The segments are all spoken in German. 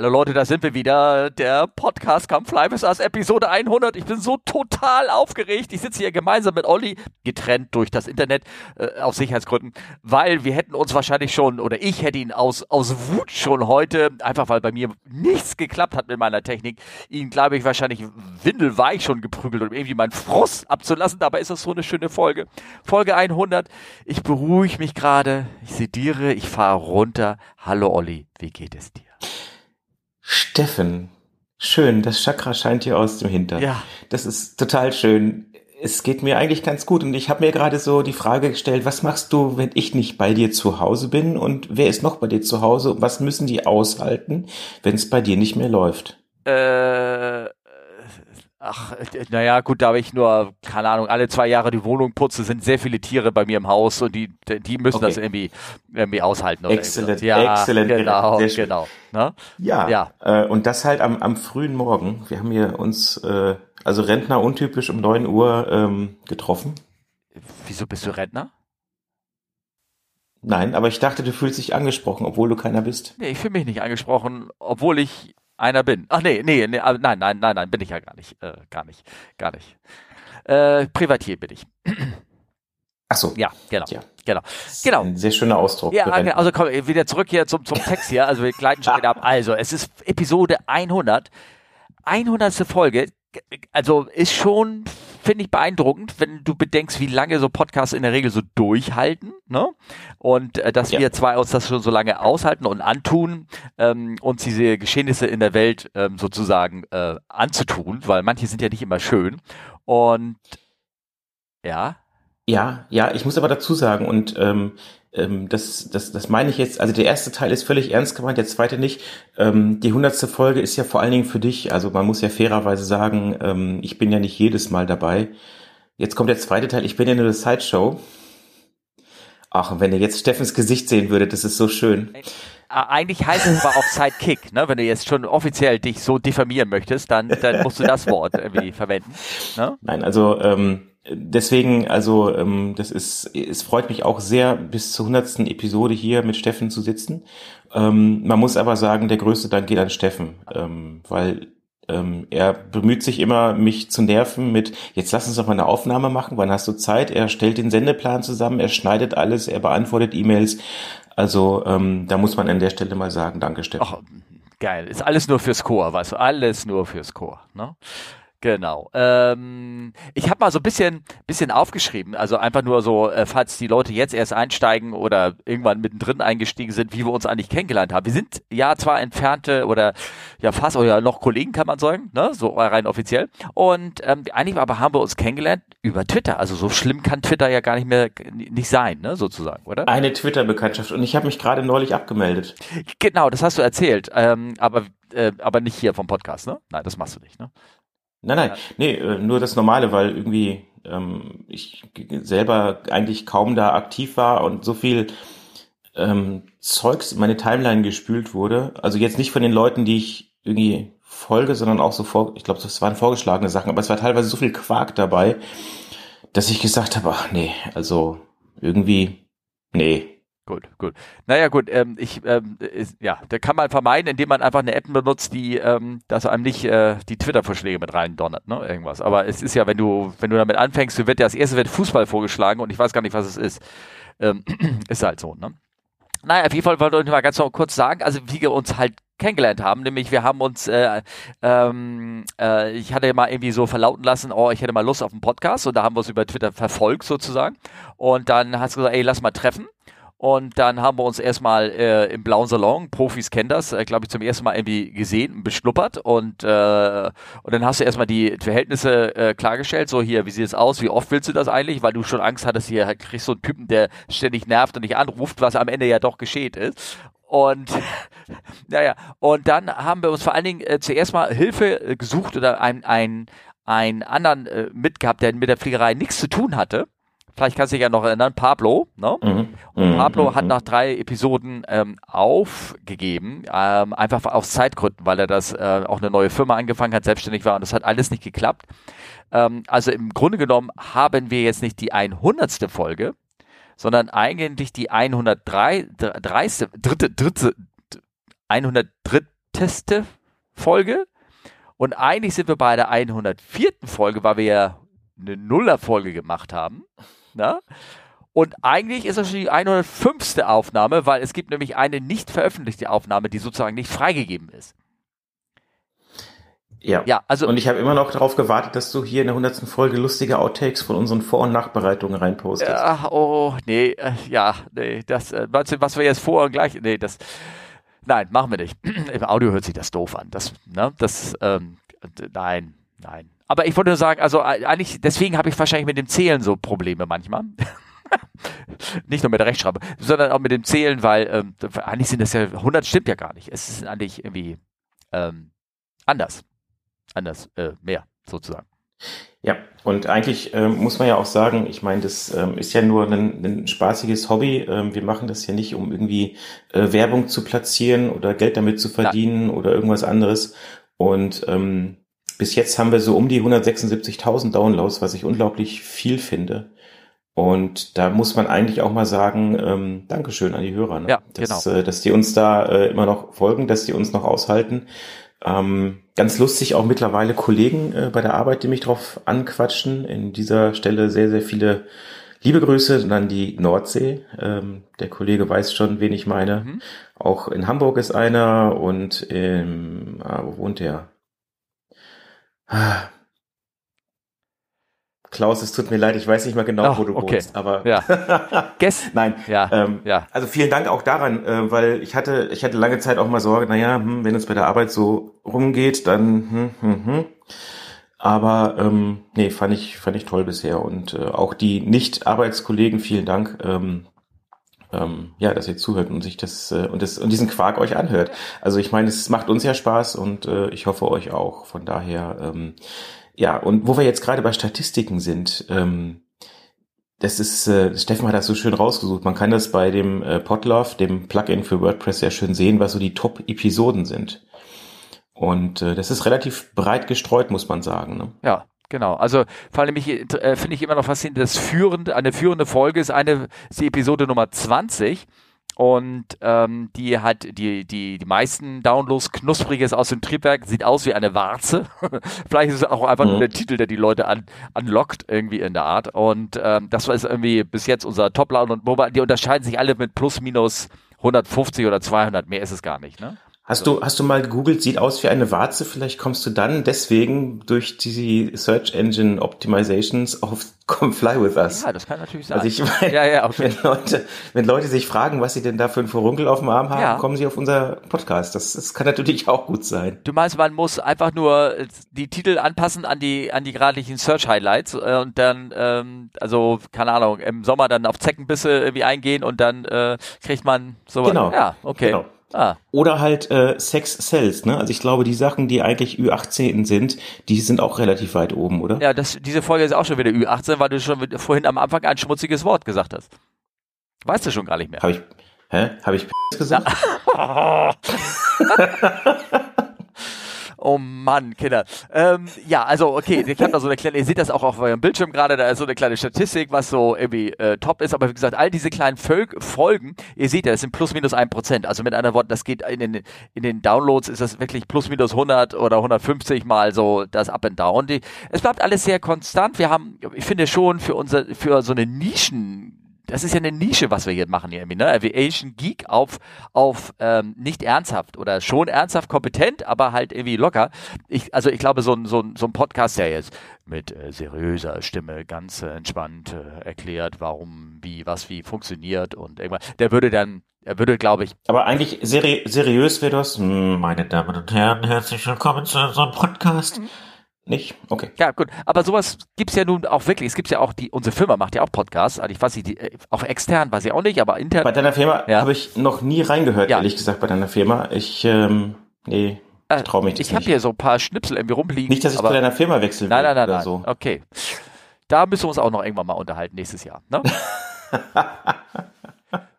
Hallo Leute, da sind wir wieder. Der Podcast Come Fly with Us Episode 100. Ich bin so total aufgeregt. Ich sitze hier gemeinsam mit Olli, getrennt durch das Internet, äh, aus Sicherheitsgründen, weil wir hätten uns wahrscheinlich schon, oder ich hätte ihn aus, aus Wut schon heute, einfach weil bei mir nichts geklappt hat mit meiner Technik, ihn, glaube ich, wahrscheinlich windelweich schon geprügelt, um irgendwie meinen Frust abzulassen. Dabei ist das so eine schöne Folge. Folge 100. Ich beruhige mich gerade. Ich sediere, ich fahre runter. Hallo Olli, wie geht es dir? Steffen, schön, das Chakra scheint hier aus dem Hintern. Ja. Das ist total schön. Es geht mir eigentlich ganz gut und ich habe mir gerade so die Frage gestellt, was machst du, wenn ich nicht bei dir zu Hause bin und wer ist noch bei dir zu Hause? Was müssen die aushalten, wenn es bei dir nicht mehr läuft? Äh, Ach, naja, gut, da ich nur, keine Ahnung, alle zwei Jahre die Wohnung putze, sind sehr viele Tiere bei mir im Haus und die, die müssen okay. das irgendwie, irgendwie aushalten. Exzellent, ja, exzellent. Genau, genau. Ne? Ja, ja. Äh, und das halt am, am frühen Morgen. Wir haben hier uns, äh, also Rentner untypisch um neun Uhr ähm, getroffen. Wieso bist du Rentner? Nein, aber ich dachte, du fühlst dich angesprochen, obwohl du keiner bist. Nee, ich fühle mich nicht angesprochen, obwohl ich einer bin. Ach nee, nee, nee ah, nein, nein, nein, nein, bin ich ja gar nicht, äh, gar nicht, gar nicht. Äh, Privatier bin ich. Ach so. Ja, genau. Ja. Genau. genau. Ein sehr schöner Ausdruck. Ja, also komm, wieder zurück hier zum, zum Text hier. Also wir gleiten schon wieder ab. Also, es ist Episode 100. 100. Folge. Also ist schon finde ich beeindruckend, wenn du bedenkst, wie lange so Podcasts in der Regel so durchhalten, ne? Und äh, dass ja. wir zwei uns das schon so lange aushalten und antun, ähm, uns diese Geschehnisse in der Welt ähm, sozusagen äh, anzutun, weil manche sind ja nicht immer schön. Und ja. Ja, ja, ich muss aber dazu sagen, und ähm, ähm, das, das, das meine ich jetzt, also der erste Teil ist völlig ernst gemeint, der zweite nicht. Ähm, die hundertste Folge ist ja vor allen Dingen für dich, also man muss ja fairerweise sagen, ähm, ich bin ja nicht jedes Mal dabei. Jetzt kommt der zweite Teil, ich bin ja nur eine Sideshow. Ach, und wenn ihr jetzt Steffens Gesicht sehen würdet, das ist so schön. Äh, eigentlich heißt es aber auch Sidekick, ne? Wenn du jetzt schon offiziell dich so diffamieren möchtest, dann, dann musst du das Wort irgendwie verwenden. Ne? Nein, also ähm, deswegen, also ähm, das ist, es freut mich auch sehr, bis zur hundertsten Episode hier mit Steffen zu sitzen. Ähm, man muss aber sagen, der größte Dank geht an Steffen, ähm, weil ähm, er bemüht sich immer, mich zu nerven mit, jetzt lass uns doch mal eine Aufnahme machen, wann hast du Zeit? Er stellt den Sendeplan zusammen, er schneidet alles, er beantwortet E-Mails. Also ähm, da muss man an der Stelle mal sagen, danke Steffen. Ach, geil, ist alles nur fürs Chor, du, alles nur fürs Chor. Ne? Genau. Ähm, ich habe mal so ein bisschen, bisschen aufgeschrieben, also einfach nur so, äh, falls die Leute jetzt erst einsteigen oder irgendwann mittendrin eingestiegen sind, wie wir uns eigentlich kennengelernt haben. Wir sind ja zwar entfernte oder ja fast oder noch Kollegen, kann man sagen, ne, so rein offiziell. Und ähm, eigentlich aber haben wir uns kennengelernt über Twitter. Also so schlimm kann Twitter ja gar nicht mehr nicht sein, ne, sozusagen, oder? Eine Twitter-Bekanntschaft und ich habe mich gerade neulich abgemeldet. Genau, das hast du erzählt, ähm, aber äh, aber nicht hier vom Podcast, ne? Nein, das machst du nicht, ne? Nein, nein, nee, äh, nur das Normale, weil irgendwie ähm, ich selber eigentlich kaum da aktiv war und so viel ähm, Zeugs in meine Timeline gespült wurde. Also jetzt nicht von den Leuten, die ich irgendwie folge, sondern auch so vor, ich glaube, das waren vorgeschlagene Sachen, aber es war teilweise so viel Quark dabei, dass ich gesagt habe, ach nee, also irgendwie, nee, Gut, gut. Naja, gut, ähm, ich, ähm, ist, ja, da kann man vermeiden, indem man einfach eine App benutzt, die, ähm, dass einem nicht äh, die Twitter-Vorschläge mit rein donnert, ne, irgendwas. Aber es ist ja, wenn du, wenn du damit anfängst, du wird ja als erstes wird Fußball vorgeschlagen und ich weiß gar nicht, was es ist. Ähm, ist halt so, ne? Naja, auf jeden Fall wollte ich mal ganz kurz sagen, also wie wir uns halt kennengelernt haben, nämlich wir haben uns, äh, ähm, äh, ich hatte mal irgendwie so verlauten lassen, oh, ich hätte mal Lust auf einen Podcast und da haben wir uns über Twitter verfolgt sozusagen und dann hast du gesagt, ey, lass mal treffen und dann haben wir uns erstmal äh, im blauen Salon, Profis kennen das, äh, glaube ich, zum ersten Mal irgendwie gesehen, beschnuppert. Und, äh, und dann hast du erstmal die Verhältnisse äh, klargestellt, so hier, wie sieht es aus, wie oft willst du das eigentlich, weil du schon Angst hattest, hier halt kriegst so einen Typen, der ständig nervt und dich anruft, was am Ende ja doch geschehen ist. Und naja, und dann haben wir uns vor allen Dingen äh, zuerst mal Hilfe äh, gesucht oder ein, ein, einen anderen äh, mitgehabt, der mit der Fliegerei nichts zu tun hatte vielleicht kannst du dich ja noch erinnern, Pablo, ne? Mhm. Und mhm. Pablo mhm. hat nach drei Episoden ähm, aufgegeben, ähm, einfach aus Zeitgründen, weil er das äh, auch eine neue Firma angefangen hat, selbstständig war und das hat alles nicht geklappt. Ähm, also im Grunde genommen haben wir jetzt nicht die 100. Folge, sondern eigentlich die 103. dritte, dritte, 103. 100. Folge. Und eigentlich sind wir bei der 104. Folge, weil wir ja eine Nuller-Folge gemacht haben. Na? Und eigentlich ist das die 105. Aufnahme, weil es gibt nämlich eine nicht veröffentlichte Aufnahme, die sozusagen nicht freigegeben ist. Ja. ja also, und ich habe immer noch darauf gewartet, dass du hier in der 100. Folge lustige Outtakes von unseren Vor- und Nachbereitungen reinpostest. Ach, oh, nee, äh, ja, nee, das, äh, was wir jetzt vor und gleich, nee, das, nein, machen wir nicht. Im Audio hört sich das doof an. Das, ne, das, ähm, nein, nein. Aber ich wollte nur sagen, also äh, eigentlich, deswegen habe ich wahrscheinlich mit dem Zählen so Probleme manchmal. nicht nur mit der Rechtschreibung, sondern auch mit dem Zählen, weil ähm, eigentlich sind das ja 100 stimmt ja gar nicht. Es ist eigentlich irgendwie ähm, anders, anders äh, mehr sozusagen. Ja, und eigentlich ähm, muss man ja auch sagen, ich meine, das ähm, ist ja nur ein, ein spaßiges Hobby. Ähm, wir machen das ja nicht, um irgendwie äh, Werbung zu platzieren oder Geld damit zu verdienen ja. oder irgendwas anderes. Und ähm, bis jetzt haben wir so um die 176.000 Downloads, was ich unglaublich viel finde. Und da muss man eigentlich auch mal sagen, ähm, Dankeschön an die Hörer, ne? ja, dass, genau. äh, dass die uns da äh, immer noch folgen, dass die uns noch aushalten. Ähm, ganz lustig auch mittlerweile Kollegen äh, bei der Arbeit, die mich drauf anquatschen. In dieser Stelle sehr, sehr viele liebe Grüße an die Nordsee. Ähm, der Kollege weiß schon, wen ich meine. Mhm. Auch in Hamburg ist einer und im, ah, wo wohnt der? Klaus, es tut mir leid, ich weiß nicht mal genau, oh, wo du okay. wohnst, aber ja. Guess? nein. Ja. Ähm, ja. Also vielen Dank auch daran, äh, weil ich hatte, ich hatte lange Zeit auch mal Sorge, naja, hm, wenn es bei der Arbeit so rumgeht, dann hm, hm, hm. Aber ähm, nee, fand ich, fand ich toll bisher. Und äh, auch die Nicht-Arbeitskollegen, vielen Dank, ähm, ähm, ja, dass ihr zuhört und sich das äh, und das und diesen Quark euch anhört. Also ich meine, es macht uns ja Spaß und äh, ich hoffe euch auch. Von daher ähm, ja, und wo wir jetzt gerade bei Statistiken sind, ähm, das ist, äh, Steffen hat das so schön rausgesucht. Man kann das bei dem äh, Podlove, dem Plugin für WordPress, sehr schön sehen, was so die Top-Episoden sind. Und äh, das ist relativ breit gestreut, muss man sagen. Ne? Ja, Genau, also vor allem äh, finde ich immer noch faszinierend, das führende, eine führende Folge ist eine ist die Episode Nummer 20 und ähm, die hat die, die, die meisten Downloads knuspriges aus dem Triebwerk, sieht aus wie eine Warze. Vielleicht ist es auch einfach mhm. nur der Titel, der die Leute an, anlockt, irgendwie in der Art. Und ähm, das war irgendwie bis jetzt unser Top-Laun und Mobile. Die unterscheiden sich alle mit plus minus 150 oder 200, mehr ist es gar nicht, ne? Hast du, hast du mal gegoogelt, sieht aus wie eine Warze, vielleicht kommst du dann deswegen durch die Search Engine Optimizations auf Come Fly With Us. Ja, das kann natürlich sein. Also ich meine, ja, ja, okay. wenn, Leute, wenn Leute sich fragen, was sie denn da für ein Furunkel auf dem Arm haben, ja. kommen sie auf unser Podcast. Das, das kann natürlich auch gut sein. Du meinst, man muss einfach nur die Titel anpassen an die, an die geradlichen Search Highlights äh, und dann, ähm, also, keine Ahnung, im Sommer dann auf Zeckenbisse irgendwie eingehen und dann äh, kriegt man sowas. Genau. Ja, okay. Genau. Ah. Oder halt äh, Sex Cells, ne? Also ich glaube, die Sachen, die eigentlich Ü18 sind, die sind auch relativ weit oben, oder? Ja, das, diese Folge ist auch schon wieder Ü18, weil du schon vorhin am Anfang ein schmutziges Wort gesagt hast. Weißt du schon gar nicht mehr. Habe ich, hä? Habe ich gesagt? Oh Mann, Kinder. Ähm, ja, also okay, ich habe da so eine kleine, ihr seht das auch auf eurem Bildschirm gerade, da ist so eine kleine Statistik, was so irgendwie äh, top ist, aber wie gesagt, all diese kleinen Völk Folgen, ihr seht ja, das sind plus minus ein Prozent. Also mit anderen Worten, das geht in den, in den Downloads ist das wirklich plus minus 100 oder 150 mal so das Up and Down. Die, es bleibt alles sehr konstant. Wir haben, ich finde schon für unser, für so eine Nischen das ist ja eine Nische, was wir hier machen hier irgendwie, ne? Aviation Geek auf, auf ähm, nicht ernsthaft oder schon ernsthaft kompetent, aber halt irgendwie locker. Ich, also ich glaube, so ein, so ein, so ein Podcast, der jetzt mit äh, seriöser Stimme ganz äh, entspannt äh, erklärt, warum, wie, was, wie funktioniert und irgendwas, der würde dann er würde, glaube ich. Aber eigentlich seri seriös wäre das. Meine Damen und Herren, herzlich willkommen zu unserem Podcast. Nicht? Okay. Ja, gut. Aber sowas gibt's ja nun auch wirklich. Es gibt ja auch die, unsere Firma macht ja auch Podcasts. Also ich weiß nicht, die, äh, auch extern weiß ich auch nicht, aber intern. Bei deiner Firma ja. habe ich noch nie reingehört, ja. ehrlich gesagt, bei deiner Firma. Ich, ähm, nee, ich äh, traue mich das Ich habe hier so ein paar Schnipsel irgendwie rumliegen. Nicht, dass ich zu deiner Firma wechseln will. Nein, nein, nein, oder nein. so. Okay. Da müssen wir uns auch noch irgendwann mal unterhalten nächstes Jahr. Ne?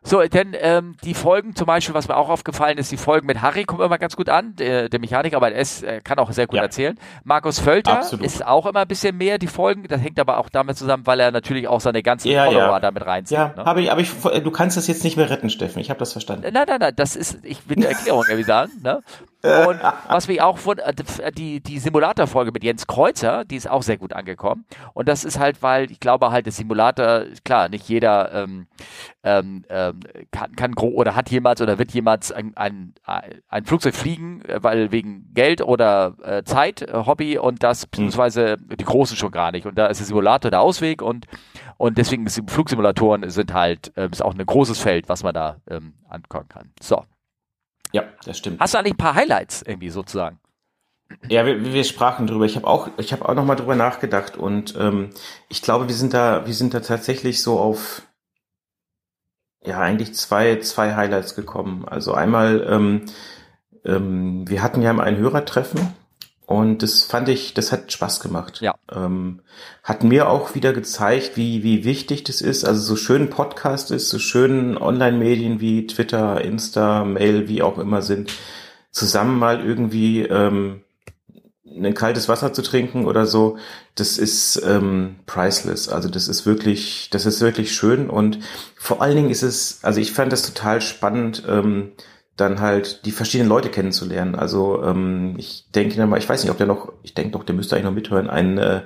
So, denn ähm, die Folgen zum Beispiel, was mir auch aufgefallen ist, die Folgen mit Harry kommen immer ganz gut an, der, der Mechaniker, aber er ist, äh, kann auch sehr gut ja. erzählen. Markus Völter Absolut. ist auch immer ein bisschen mehr, die Folgen, das hängt aber auch damit zusammen, weil er natürlich auch seine ganzen ja, Follower ja. damit reinzieht. Ja, ne? habe ich, aber ich, du kannst das jetzt nicht mehr retten, Steffen, ich habe das verstanden. Nein, nein, nein, das ist, ich will eine Erklärung irgendwie sagen, ne? Und was mich auch von, äh, die, die Simulator-Folge mit Jens Kreuzer, die ist auch sehr gut angekommen. Und das ist halt, weil ich glaube halt, der Simulator, klar, nicht jeder ähm, ähm, ähm kann, kann oder hat jemals oder wird jemals ein, ein, ein Flugzeug fliegen, äh, weil wegen Geld oder äh, Zeit, äh, Hobby und das, hm. beziehungsweise die Großen schon gar nicht. Und da ist der Simulator der Ausweg und, und deswegen sind Flugsimulatoren sind halt, äh, ist auch ein großes Feld, was man da ähm, ankommen kann. So. Ja, das stimmt. Hast du eigentlich ein paar Highlights irgendwie sozusagen? Ja, wir, wir sprachen drüber. Ich habe auch, ich habe auch noch mal drüber nachgedacht und ähm, ich glaube, wir sind da, wir sind da tatsächlich so auf ja eigentlich zwei zwei Highlights gekommen. Also einmal, ähm, ähm, wir hatten ja mal ein Hörertreffen und das fand ich, das hat Spaß gemacht. Ja. Ähm, hat mir auch wieder gezeigt, wie, wie wichtig das ist. Also so schön Podcast ist, so schön Online-Medien wie Twitter, Insta, Mail, wie auch immer sind, zusammen mal irgendwie ähm, ein kaltes Wasser zu trinken oder so, das ist ähm, priceless. Also das ist wirklich, das ist wirklich schön und vor allen Dingen ist es, also ich fand das total spannend. Ähm, dann halt die verschiedenen Leute kennenzulernen. Also ähm, ich denke mal, ich weiß nicht, ob der noch, ich denke doch, der müsste eigentlich noch mithören, ein, äh,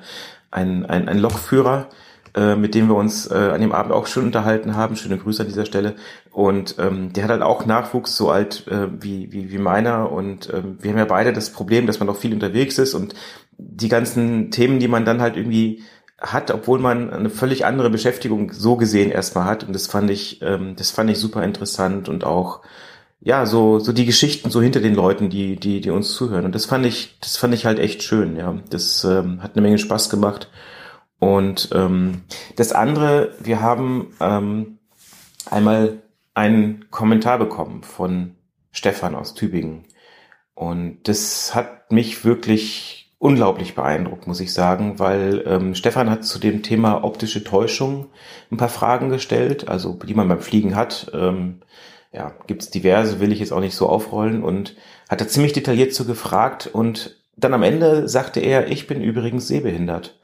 ein, ein, ein Lokführer, äh, mit dem wir uns äh, an dem Abend auch schon unterhalten haben. Schöne Grüße an dieser Stelle. Und ähm, der hat halt auch Nachwuchs, so alt äh, wie, wie, wie meiner. Und ähm, wir haben ja beide das Problem, dass man noch viel unterwegs ist und die ganzen Themen, die man dann halt irgendwie hat, obwohl man eine völlig andere Beschäftigung so gesehen erstmal hat. Und das fand ich, ähm, das fand ich super interessant und auch ja, so, so die Geschichten so hinter den Leuten, die, die, die uns zuhören. Und das fand ich, das fand ich halt echt schön, ja. Das ähm, hat eine Menge Spaß gemacht. Und ähm, das andere, wir haben ähm, einmal einen Kommentar bekommen von Stefan aus Tübingen. Und das hat mich wirklich unglaublich beeindruckt, muss ich sagen, weil ähm, Stefan hat zu dem Thema optische Täuschung ein paar Fragen gestellt, also die man beim Fliegen hat. Ähm, ja, gibt's diverse, will ich jetzt auch nicht so aufrollen und hat er ziemlich detailliert so gefragt und dann am Ende sagte er, ich bin übrigens sehbehindert.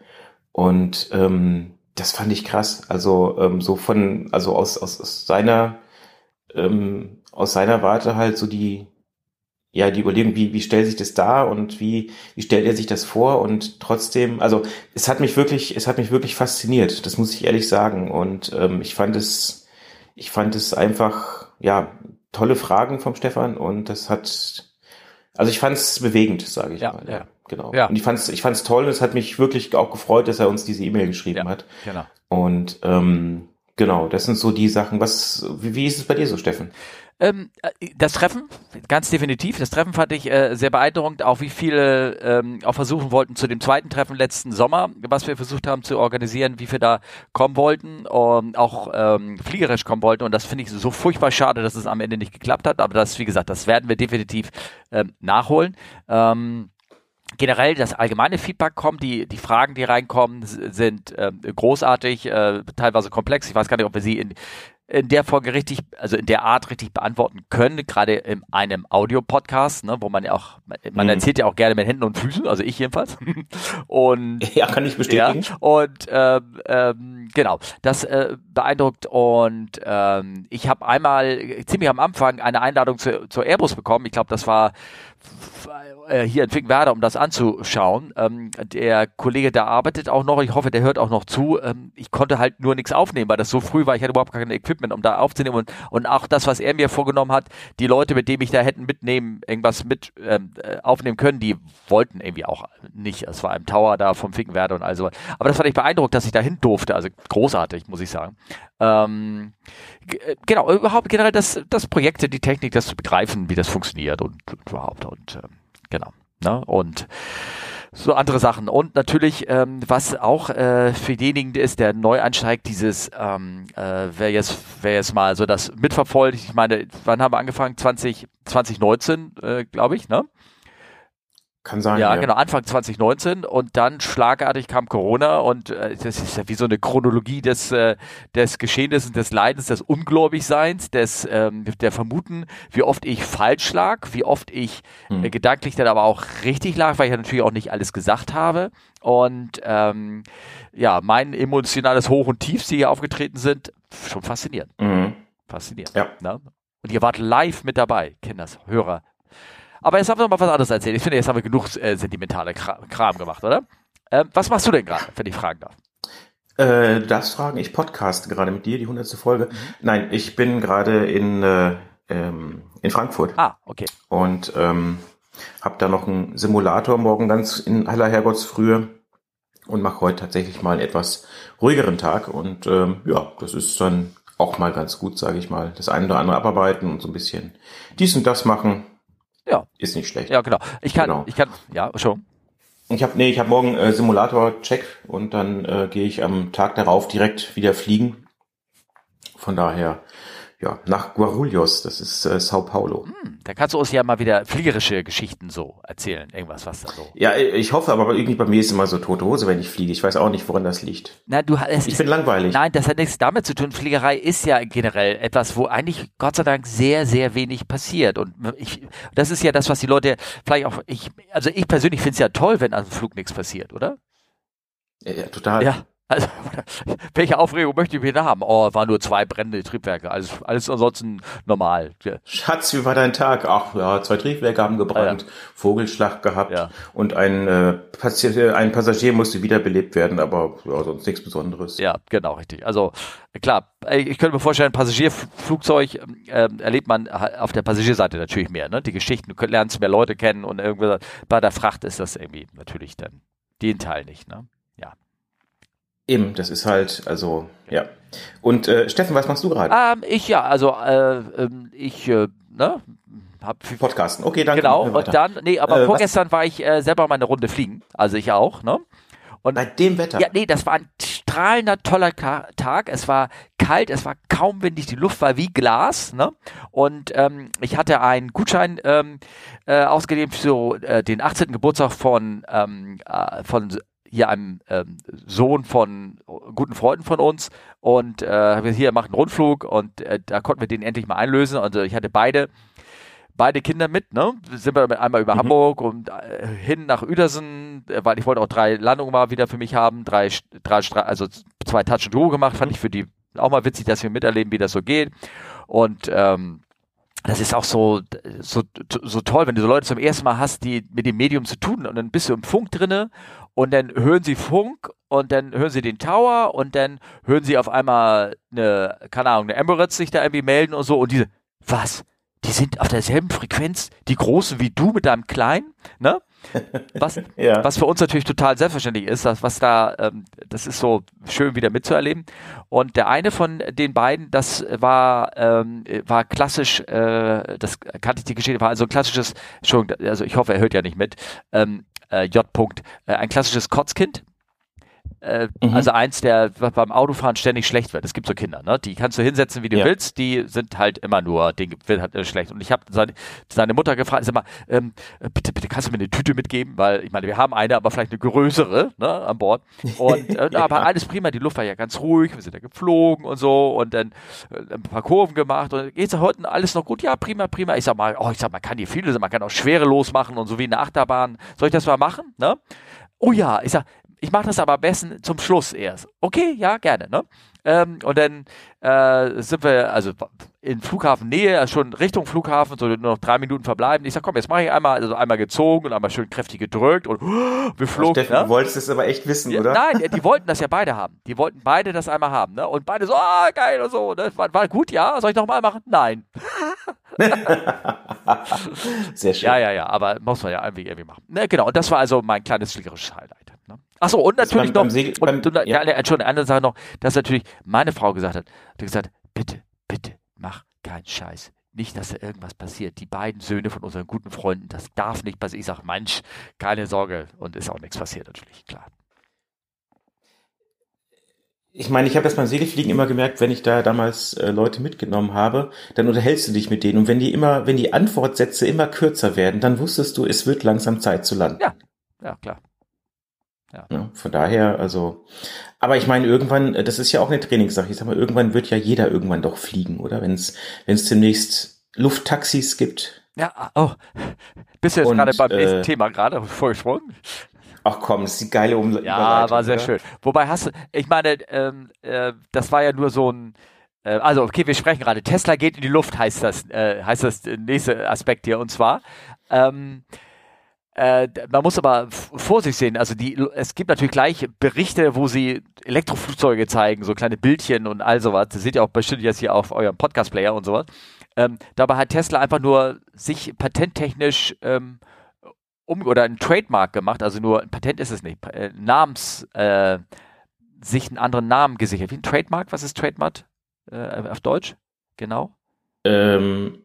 Und ähm, das fand ich krass. Also ähm, so von, also aus, aus, aus seiner ähm, aus seiner Warte halt so die, ja, die Überlegung, wie, wie stellt sich das dar und wie, wie stellt er sich das vor und trotzdem, also es hat mich wirklich, es hat mich wirklich fasziniert, das muss ich ehrlich sagen und ähm, ich fand es, ich fand es einfach, ja, tolle Fragen vom Stefan und das hat, also ich fand es bewegend, sage ich ja, mal. Ja. Genau. Ja. Und ich fand es ich fand's toll und es hat mich wirklich auch gefreut, dass er uns diese E-Mail geschrieben ja, hat. Genau. Und ähm, genau, das sind so die Sachen. Was, wie, wie ist es bei dir so, Steffen? Ähm, äh, das Treffen, ganz definitiv. Das Treffen fand ich äh, sehr beeindruckend, auch wie viele ähm, auch versuchen wollten zu dem zweiten Treffen letzten Sommer, was wir versucht haben zu organisieren, wie wir da kommen wollten, ähm, auch ähm, fliegerisch kommen wollten. Und das finde ich so furchtbar schade, dass es am Ende nicht geklappt hat. Aber das, wie gesagt, das werden wir definitiv ähm, nachholen. Ähm, generell das allgemeine Feedback kommt, die, die Fragen, die reinkommen, sind äh, großartig, äh, teilweise komplex. Ich weiß gar nicht, ob wir sie in, in der Folge richtig, also in der Art richtig beantworten können, gerade in einem Audio-Podcast, ne, wo man ja auch, man mhm. erzählt ja auch gerne mit Händen und Füßen, also ich jedenfalls. und ja, kann ich bestätigen. Ja, und ähm, ähm, genau, das äh, beeindruckt und ähm, ich habe einmal ziemlich am Anfang eine Einladung zu, zur Airbus bekommen. Ich glaube, das war äh, hier in Finkenwerder, um das anzuschauen. Ähm, der Kollege, der arbeitet auch noch, ich hoffe, der hört auch noch zu. Ähm, ich konnte halt nur nichts aufnehmen, weil das so früh war, ich hatte überhaupt kein Equipment, um da aufzunehmen. Und, und auch das, was er mir vorgenommen hat, die Leute, mit denen ich da hätten mitnehmen, irgendwas mit ähm, äh, aufnehmen können, die wollten irgendwie auch nicht. Es war im Tower da vom Finkenwerder und also. Aber das fand ich beeindruckt, dass ich dahin durfte. Also großartig, muss ich sagen. Ähm, äh, genau, überhaupt generell das, das Projekte, die Technik, das zu begreifen, wie das funktioniert und, und überhaupt. Und ähm, Genau. Ne? Und so andere Sachen. Und natürlich, ähm, was auch äh, für denjenigen ist, der neu einsteigt, dieses, ähm, äh, wer jetzt, wer jetzt mal so das mitverfolgt, ich meine, wann haben wir angefangen? 20, 2019, äh, glaube ich, ne? Kann sein. Ja, ja, genau, Anfang 2019 und dann schlagartig kam Corona und äh, das ist ja wie so eine Chronologie des, äh, des Geschehnisses, des Leidens, des Ungläubigseins, des ähm, der Vermuten, wie oft ich falsch lag, wie oft ich hm. äh, gedanklich dann aber auch richtig lag, weil ich ja natürlich auch nicht alles gesagt habe. Und ähm, ja, mein emotionales Hoch und Tief, die hier aufgetreten sind, schon faszinierend. Mhm. Faszinierend. Ja. Ne? Und ihr wart live mit dabei, Kinders, Hörer Aber jetzt haben wir noch mal was anderes erzählt. Ich finde, jetzt haben wir genug äh, sentimentale Kram, gemacht, oder? Ähm, was machst du denn gerade, wenn ich fragen darf? Äh, das fragen, ich podcast gerade mit dir, die hundertste Folge. Mhm. Nein, ich bin gerade in, äh, ähm, in Frankfurt. Ah, okay. Und ähm, habe da noch einen Simulator morgen ganz in aller Herrgottsfrühe und mache heute tatsächlich mal einen etwas ruhigeren Tag. Und ähm, ja, das ist dann auch mal ganz gut, sage ich mal. Das eine oder andere abarbeiten und so ein bisschen dies und das machen. Ja. Ist nicht schlecht. Ja, genau. Ich kann, genau. ich kann, ja, schon. Ich habe nee, ich habe morgen äh, Simulator Check und dann äh, gehe ich am Tag darauf direkt wieder fliegen. Von daher ja, nach Guarulhos, das ist äh, Sao Paulo. Hm, da kannst du uns ja mal wieder fliegerische Geschichten so erzählen, irgendwas, was da so. Ja, ich hoffe, aber irgendwie bei mir ist immer so tote Hose, wenn ich fliege. Ich weiß auch nicht, woran das liegt. Na, du, es ich bin langweilig. Nein, das hat nichts damit zu tun. Fliegerei ist ja generell etwas, wo eigentlich Gott sei Dank sehr, sehr wenig passiert. Und ich, das ist ja das, was die Leute vielleicht auch, ich, also ich persönlich finde es ja toll, wenn an einem Flug nichts passiert, oder? Ja, ja total. Ja, also, welche Aufregung möchte ich wieder haben? Oh, waren nur zwei brennende Triebwerke. Alles, alles ansonsten normal. Schatz, wie war dein Tag? Ach ja, zwei Triebwerke haben gebrannt, ja. Vogelschlag gehabt ja. und ein, äh, Passagier, ein Passagier musste wiederbelebt werden, aber ja, sonst nichts Besonderes. Ja, genau, richtig. Also klar, ich könnte mir vorstellen, Passagierflugzeug äh, erlebt man auf der Passagierseite natürlich mehr. Ne? Die Geschichten, du lernst mehr Leute kennen und irgendwie bei der Fracht ist das irgendwie natürlich dann den Teil nicht. Ne? Eben, das ist halt, also, ja. Und äh, Steffen, was machst du gerade? Ähm, ich ja, also äh, ähm, ich, äh, ne, hab Podcasten. Okay, danke. Genau, und dann, nee, aber äh, vorgestern was? war ich äh, selber mal eine Runde fliegen, also ich auch, ne? Und bei dem Wetter? Ja, nee, das war ein strahlender, toller Tag. Es war kalt, es war kaum windig, die Luft war wie Glas. Ne? Und ähm, ich hatte einen Gutschein ähm, äh, ausgegeben für äh, den 18. Geburtstag von, ähm, äh, von hier einem ähm, Sohn von guten Freunden von uns und äh, hier macht einen Rundflug und äh, da konnten wir den endlich mal einlösen. Äh, ich hatte beide beide Kinder mit, ne? Sind wir einmal über mhm. Hamburg und äh, hin nach Uedersen, äh, weil ich wollte auch drei Landungen mal wieder für mich haben, drei, drei also zwei Touch and Go gemacht, fand mhm. ich für die auch mal witzig, dass wir miterleben, wie das so geht. Und ähm, das ist auch so, so, so toll, wenn du so Leute zum ersten Mal hast, die mit dem Medium zu tun und dann bist du im Funk drinne und dann hören sie Funk und dann hören sie den Tower und dann hören sie auf einmal eine, keine Ahnung, eine Emirates sich da irgendwie melden und so und diese, was? Die sind auf derselben Frequenz, die Großen wie du mit deinem Kleinen, ne? Was, ja. was für uns natürlich total selbstverständlich ist, dass, was da, ähm, das ist so schön wieder mitzuerleben. Und der eine von den beiden, das war, ähm, war klassisch, äh, das kannte ich die Geschichte, war also ein klassisches, Entschuldigung, also ich hoffe, er hört ja nicht mit, ähm, äh, J. -Punkt, äh, ein klassisches Kotzkind. Äh, mhm. Also eins, der beim Autofahren ständig schlecht wird. Es gibt so Kinder, ne? Die kannst du hinsetzen, wie du ja. willst. Die sind halt immer nur, denen wird halt schlecht. Und ich habe seine, seine Mutter gefragt, sag mal, ähm, bitte, bitte kannst du mir eine Tüte mitgeben, weil ich meine, wir haben eine, aber vielleicht eine größere ne, an Bord. Und äh, ja. aber alles prima. Die Luft war ja ganz ruhig. Wir sind ja geflogen und so und dann äh, ein paar Kurven gemacht. Und geht's heute alles noch gut? Ja, prima, prima. Ich sag mal, oh, ich sag, man kann hier viele, man kann auch schwerelos machen und so wie eine Achterbahn. Soll ich das mal machen? Ne? Oh ja, ich sag, ich mache das aber am besten zum Schluss erst. Okay, ja, gerne. Ne? Ähm, und dann äh, sind wir also in Flughafennähe, also schon Richtung Flughafen, so nur noch drei Minuten verbleiben. Ich sag, komm, jetzt mache ich einmal, also einmal gezogen und einmal schön kräftig gedrückt und uh, wir flogen. Steffen, ne? du wolltest es aber echt wissen, ja, oder? Nein, die wollten das ja beide haben. Die wollten beide das einmal haben. Ne? Und beide so, ah, geil und so. Ne? War, war gut, ja. Soll ich nochmal machen? Nein. Sehr schön. Ja, ja, ja, aber muss man ja irgendwie, irgendwie machen. Ne, genau, und das war also mein kleines fliegerisches Highlight. Achso, und natürlich beim, noch, Segel, und, beim, ja. ja, Entschuldigung, eine Sache noch, dass natürlich meine Frau gesagt hat, die gesagt, bitte, bitte, mach keinen Scheiß. Nicht, dass da irgendwas passiert. Die beiden Söhne von unseren guten Freunden, das darf nicht passieren. Ich sage, Mensch, keine Sorge. Und ist auch nichts passiert, natürlich, klar. Ich meine, ich habe das beim Segelfliegen immer gemerkt, wenn ich da damals äh, Leute mitgenommen habe, dann unterhältst du dich mit denen. Und wenn die immer, wenn die Antwortsätze immer kürzer werden, dann wusstest du, es wird langsam Zeit zu landen. Ja, ja, klar. Ja. ja. von daher, also, aber ich meine, irgendwann, äh, das ist ja auch eine Trainingssache. Ich sag mal, irgendwann wird ja jeder irgendwann doch fliegen, oder? Wenn es, wenn es demnächst Lufttaxis gibt. Ja, oh, bist du jetzt gerade beim nächsten äh, Thema gerade vorgesprungen? Ach komm, das ist die geile um Ja, war sehr oder? schön. Wobei hast du, ich meine, ähm, äh, das war ja nur so ein, äh, also okay, wir sprechen gerade. Tesla geht in die Luft, heißt das, äh, heißt das nächste Aspekt hier. Und zwar, ähm, äh, man muss aber Vorsicht sehen. Also die, es gibt natürlich gleich Berichte, wo sie Elektroflugzeuge zeigen, so kleine Bildchen und all sowas. Das seht ihr auch bestimmt jetzt hier auf eurem Podcast-Player und sowas. Ähm, dabei hat Tesla einfach nur sich patenttechnisch ähm, um oder ein Trademark gemacht, also nur ein Patent ist es nicht, äh, Namens, äh, sich einen anderen Namen gesichert. Wie ein Trademark? Was ist Trademark äh, auf Deutsch? Genau. Ähm,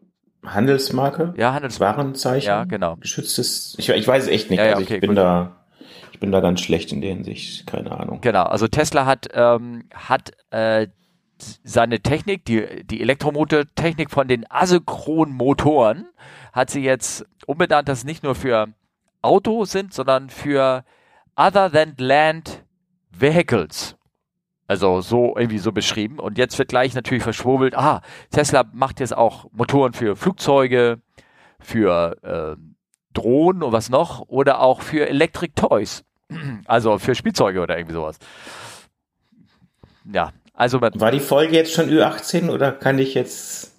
Handelsmarke? Ja, Handelsmarke. Warenzeichen? Ja, genau. Geschütztes, ich, ich weiß es echt nicht. Ja, ja, also okay, ich bin gut. da, ich bin da ganz schlecht in der Hinsicht, keine Ahnung. Genau, also Tesla hat, ähm, hat äh, seine Technik, die, die Elektromotortechnik von den asynchronen Motoren, hat sie jetzt umbenannt, dass es nicht nur für Autos sind, sondern für Other than Land Vehicles. Also so irgendwie so beschrieben. Und jetzt wird gleich natürlich verschwurbelt, ah, Tesla macht jetzt auch Motoren für Flugzeuge, für äh, Drohnen und was noch, oder auch für Electric Toys. Also für Spielzeuge oder irgendwie sowas. Ja, also man, War die Folge jetzt schon Ü18 oder kann ich jetzt.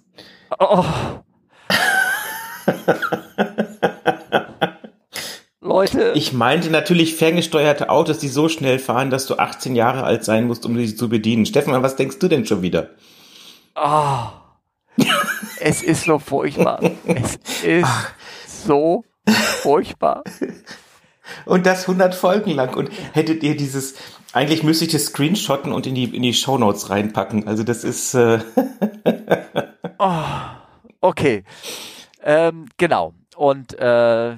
oh. Leute, Ich meinte natürlich ferngesteuerte Autos, die so schnell fahren, dass du 18 Jahre alt sein musst, um sie zu bedienen. Stefan, was denkst du denn schon wieder? Ah, es ist so furchtbar. Es ist so furchtbar. Und das 100 Folgen lang. Und hättet ihr dieses, eigentlich müsste ich das screenshotten und in die, in die Shownotes reinpacken. Also das ist, äh, Okay. Ähm, genau. Und äh,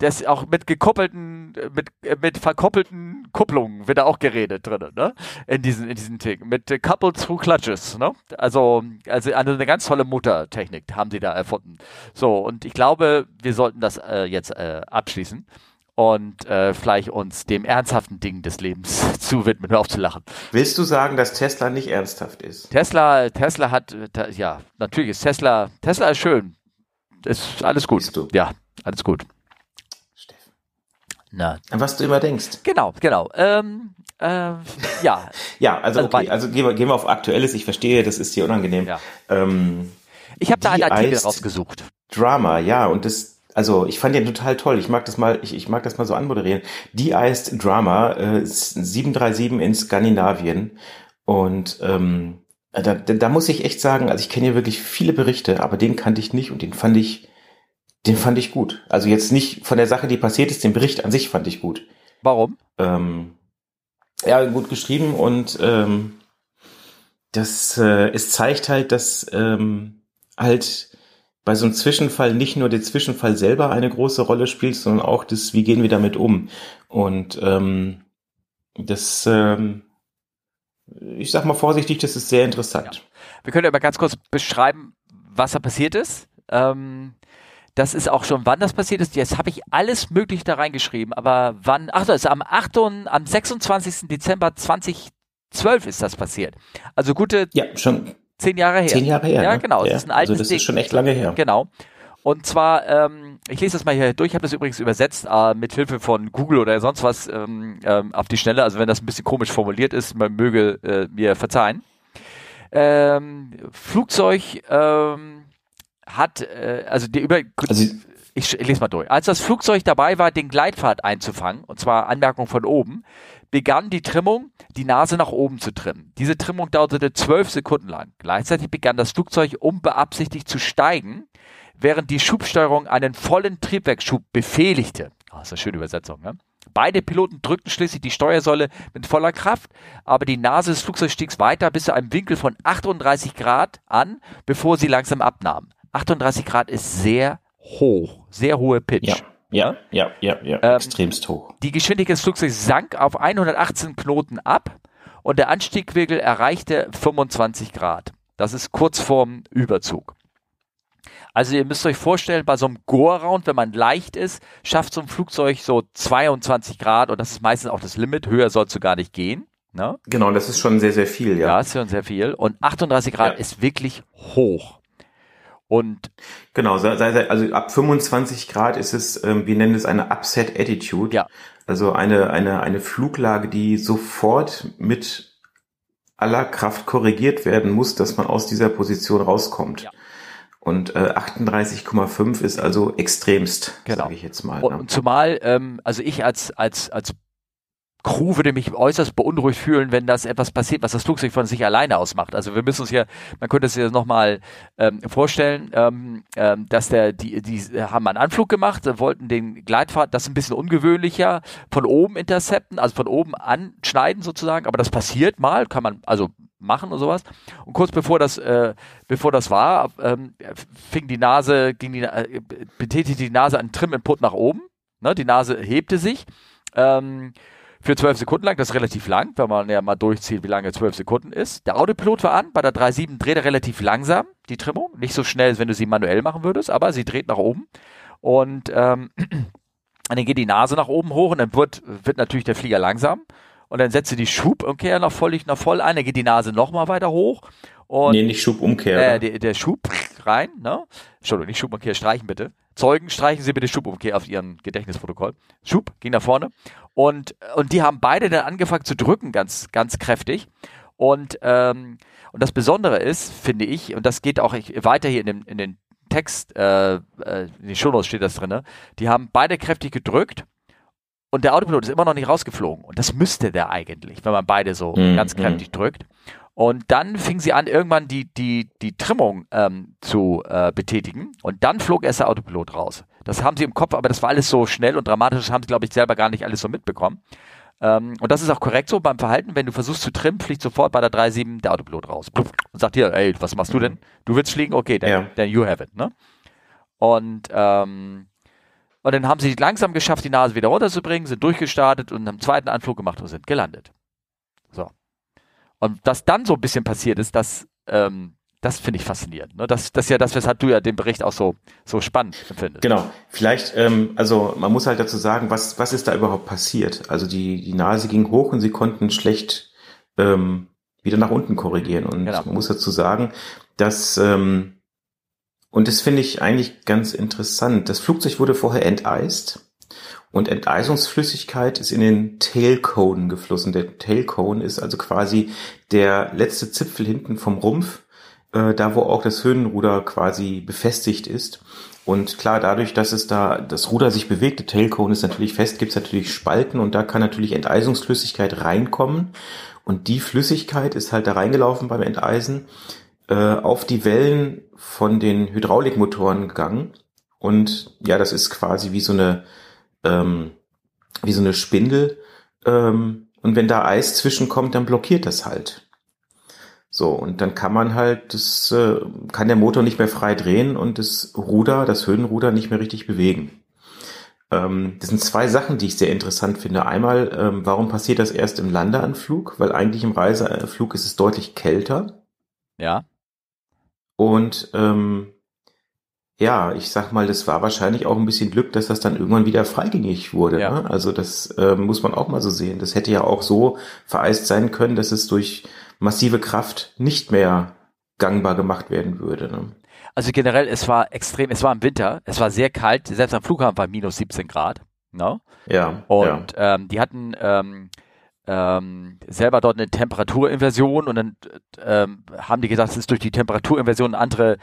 das auch mit gekoppelten, mit, äh, mit verkoppelten Kupplungen wird da auch geredet drin, ne? In diesen, in diesen Ting. Mit äh, Coupled Through Clutches, ne? Also, also eine, ganz tolle Motortechnik haben sie da erfunden. So, und ich glaube, wir sollten das äh, jetzt äh, abschließen und äh, vielleicht uns dem ernsthaften Ding des Lebens zuwidmen, hör auf zu lachen. willst du sagen, dass Tesla nicht ernsthaft ist? Tesla, Tesla hat, äh, ja, natürlich ist Tesla, Tesla ist schön. Ist alles gut. Du. Ja, alles gut. Na, was du immer denkst. genau, genau. Ähm, äh, ja, Ja, also Also okay, also gehen wir, gehen wir auf Aktuelles. Ich verstehe, das ist dir unangenehm. Ja. Ähm, ich habe da einen Artikel rausgesucht. Drama, ja, und das, also ich fand den total toll. Ich mag das mal, ich, ich mag das mal so anmoderieren. Die heißt Drama, äh, 737 in Skandinavien. Und ähm, da, da, da muss ich echt sagen, also ich kenne ja wirklich viele Berichte, aber den kannte ich nicht und den fand ich, den fand ich gut. Also jetzt nicht von der Sache, die passiert ist, den Bericht an sich fand ich gut. Warum? Ähm, ja, gut geschrieben und ähm, das äh, es zeigt halt, dass ähm, halt bei so einem Zwischenfall nicht nur der Zwischenfall selber eine große Rolle spielt, sondern auch das, wie gehen wir damit um. Und ähm, das, ähm, ich sag mal vorsichtig, das ist sehr interessant. Wir können aber ganz kurz beschreiben, was da passiert ist. Ähm, das ist auch schon, wann das passiert ist. Jetzt habe ich alles Mögliche da reingeschrieben, aber wann, ach, das ist am 8. und, am 26. Dezember 2012 ist das passiert. Also gute Ja, schon zehn Jahre her. zehn Jahre her. Ja, ne? genau. Das ist ein altes also das Ding. ist schon echt lange her. Genau. Und zwar, ähm, ich lese das mal hier durch, ich habe das übrigens übersetzt, äh, mit Hilfe von Google oder sonst was ähm, ähm, auf die Schnelle. Also wenn das ein bisschen komisch formuliert ist, man möge äh, mir verzeihen. Ähm, Flugzeug ähm, hat, äh, also die über, Also ich, ich lese mal durch. Als das Flugzeug dabei war, den Gleitpfad einzufangen, und zwar Anmerkung von oben, begann die Trimmung, die Nase nach oben zu trimmen. Diese Trimmung dauerte zwölf Sekunden lang. Gleichzeitig begann das Flugzeug unbeabsichtigt zu steigen, während die Schubsteuerung einen vollen Triebwerksschub befehligte. Oh, das ist eine schöne Übersetzung, ne? Beide Piloten drückten schließlich die Steuersäule mit voller Kraft, aber die Nase des Flugzeugs stieg weiter bis zu einem Winkel von 38 Grad an, bevor sie langsam abnahm. 38 Grad ist sehr hoch, sehr hohe Pitch. ja, ja, ja, ja, ja, Ähm, extremst hoch. Die Geschwindigkeit des Flugzeugs sank auf 118 Knoten ab und der Anstiegwinkel erreichte 25 Grad. Das ist kurz vorm Überzug. Also ihr müsst euch vorstellen, bei so einem Go-Around, wenn man leicht ist, schafft so ein Flugzeug so 22 Grad und das ist meistens auch das Limit. Höher sollst du gar nicht gehen. Ne? Genau, das ist schon sehr, sehr viel, ja. Ja, ist schon sehr viel. Und 38 Grad Ja. ist wirklich hoch. Und Genau, also ab 25 Grad ist es, ähm, wir nennen es eine Upset Attitude. Ja. Also eine, eine, eine Fluglage, die sofort mit aller Kraft korrigiert werden muss, dass man aus dieser Position rauskommt. Ja. Und äh, 38,5 ist also extremst, genau. sage ich jetzt mal. Und, ne? zumal, ähm, also ich als, als, als Crew würde mich äußerst beunruhigt fühlen, wenn das etwas passiert, was das Flugzeug von sich alleine ausmacht. Also wir müssen uns hier, man könnte es sich nochmal ähm, vorstellen, ähm, ähm, dass der, die, die haben einen Anflug gemacht, wollten den Gleitfahrt, das ist ein bisschen ungewöhnlicher, von oben intercepten, also von oben anschneiden sozusagen, aber das passiert mal, kann man also machen und sowas. Und kurz bevor das, äh, bevor das war, ähm, fing die Nase, ging die, äh, betätigte die Nase einen Trim-Input nach oben. Ne, die Nase hebte sich. Ähm, für zwölf Sekunden lang, das ist relativ lang, wenn man ja mal durchzieht, wie lange zwölf Sekunden ist. Der Autopilot war an, bei der 3.7 dreht er relativ langsam, die Trimmung, nicht so schnell, als wenn du sie manuell machen würdest, aber sie dreht nach oben und ähm, dann geht die Nase nach oben hoch und dann wird, wird natürlich der Flieger langsam und dann setzt sie die Schubumkehr noch voll, noch voll ein, dann geht die Nase nochmal weiter hoch und, nee, nicht Schubumkehr. Äh, der, der Schub rein, ne? Entschuldigung, nicht Schubumkehr, streichen bitte. Zeugen, streichen Sie bitte Schubumkehr auf Ihren Gedächtnisprotokoll. Schub, ging nach vorne. Und, und die haben beide dann angefangen zu drücken, ganz, ganz kräftig. Und, ähm, und das Besondere ist, finde ich, und das geht auch weiter hier in, dem, in den Text, äh, äh, in den Shownotes steht das drin, die haben beide kräftig gedrückt und der Autopilot ist immer noch nicht rausgeflogen. Und das müsste der eigentlich, wenn man beide so mm, ganz kräftig mm. drückt. Und dann fing sie an, irgendwann die, die, die Trimmung ähm, zu äh, betätigen. Und dann flog erst der Autopilot raus. Das haben sie im Kopf, aber das war alles so schnell und dramatisch, das haben sie, glaube ich, selber gar nicht alles so mitbekommen. Ähm, und das ist auch korrekt so beim Verhalten. Wenn du versuchst zu trimmen, fliegt sofort bei der 3.7 der Autopilot raus. Und sagt hier, ey, was machst du denn? Du willst fliegen? Okay, dann, ja. then you have it. Ne? Und, ähm, und dann haben sie langsam geschafft, die Nase wieder runterzubringen, sind durchgestartet und haben einen zweiten Anflug gemacht und sind gelandet. Und was dann so ein bisschen passiert ist, das, ähm, das finde ich faszinierend. Ne? Das, das ist ja das, weshalb du ja den Bericht auch so, so spannend empfindest. Genau. Vielleicht, ähm, also man muss halt dazu sagen, was, was ist da überhaupt passiert? Also die, die Nase ging hoch und sie konnten schlecht ähm, wieder nach unten korrigieren. Und genau. man muss dazu sagen, dass, ähm, und das finde ich eigentlich ganz interessant, das Flugzeug wurde vorher enteist und Enteisungsflüssigkeit ist in den Tailcone geflossen. Der Tailcone ist also quasi der letzte Zipfel hinten vom Rumpf, äh, da wo auch das Höhenruder quasi befestigt ist. Und klar, dadurch, dass es da das Ruder sich bewegt, der Tailcone ist natürlich fest, gibt es natürlich Spalten und da kann natürlich Enteisungsflüssigkeit reinkommen. Und die Flüssigkeit ist halt da reingelaufen beim Enteisen äh, auf die Wellen von den Hydraulikmotoren gegangen. Und ja, das ist quasi wie so eine ähm, wie so eine Spindel. Ähm, und wenn da Eis zwischenkommt, dann blockiert das halt. So, und dann kann man halt, das äh, kann der Motor nicht mehr frei drehen und das Ruder, das Höhenruder nicht mehr richtig bewegen. Ähm, das sind zwei Sachen, die ich sehr interessant finde. Einmal, ähm, warum passiert das erst im Landeanflug? Weil eigentlich im Reiseanflug ist es deutlich kälter. Ja. Und ähm, ja, ich sag mal, das war wahrscheinlich auch ein bisschen Glück, dass das dann irgendwann wieder freigängig wurde. Ja. Ne? Also das äh, muss man auch mal so sehen. Das hätte ja auch so vereist sein können, dass es durch massive Kraft nicht mehr gangbar gemacht werden würde. Ne? Also generell, es war extrem, es war im Winter, es war sehr kalt, selbst am Flughafen war minus 17 Grad. Ne? Ja. Und ja. Ähm, die hatten ähm, ähm, selber dort eine Temperaturinversion und dann ähm, haben die gesagt, es ist durch die Temperaturinversion andere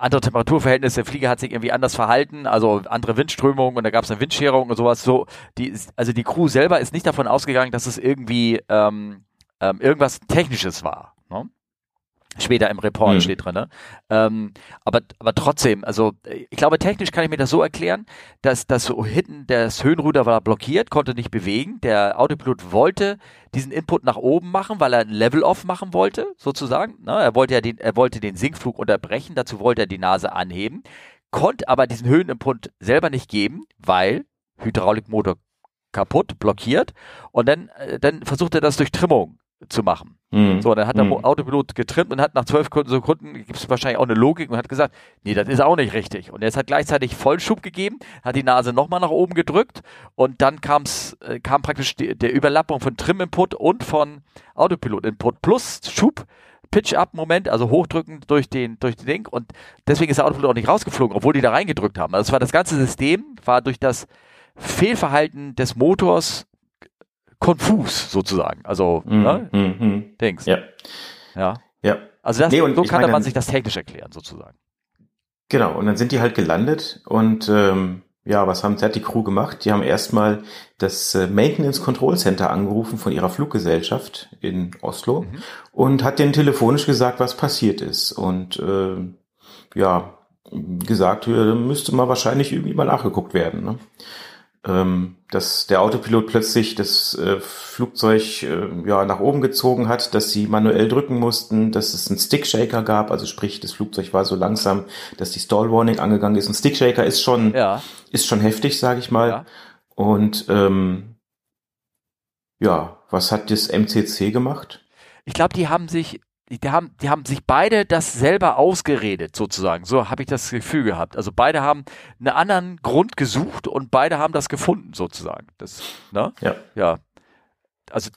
andere Temperaturverhältnisse, der Flieger hat sich irgendwie anders verhalten, also andere Windströmungen und da gab es eine Windscherung und sowas. So, die, also die Crew selber ist nicht davon ausgegangen, dass es irgendwie ähm, ähm, irgendwas Technisches war. Ne? Später im Report mhm. steht drin. Ne? Ähm, aber, aber trotzdem, also ich glaube, technisch kann ich mir das so erklären, dass das so hinten das Höhenruder war blockiert, konnte nicht bewegen. Der Autopilot wollte diesen Input nach oben machen, weil er ein Level-Off machen wollte, sozusagen. Ne? Er wollte ja den, er wollte den Sinkflug unterbrechen, dazu wollte er die Nase anheben, konnte aber diesen Höheninput selber nicht geben, weil Hydraulikmotor kaputt, blockiert. Und dann, äh, dann versucht er das durch Trimmung zu machen. Mhm. So, dann hat der mhm. Autopilot getrimmt und hat nach zwölf Sekunden, gibt es wahrscheinlich auch eine Logik und hat gesagt, nee, das ist auch nicht richtig. Und jetzt hat gleichzeitig Vollschub gegeben, hat die Nase nochmal nach oben gedrückt und dann kam's, äh, kam praktisch die, der Überlappung von Trim-Input und von Autopilot-Input plus Schub. Pitch-Up-Moment, also hochdrücken durch den, durch den Ding und deswegen ist der Autopilot auch nicht rausgeflogen, obwohl die da reingedrückt haben. Also es war das ganze System, war durch das Fehlverhalten des Motors konfus sozusagen. Also, Mhm, ne? mhm, mhm. Dings. Ja, Ja. ja. Also das, Nee, und so kann meine- man sich das technisch erklären, sozusagen. Genau, und dann sind die halt gelandet und ähm, ja, was haben, hat die Crew gemacht? Die haben erstmal das äh, Maintenance Control Center angerufen von ihrer Fluggesellschaft in Oslo Mhm. und hat denen telefonisch gesagt, was passiert ist. Und äh, ja, gesagt, müsste mal wahrscheinlich irgendwie mal nachgeguckt werden. Ne? Ähm, dass der Autopilot plötzlich das äh, Flugzeug äh, ja nach oben gezogen hat, dass sie manuell drücken mussten, dass es einen Stickshaker gab, also sprich, das Flugzeug war so langsam, dass die Stall Warning angegangen ist. Ein Stickshaker ist schon Ja. ist schon heftig, sage ich mal. Ja. Und ähm, ja, was hat das MCC gemacht? Ich glaube, die haben sich, die haben, die haben sich beide das selber ausgeredet, sozusagen. So habe ich das Gefühl gehabt. Also beide haben einen anderen Grund gesucht und beide haben das gefunden, sozusagen. Das, ne? Ja. Ja. Also,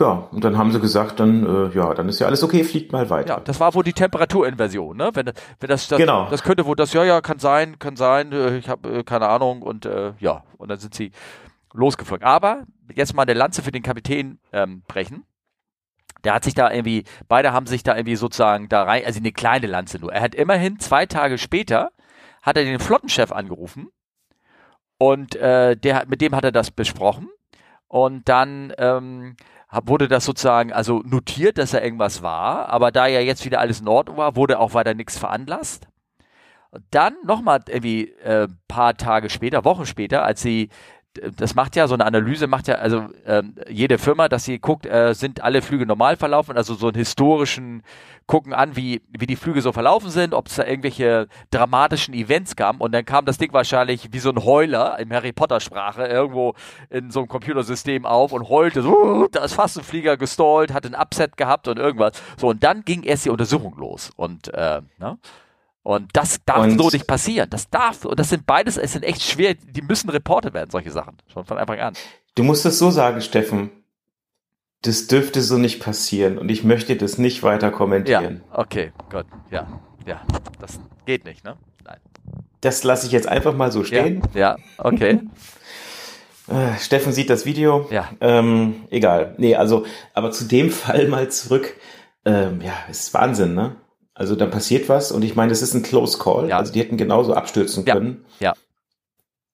Ja, und dann haben sie gesagt, dann äh, ja, dann ist ja alles okay, fliegt mal weiter. ja, das war wohl die Temperaturinversion, ne? Wenn, wenn das, das, Genau. das könnte wohl das, ja, ja, kann sein, kann sein, äh, ich habe äh, keine Ahnung und äh, ja, und dann sind sie losgeflogen. Aber jetzt mal eine Lanze für den Kapitän ähm, brechen. Der hat sich da irgendwie, beide haben sich da irgendwie sozusagen da rein, also eine kleine Lanze nur. Er hat immerhin zwei Tage später, hat er den Flottenchef angerufen und äh, der, mit dem hat er das besprochen und dann ähm, wurde das sozusagen also notiert, dass er irgendwas war, aber da ja jetzt wieder alles in Ordnung war, wurde auch weiter nichts veranlasst. Dann nochmal irgendwie äh, paar Tage später, Wochen später, als sie das macht ja so eine Analyse, macht ja also ähm, jede Firma, dass sie guckt, äh, sind alle Flüge normal verlaufen, also so einen historischen gucken an, wie, wie die Flüge so verlaufen sind, ob es da irgendwelche dramatischen Events gab und dann kam das Ding wahrscheinlich wie so ein Heuler in Harry Potter Sprache irgendwo in so einem Computersystem auf und heulte so, "Uh, da ist fast ein Flieger gestallt, hat ein Upset gehabt und irgendwas. So und dann ging erst die Untersuchung los und äh, ne? Und das darf Und- so nicht passieren. Das darf, und das sind beides, es sind echt schwer, die müssen reportet werden, solche Sachen. Schon von Anfang an. Du musst es so sagen, Steffen. Das dürfte so nicht passieren und ich möchte das nicht weiter Ja, kommentieren. okay, Gott, ja, ja, das geht nicht, ne? Nein. Das lasse ich jetzt einfach mal so stehen. Ja, ja, okay, Äh, Steffen sieht das Video. ja, Ähm, egal. Nee, also, aber zu dem Fall mal zurück. Ähm, ja, ist Wahnsinn, ne? Also da passiert was und ich meine, es ist ein Close Call. Ja. Also die hätten genauso abstürzen Ja, können. ja.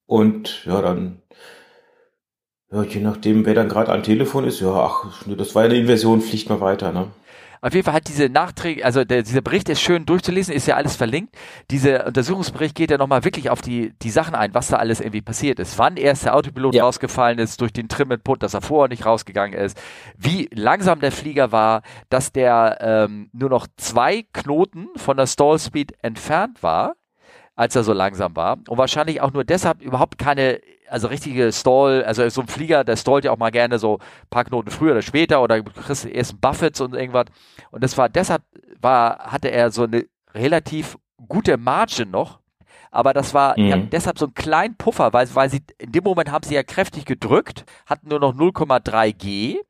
Und ja, dann, ja, je nachdem, wer dann gerade am Telefon ist, ja, ach, das war eine Inversion, fliegt mal weiter, ne? Auf jeden Fall hat diese Nachträge, also der, dieser Bericht ist schön durchzulesen, ist ja alles verlinkt. Dieser Untersuchungsbericht geht ja nochmal wirklich auf die, die Sachen ein, was da alles irgendwie passiert ist. Wann erst der Autopilot Ja. rausgefallen ist durch den Trim and Put, dass er vorher nicht rausgegangen ist, wie langsam der Flieger war, dass der ähm, nur noch zwei Knoten von der Stall Speed entfernt war, als er so langsam war. Und wahrscheinlich auch nur deshalb überhaupt keine, also richtige Stall, also so ein Flieger, der stallt ja auch mal gerne so ein paar Knoten früher oder später oder du kriegst erst einen Buffets und irgendwas. Und das war deshalb war, hatte er so eine relativ gute Margin noch. Aber das war, Mhm. deshalb so einen kleinen Puffer, weil, weil sie, in dem Moment haben sie ja kräftig gedrückt, hatten nur noch 0,3 G.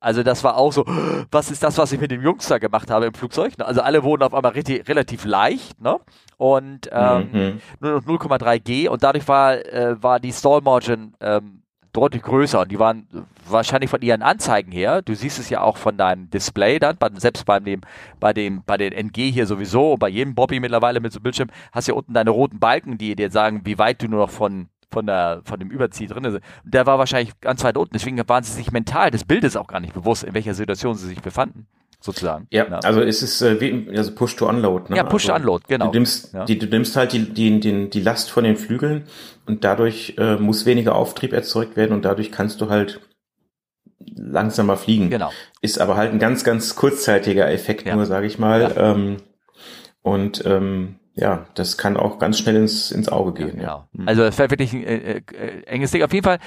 Also das war auch so, was ist das, was ich mit dem Jungs da gemacht habe im Flugzeug? ne? Also alle wurden auf einmal richtig, relativ leicht, ne? Und ähm, Mhm. nur noch 0,3 G und dadurch war, äh, war die Stall Margin ähm, deutlich größer und die waren wahrscheinlich von ihren Anzeigen her, du siehst es ja auch von deinem Display dann, bei, selbst bei dem, bei dem, bei den NG hier sowieso, bei jedem Bobby mittlerweile mit so einem Bildschirm, hast du ja unten deine roten Balken, die dir sagen, wie weit du nur noch von von der von dem Überzieh drin ist. Und der war wahrscheinlich ganz weit unten, deswegen waren sie sich mental des Bildes auch gar nicht bewusst, in welcher Situation sie sich befanden, sozusagen. Ja, also es ist äh, wie, also Push to Unload. Ne? Ja, Push to also, Unload, genau. Du nimmst, Ja. die, du nimmst halt die, die, die, die Last von den Flügeln und dadurch äh, muss weniger Auftrieb erzeugt werden und dadurch kannst du halt langsamer fliegen. Genau. Ist aber halt ein ganz, ganz kurzzeitiger Effekt Ja. nur, sage ich mal. Ähm, und ähm, ja, das kann auch ganz schnell ins, ins Auge gehen. Genau. Ja. Also es war wirklich ein äh, äh, enges Ding. Auf jeden Fall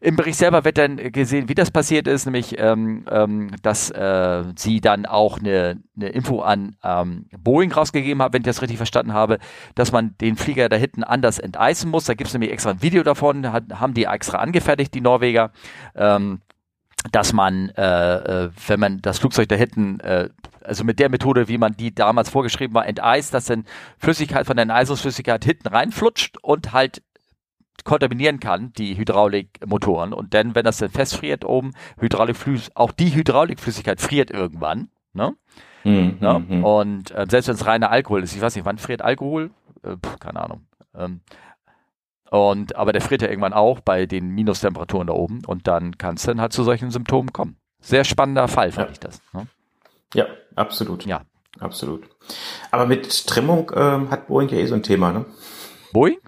im Bericht selber wird dann gesehen, wie das passiert ist, nämlich ähm, ähm, dass äh, sie dann auch eine, eine Info an ähm, Boeing rausgegeben haben, wenn ich das richtig verstanden habe, dass man den Flieger da hinten anders enteisen muss. Da gibt es nämlich extra ein Video davon, hat, haben die extra angefertigt, die Norweger. Ähm, dass man, äh, äh, wenn man das Flugzeug da hinten, äh, also mit der Methode, wie man die damals vorgeschrieben war, enteist, dass dann Flüssigkeit von der Enteisungsflüssigkeit hinten reinflutscht und halt kontaminieren kann, die Hydraulikmotoren. Und dann, wenn das dann festfriert oben, Hydraulikflüss, auch die Hydraulikflüssigkeit friert irgendwann. Ne? Mhm, ne? Mhm. Und äh, selbst wenn es reiner Alkohol ist, ich weiß nicht, wann friert Alkohol? Äh, pf, keine Ahnung. Ähm, und, aber der friert ja irgendwann auch bei den Minustemperaturen da oben und dann kann es dann halt zu solchen Symptomen kommen. Sehr spannender Fall, fand ja. ich das. Ne? Ja, absolut. Ja. Absolut. Aber mit Trimmung ähm, hat Boeing ja eh so ein Thema, ne? Boeing?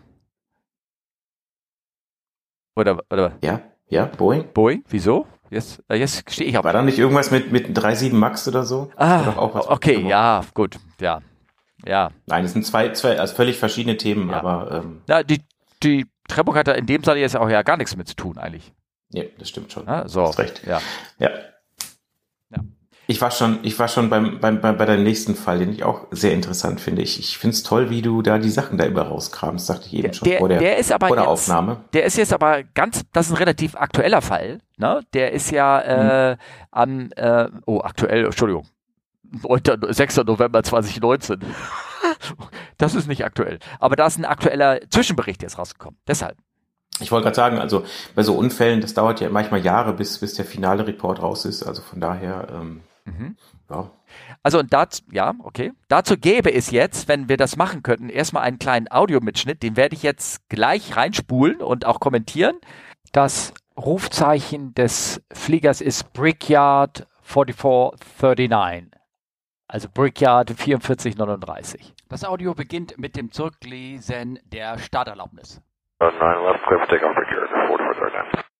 Oder, oder? Ja, ja, Boeing. Boeing? Wieso? Jetzt, äh, jetzt stehe ich auf. War da nicht irgendwas mit, mit 3.7 Max oder so? Ah, okay, ja, gut, ja. Ja. Nein, es sind zwei, zwei also völlig verschiedene Themen, ja. aber. Ähm, Na, die, die Trennung hat da in dem Sinne jetzt auch ja gar nichts mit zu tun, eigentlich. Nee, das stimmt schon. Ja, so. Hast recht. Ja. ja. Ich war schon, ich war schon beim, beim, bei, bei deinem nächsten Fall, den ich auch sehr interessant finde. Ich, ich finde es toll, wie du da die Sachen da immer rauskramst, sagte ich eben der, schon vor der, der ist aber vor der jetzt, Aufnahme. Der ist jetzt aber ganz, das ist ein relativ aktueller Fall. Ne? Der ist ja äh, hm. am, äh, oh, aktuell, Entschuldigung, 6. November 2019. das ist nicht aktuell. Aber da ist ein aktueller Zwischenbericht jetzt rausgekommen. Deshalb. Ich wollte gerade sagen, also bei so Unfällen, das dauert ja manchmal Jahre, bis, bis der finale Report raus ist. Also von daher, ähm, mhm. ja. Also und dazu, ja, okay. Dazu gäbe es jetzt, wenn wir das machen könnten, erstmal einen kleinen Audiomitschnitt, den werde ich jetzt gleich reinspulen und auch kommentieren. Das Rufzeichen des Fliegers ist Brickyard 4439. Also Brickyard 4439. Das Audio beginnt mit dem Zurücklesen der Starterlaubnis. 9 left, clear for takeoff, Brickyard 4439.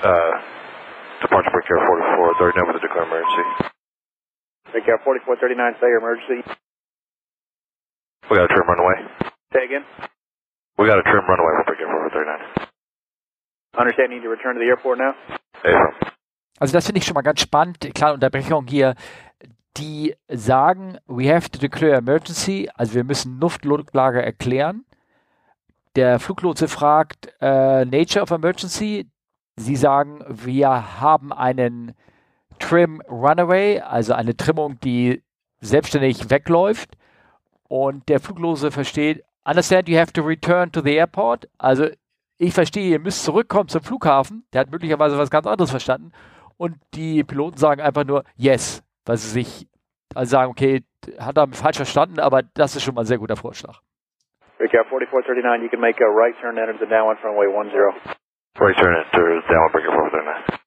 Uh, departure Brickyard 4439 with a declare emergency. Brickyard 4439, say emergency. We got a trim runway. Say again? We got a trim runway for Brickyard 4439. Understand you need to return to the airport now? Hey, from. Also das finde ich schon mal ganz spannend. Kleine Unterbrechung hier. Die sagen, we have to declare emergency, also wir müssen Luftnotlage erklären. Der Fluglotse fragt äh, Nature of Emergency. Sie sagen, wir haben einen Trim Runaway, also eine Trimmung, die selbstständig wegläuft. Und der Fluglose versteht, understand you have to return to the airport. Also ich verstehe, ihr müsst zurückkommen zum Flughafen. Der hat möglicherweise was ganz anderes verstanden und die Piloten sagen einfach nur yes, weil sie sich also sagen, okay, hat er falsch verstanden, aber das ist schon mal ein sehr guter Vorschlag. Recap 4439, you can make a right turn enter the downwind runway 10. Right turn enter downwind breaker 439.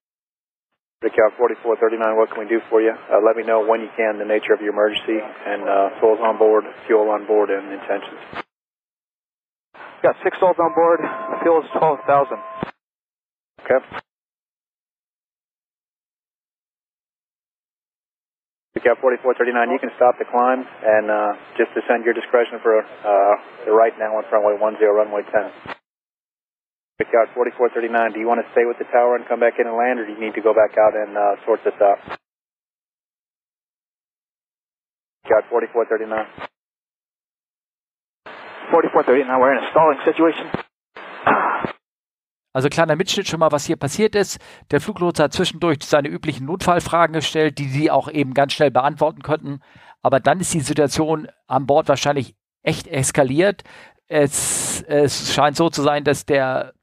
Recap 4439, what can we do for you? Uh, let me know when you can the nature of your emergency and uh, souls on board, fuel on board, and intentions. Got six souls on board. Fuel is 12,000. Okay. Cap 4439, you can stop the climb and uh, just descend your discretion for uh, the right now on runway 10, runway 10. Cap 4439, do you want to stay with the tower and come back in and land, or do you need to go back out and uh, sort this out? Cap 4439. 4439, we're in a stalling situation. Also kleiner Mitschnitt schon mal, was hier passiert ist. Der Fluglotse hat zwischendurch seine üblichen Notfallfragen gestellt, die sie auch eben ganz schnell beantworten konnten. Aber dann ist die Situation an Bord wahrscheinlich echt eskaliert. Es, es scheint so zu sein, dass der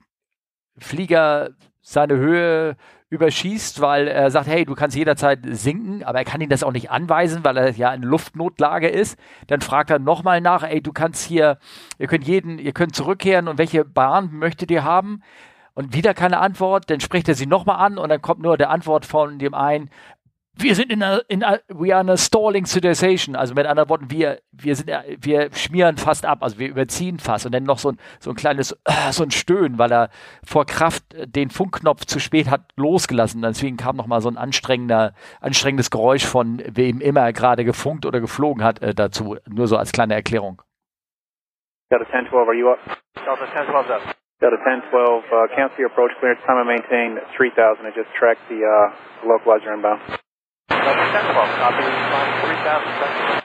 Flieger seine Höhe überschießt, weil er sagt, hey, du kannst jederzeit sinken, aber er kann ihn das auch nicht anweisen, weil er ja in Luftnotlage ist. Dann fragt er nochmal nach, ey, du kannst hier, ihr könnt jeden, ihr könnt zurückkehren und welche Bahn möchtet ihr haben? Und wieder keine Antwort, dann spricht er sie nochmal an und dann kommt nur der Antwort von dem einen, wir sind in einer, in einer, we are in a stalling situation. Also mit anderen Worten, wir, wir sind, wir schmieren fast ab, also wir überziehen fast und dann noch so ein, so ein kleines, äh, so ein Stöhnen, weil er vor Kraft den Funkknopf zu spät hat losgelassen. Deswegen kam nochmal so ein anstrengender, anstrengendes Geräusch von wem immer er gerade gefunkt oder geflogen hat äh, dazu. Nur so als kleine Erklärung. Delta 1012, are you up? Delta 1012 up. Delta 1012, uh, cancel your approach clearance, time and maintain 3000 and just track the uh, localizer inbound. Delta 1012, copy, respond 3000,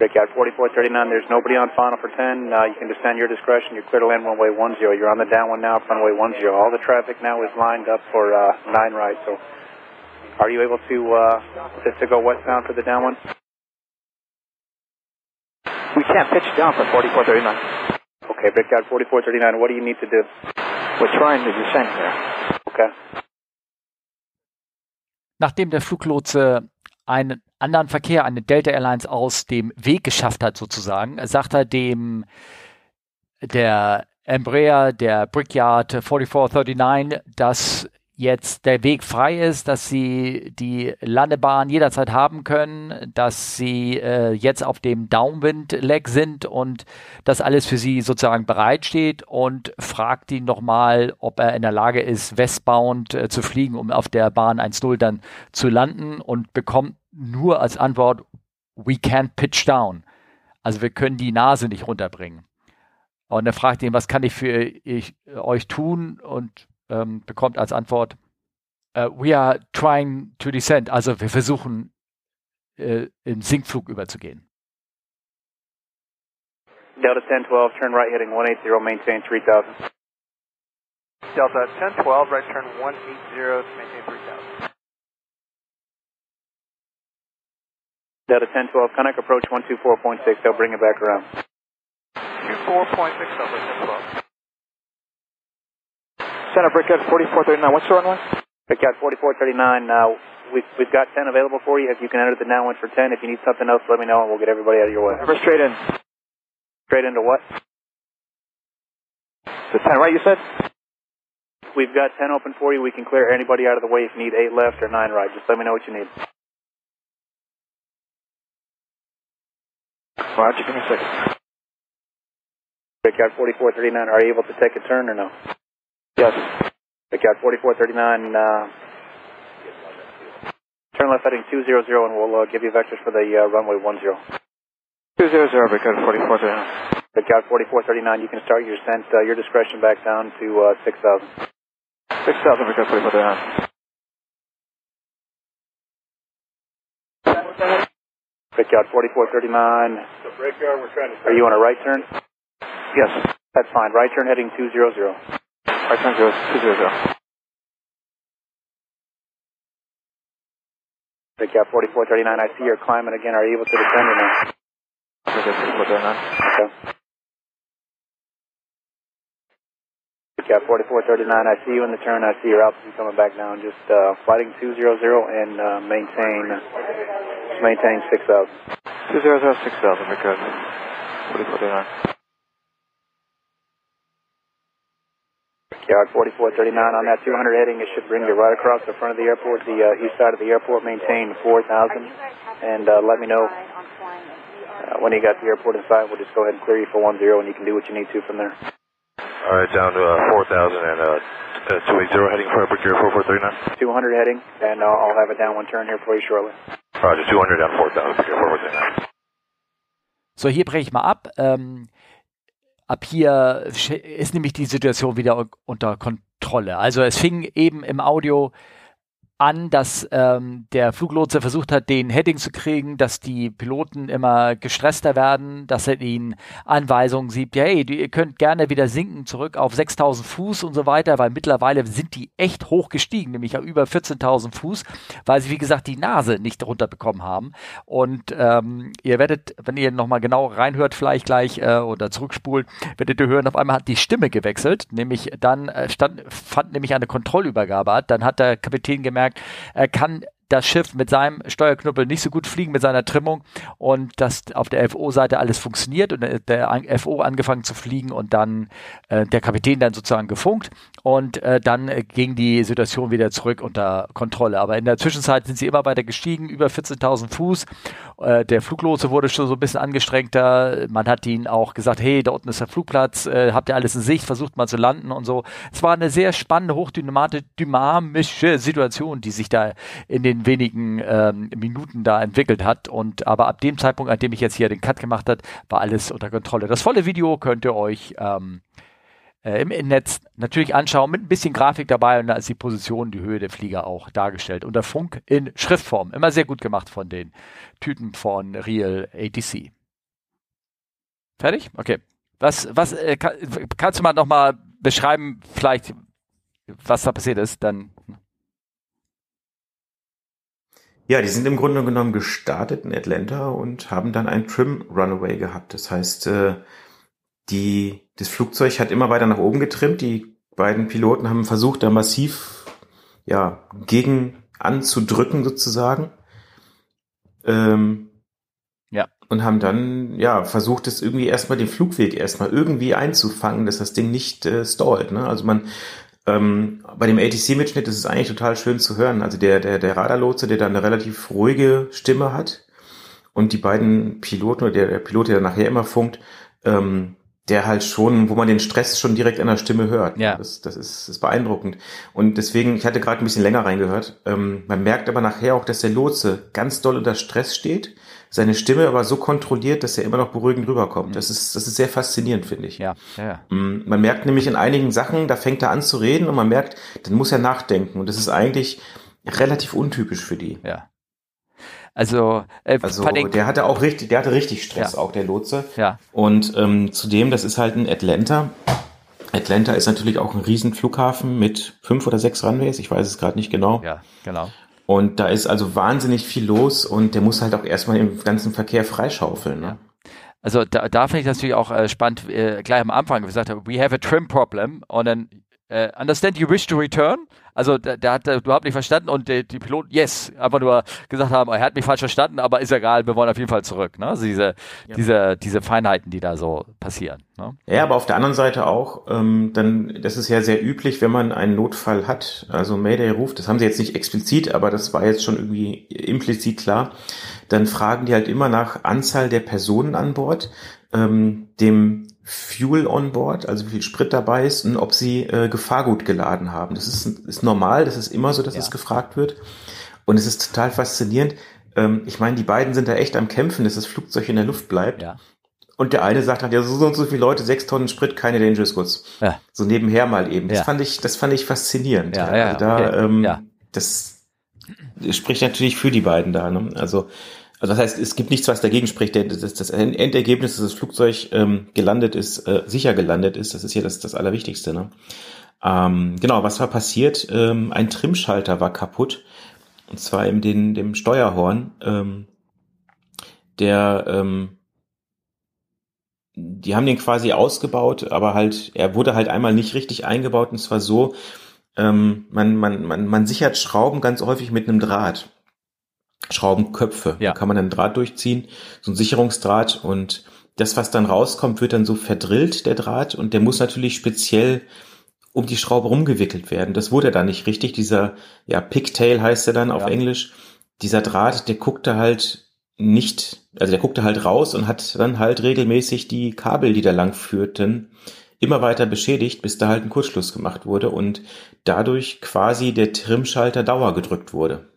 Big Cat 4439, there's nobody on final for 10. Uh, you can descend your discretion. You're clear to land runway 10. You're on the downwind now, runway 10. All the traffic now is lined up for uh, 9 right, so Are you able to, uh, to, to go westbound for the downwind? We can't pitch down for 4439. Okay, Brickyard 4439, what do you need to do? We're trying to descend here. Okay. Nachdem der Fluglotse einen anderen Verkehr, eine Delta Airlines aus dem Weg geschafft hat, sozusagen, sagt er dem der Embraer, der Brickyard 4439, dass jetzt der Weg frei ist, dass sie die Landebahn jederzeit haben können, dass sie äh, jetzt auf dem Downwind-Leg sind und das alles für sie sozusagen bereitsteht und fragt ihn nochmal, ob er in der Lage ist, westbound äh, zu fliegen, um auf der Bahn 1.0 dann zu landen und bekommt nur als Antwort, we can't pitch down. Also wir können die Nase nicht runterbringen. Und er fragt ihn, was kann ich für ich, euch tun? Und ähm, bekommt als Antwort, uh, we are trying to descend. Also wir versuchen äh, im Sinkflug überzugehen. Delta 1012, turn right heading 180, maintain 3000. Delta 1012, right turn 180 maintain 3000. Delta 1012, Connect approach 124.6, they'll bring it back around. 24.6 Delta 1012. Center Brickyard 4439, what's the runway? Brickyard 4439, uh, we've, we've got 10 available for you. If you can enter the downwind for 10, if you need something else, let me know and we'll get everybody out of your way. Never straight in. Straight into what? The 10, right, you said? We've got 10 open for you. We can clear anybody out of the way if you need 8 left or 9 right. Just let me know what you need. Roger, give me a second. Brickyard 4439, are you able to take a turn or no? Yes. Brickyard 4439, uh, turn left heading 200 and we'll uh, give you vectors for the uh, runway 10. 200 Brickyard 4439. Brickyard 4439, you can start your descent, uh, your discretion back down to uh, 6,000. 6000 Brickyard 4439. Brickyard 4439, The brickyard, we're trying to. are you on a right turn? Yes. That's fine, right turn heading 200. 200. Brickyard 4439, I see you're climbing again. Are you able to descend or no? Brickyard 4439. Okay. 4439, I see you in the turn. I see your altitude coming back down. Just uh, fighting 200 and uh, maintain maintain 6,000. 200 6000 Brickyard 4439. Brickyard 4439 on that 200 heading. It should bring you right across the front of the airport, the uh, east side of the airport. Maintain 4,000 and uh, let me know uh, when you got the airport inside. We'll just go ahead and clear you for 10 and you can do what you need to from there. All right, down to uh, 4,000 and uh, uh, 280 heading for brickyard 4439. 200 heading and uh, I'll have a one turn here for you shortly. Roger, 200 down 4,000, brickyard 4439. So, hier breche ich mal ab. Ähm, ab hier ist nämlich die Situation wieder un- unter Kontrolle. Also es fing eben im Audio an, dass ähm, der Fluglotse versucht hat, den Heading zu kriegen, dass die Piloten immer gestresster werden, dass er ihnen Anweisungen sieht, ja, hey, ihr könnt gerne wieder sinken zurück auf 6000 Fuß und so weiter, weil mittlerweile sind die echt hoch gestiegen, nämlich auf über 14.000 Fuß, weil sie, wie gesagt, die Nase nicht runterbekommen haben. Und ähm, ihr werdet, wenn ihr nochmal genau reinhört, vielleicht gleich äh, oder zurückspult, werdet ihr hören, auf einmal hat die Stimme gewechselt, nämlich dann äh, stand, fand nämlich eine Kontrollübergabe hat. Dann hat der Kapitän gemerkt, er kann das Schiff mit seinem Steuerknüppel nicht so gut fliegen mit seiner Trimmung und dass auf der FO-Seite alles funktioniert und äh, der FO angefangen zu fliegen und dann äh, der Kapitän dann sozusagen gefunkt und äh, dann äh, ging die Situation wieder zurück unter Kontrolle. Aber in der Zwischenzeit sind sie immer weiter gestiegen, über 14.000 Fuß. Äh, der Fluglotse wurde schon so ein bisschen angestrengter. Man hat ihnen auch gesagt, hey, da unten ist der Flugplatz, habt ihr alles in Sicht, versucht mal zu landen und so. Es war eine sehr spannende, hochdynamische Situation, die sich da in den wenigen ähm, Minuten da entwickelt hat. Und aber ab dem Zeitpunkt, an dem ich jetzt hier den Cut gemacht hat, war alles unter Kontrolle. Das volle Video könnt ihr euch ähm, äh, im Netz natürlich anschauen, mit ein bisschen Grafik dabei und da ist die Position, die Höhe der Flieger auch dargestellt. Und der Funk in Schriftform. Immer sehr gut gemacht von den Typen von Real ATC. Fertig? Okay. Was, was äh, kann, kannst du mal nochmal beschreiben, vielleicht, was da passiert ist? Dann Ja, die sind im Grunde genommen gestartet in Atlanta und haben dann ein Trim Runaway gehabt. Das heißt, äh, die, das Flugzeug hat immer weiter nach oben getrimmt. Die beiden Piloten haben versucht, da massiv ja, gegen anzudrücken sozusagen. Ähm, Ja. Und haben dann ja versucht, es irgendwie erstmal den Flugweg erstmal irgendwie einzufangen, dass das Ding nicht äh, stallt. Ne? Also man ähm, bei dem ATC-Mitschnitt ist es eigentlich total schön zu hören. Also der, der, der Radarlotse, der da eine relativ ruhige Stimme hat und die beiden Piloten oder der, der Pilot, der nachher immer funkt, ähm, der halt schon, wo man den Stress schon direkt an der Stimme hört. Ja. Das, das, ist, das ist beeindruckend. Und deswegen, ich hatte gerade ein bisschen länger reingehört, ähm, man merkt aber nachher auch, dass der Lotse ganz doll unter Stress steht, seine Stimme aber so kontrolliert, dass er immer noch beruhigend rüberkommt. Das ist, das ist sehr faszinierend, finde ich. Ja, ja, ja. Mm, Man merkt nämlich in einigen Sachen, da fängt er an zu reden und man merkt, dann muss er nachdenken. Und das ist eigentlich relativ untypisch für die. ja. Also, äh, Also der hatte auch richtig, der hatte richtig Stress, Ja. auch der Lotse. ja, Und ähm, zudem, das ist halt ein Atlanta. Atlanta ist natürlich auch ein riesen Flughafen mit fünf oder sechs Runways, ich weiß es gerade nicht genau. ja, genau. Und da ist also wahnsinnig viel los und der muss halt auch erstmal im ganzen Verkehr freischaufeln. Ne? Also da, da finde ich das natürlich auch äh, spannend, äh, gleich am Anfang gesagt habe, we have a trim problem und dann äh, understand you wish to return. Also der, der hat äh, überhaupt nicht verstanden und der, die Piloten, yes, einfach nur gesagt haben, er hat mich falsch verstanden, aber ist egal, wir wollen auf jeden Fall zurück. Ne? Also diese, diese, diese Feinheiten, die da so passieren. Ne? Ja, aber auf der anderen Seite auch, ähm, dann, das ist ja sehr üblich, wenn man einen Notfall hat, also Mayday ruft, das haben sie jetzt nicht explizit, aber das war jetzt schon irgendwie implizit klar, dann fragen die halt immer nach Anzahl der Personen an Bord, ähm, dem Fuel on board, also wie viel Sprit dabei ist und ob sie äh, Gefahrgut geladen haben. Das ist, ist normal, das ist immer so, dass Ja. es gefragt wird. Und es ist total faszinierend. Ähm, ich meine, die beiden sind da echt am Kämpfen, dass das Flugzeug in der Luft bleibt. Ja. Und der eine sagt halt, ja, so und so viele Leute, sechs Tonnen Sprit, keine Dangerous Goods. Ja. So nebenher mal eben. Das Ja. fand ich, das fand ich faszinierend. Ja, ja, also da, okay. ähm, Ja. das spricht natürlich für die beiden da. Ne? Also, also das heißt, es gibt nichts, was dagegen spricht. Das, das Endergebnis, dass das Flugzeug ähm, gelandet ist, äh, sicher gelandet ist, das ist ja das, das Allerwichtigste. Ne? Ähm, genau, was war passiert? Ähm, ein Trimschalter war kaputt. Und zwar in den, dem Steuerhorn. Ähm, der ähm, die haben den quasi ausgebaut, aber halt, er wurde halt einmal nicht richtig eingebaut und zwar so, ähm, man, man, man, man sichert Schrauben ganz häufig mit einem Draht. Schraubenköpfe. Ja. Da kann man einen Draht durchziehen, so ein Sicherungsdraht und das, was dann rauskommt, wird dann so verdrillt, der Draht, und der muss natürlich speziell um die Schraube rumgewickelt werden. Das wurde da nicht richtig. Dieser, ja, Pigtail heißt er dann auf Ja. Englisch. Dieser Draht, der guckte halt nicht, also der guckte halt raus und hat dann halt regelmäßig die Kabel, die da lang führten, immer weiter beschädigt, bis da halt ein Kurzschluss gemacht wurde und dadurch quasi der Trimschalter Dauer gedrückt wurde.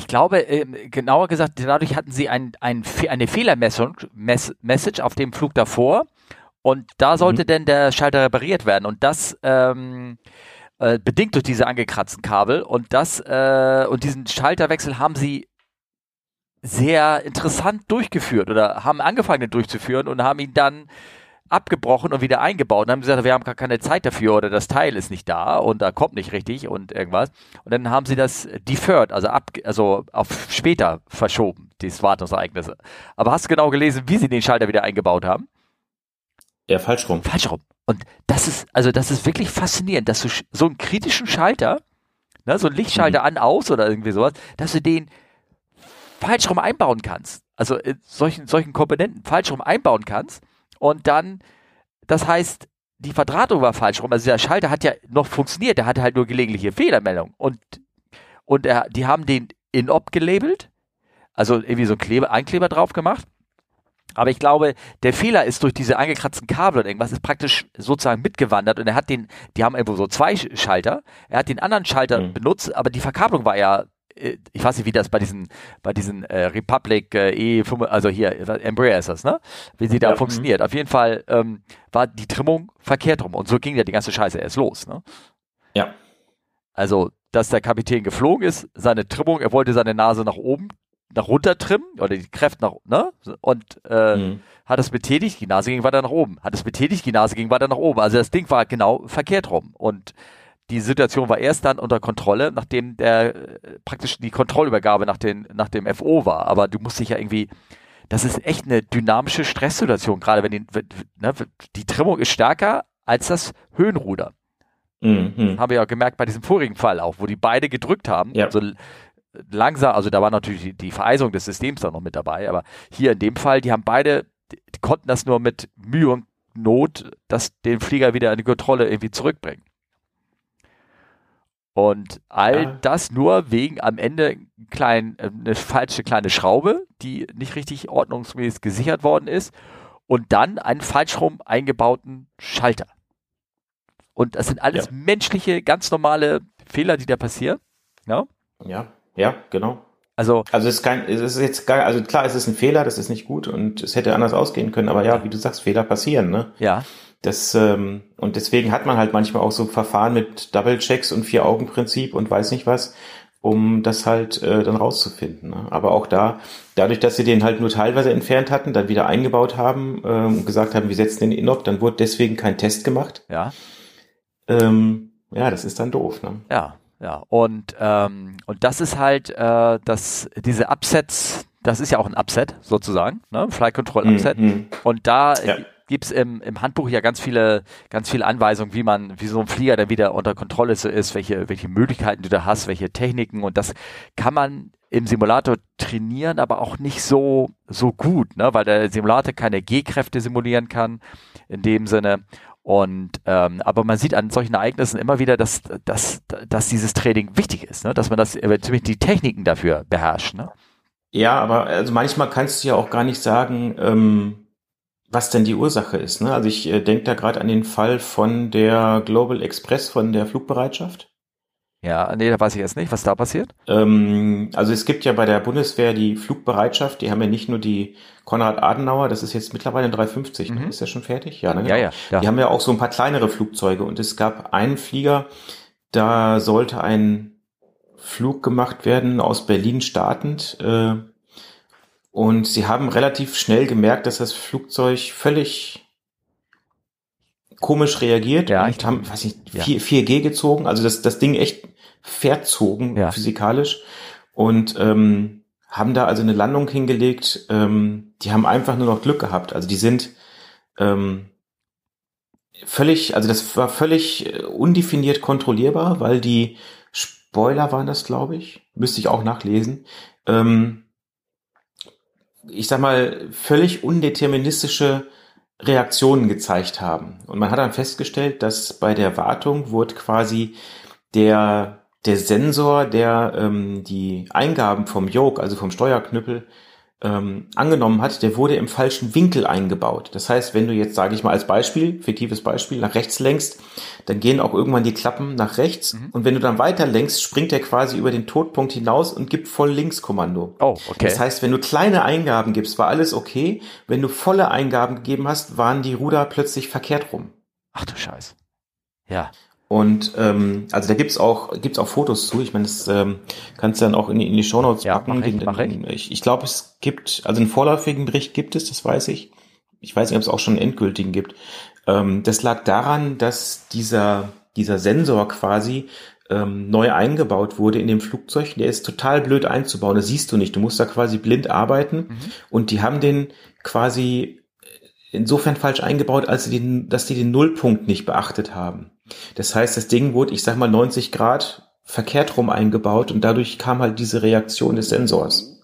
Ich glaube, ähm, genauer gesagt, dadurch hatten sie ein, ein, eine Fehlermessage Mess, Message auf dem Flug davor. Und da sollte denn der Schalter repariert werden. Und das ähm, äh, bedingt durch diese angekratzten Kabel. Und das äh, und diesen Schalterwechsel haben sie sehr interessant durchgeführt oder haben angefangen den durchzuführen und haben ihn dann abgebrochen und wieder eingebaut und haben gesagt, wir haben gar keine Zeit dafür oder das Teil ist nicht da und da kommt nicht richtig und irgendwas. Und dann haben sie das deferred, also ab, also auf später verschoben, dieses Wartungsereignisse. Aber hast du genau gelesen, wie sie den Schalter wieder eingebaut haben? Ja, falsch rum. Falsch rum. Und das ist, also das ist wirklich faszinierend, dass du so einen kritischen Schalter, ne, so einen Lichtschalter an, aus oder irgendwie sowas, dass du den falsch rum einbauen kannst. Also in solchen, solchen Komponenten falsch rum einbauen kannst und dann, das heißt, die Verdrahtung war falsch rum. Also der Schalter hat ja noch funktioniert, der hatte halt nur gelegentliche Fehlermeldungen. Und, und er, die haben den in-op gelabelt, also irgendwie so ein Kleber, Einkleber drauf gemacht. Aber ich glaube, der Fehler ist durch diese angekratzten Kabel und irgendwas ist praktisch sozusagen mitgewandert und er hat den, die haben irgendwo so zwei Sch- Schalter, er hat den anderen Schalter Mhm. benutzt, aber die Verkabelung war ja, ich weiß nicht, wie das bei diesen, bei diesen äh, Republic äh, E5, also hier, äh, Embraer ist das, ne? Wie sie da Ja. funktioniert. Auf jeden Fall ähm, war die Trimmung verkehrt rum und so ging ja die ganze Scheiße erst los, ne? Ja. Also, dass der Kapitän geflogen ist, seine Trimmung, er wollte seine Nase nach oben, nach runter trimmen oder die Kräfte nach, ne? Und äh, Mhm. hat es betätigt, die Nase ging weiter nach oben. Hat es betätigt, die Nase ging weiter nach oben. Also das Ding war genau verkehrt rum. Und die Situation war erst dann unter Kontrolle, nachdem der äh, praktisch die Kontrollübergabe nach, den, nach dem FO war. Aber du musst dich ja irgendwie, das ist echt eine dynamische Stresssituation, gerade wenn die, ne, die Trimmung ist stärker als das Höhenruder. Mhm. Haben wir ja gemerkt bei diesem vorigen Fall auch, wo die beide gedrückt haben. Ja. Also langsam, also da war natürlich die, die Vereisung des Systems da noch mit dabei, aber hier in dem Fall, die haben beide, die konnten das nur mit Mühe und Not, das den Flieger wieder in die Kontrolle irgendwie zurückbringen. Und all ja. das nur wegen am Ende klein, äh, eine falsche kleine Schraube, die nicht richtig ordnungsmäßig gesichert worden ist und dann einen falsch rum eingebauten Schalter. Und das sind alles ja. menschliche, ganz normale Fehler, die da passieren. Ja, ja, ja genau. Also, also es ist kein, es ist jetzt gar, also klar, es ist ein Fehler, das ist nicht gut und es hätte anders ausgehen können, aber ja, wie du sagst, Fehler passieren, ne? Ja. Das, ähm, und deswegen hat man halt manchmal auch so Verfahren mit Double-Checks und Vier-Augen-Prinzip und weiß nicht was, um das halt äh, dann rauszufinden. Ne? Aber auch da, dadurch, dass sie den halt nur teilweise entfernt hatten, dann wieder eingebaut haben ähm, und gesagt haben, wir setzen den Inop, dann wurde deswegen kein Test gemacht. Ja. Ähm, ja, das ist dann doof. Ne? Ja, ja. Und, ähm, und das ist halt, äh, dass diese Upsets, das ist ja auch ein Upset sozusagen, ne? Flight Control Upset. Mhm. Und da ja gibt es im, im Handbuch ja ganz viele, ganz viele Anweisungen, wie man, wie so ein Flieger dann wieder unter Kontrolle ist, welche, welche Möglichkeiten du da hast, welche Techniken und das kann man im Simulator trainieren, aber auch nicht so, so gut, ne? weil der Simulator keine G-Kräfte simulieren kann, in dem Sinne. Und ähm, aber man sieht an solchen Ereignissen immer wieder, dass, dass, dass dieses Training wichtig ist, ne? dass man das zumindest die Techniken dafür beherrscht. Ne? Ja, aber also manchmal kannst du ja auch gar nicht sagen, ähm, was denn die Ursache ist. Ne? Also ich äh, denke da gerade an den Fall von der Global Express, von der Flugbereitschaft. Ja, nee, da weiß ich jetzt nicht, was da passiert. Ähm, also es gibt ja bei der Bundeswehr die Flugbereitschaft, die haben ja nicht nur die Konrad Adenauer, das ist jetzt mittlerweile ein 350, ne? mhm. ist ja schon fertig? Ja, ne? ja, ja, ja. Die haben ja auch so ein paar kleinere Flugzeuge und es gab einen Flieger, da sollte ein Flug gemacht werden aus Berlin startend. Äh, und sie haben relativ schnell gemerkt, dass das Flugzeug völlig komisch reagiert ja, und haben, weiß nicht, ja. 4, 4G gezogen, also das, das Ding echt verzogen ja. physikalisch und ähm, haben da also eine Landung hingelegt. Ähm, die haben einfach nur noch Glück gehabt. Also die sind ähm, völlig, also das war völlig äh, undefiniert kontrollierbar, weil die Spoiler waren das, glaube ich, müsste ich auch nachlesen. Ähm, ich sag mal, völlig undeterministische Reaktionen gezeigt haben. Und man hat dann festgestellt, dass bei der Wartung wurde quasi der, der Sensor, der ähm, die Eingaben vom Yoke, also vom Steuerknüppel, ähm, angenommen hat, der wurde im falschen Winkel eingebaut. Das heißt, wenn du jetzt, sage ich mal als Beispiel, fiktives Beispiel, nach rechts lenkst, dann gehen auch irgendwann die Klappen nach rechts mhm. und wenn du dann weiter lenkst, springt er quasi über den Todpunkt hinaus und gibt voll Linkskommando. Oh, okay. Das heißt, wenn du kleine Eingaben gibst, war alles okay. Wenn du volle Eingaben gegeben hast, waren die Ruder plötzlich verkehrt rum. Ach du Scheiß. Ja. Und ähm, also da gibt's auch gibt's auch Fotos zu. Ich meine, das ähm, kannst du dann auch in die, in die Shownotes ja, packen. Mach ich, mach ich ich, ich glaube, es gibt, also einen vorläufigen Bericht gibt es, das weiß ich. Ich weiß nicht, ob es auch schon einen endgültigen gibt. Ähm, das lag daran, dass dieser, dieser Sensor quasi ähm, neu eingebaut wurde in dem Flugzeug. Der ist total blöd einzubauen. Das siehst du nicht. Du musst da quasi blind arbeiten. Mhm. Und die haben den quasi insofern falsch eingebaut, als sie den, dass die den Nullpunkt nicht beachtet haben. Das heißt, das Ding wurde, ich sag mal, 90 Grad verkehrt rum eingebaut und dadurch kam halt diese Reaktion des Sensors.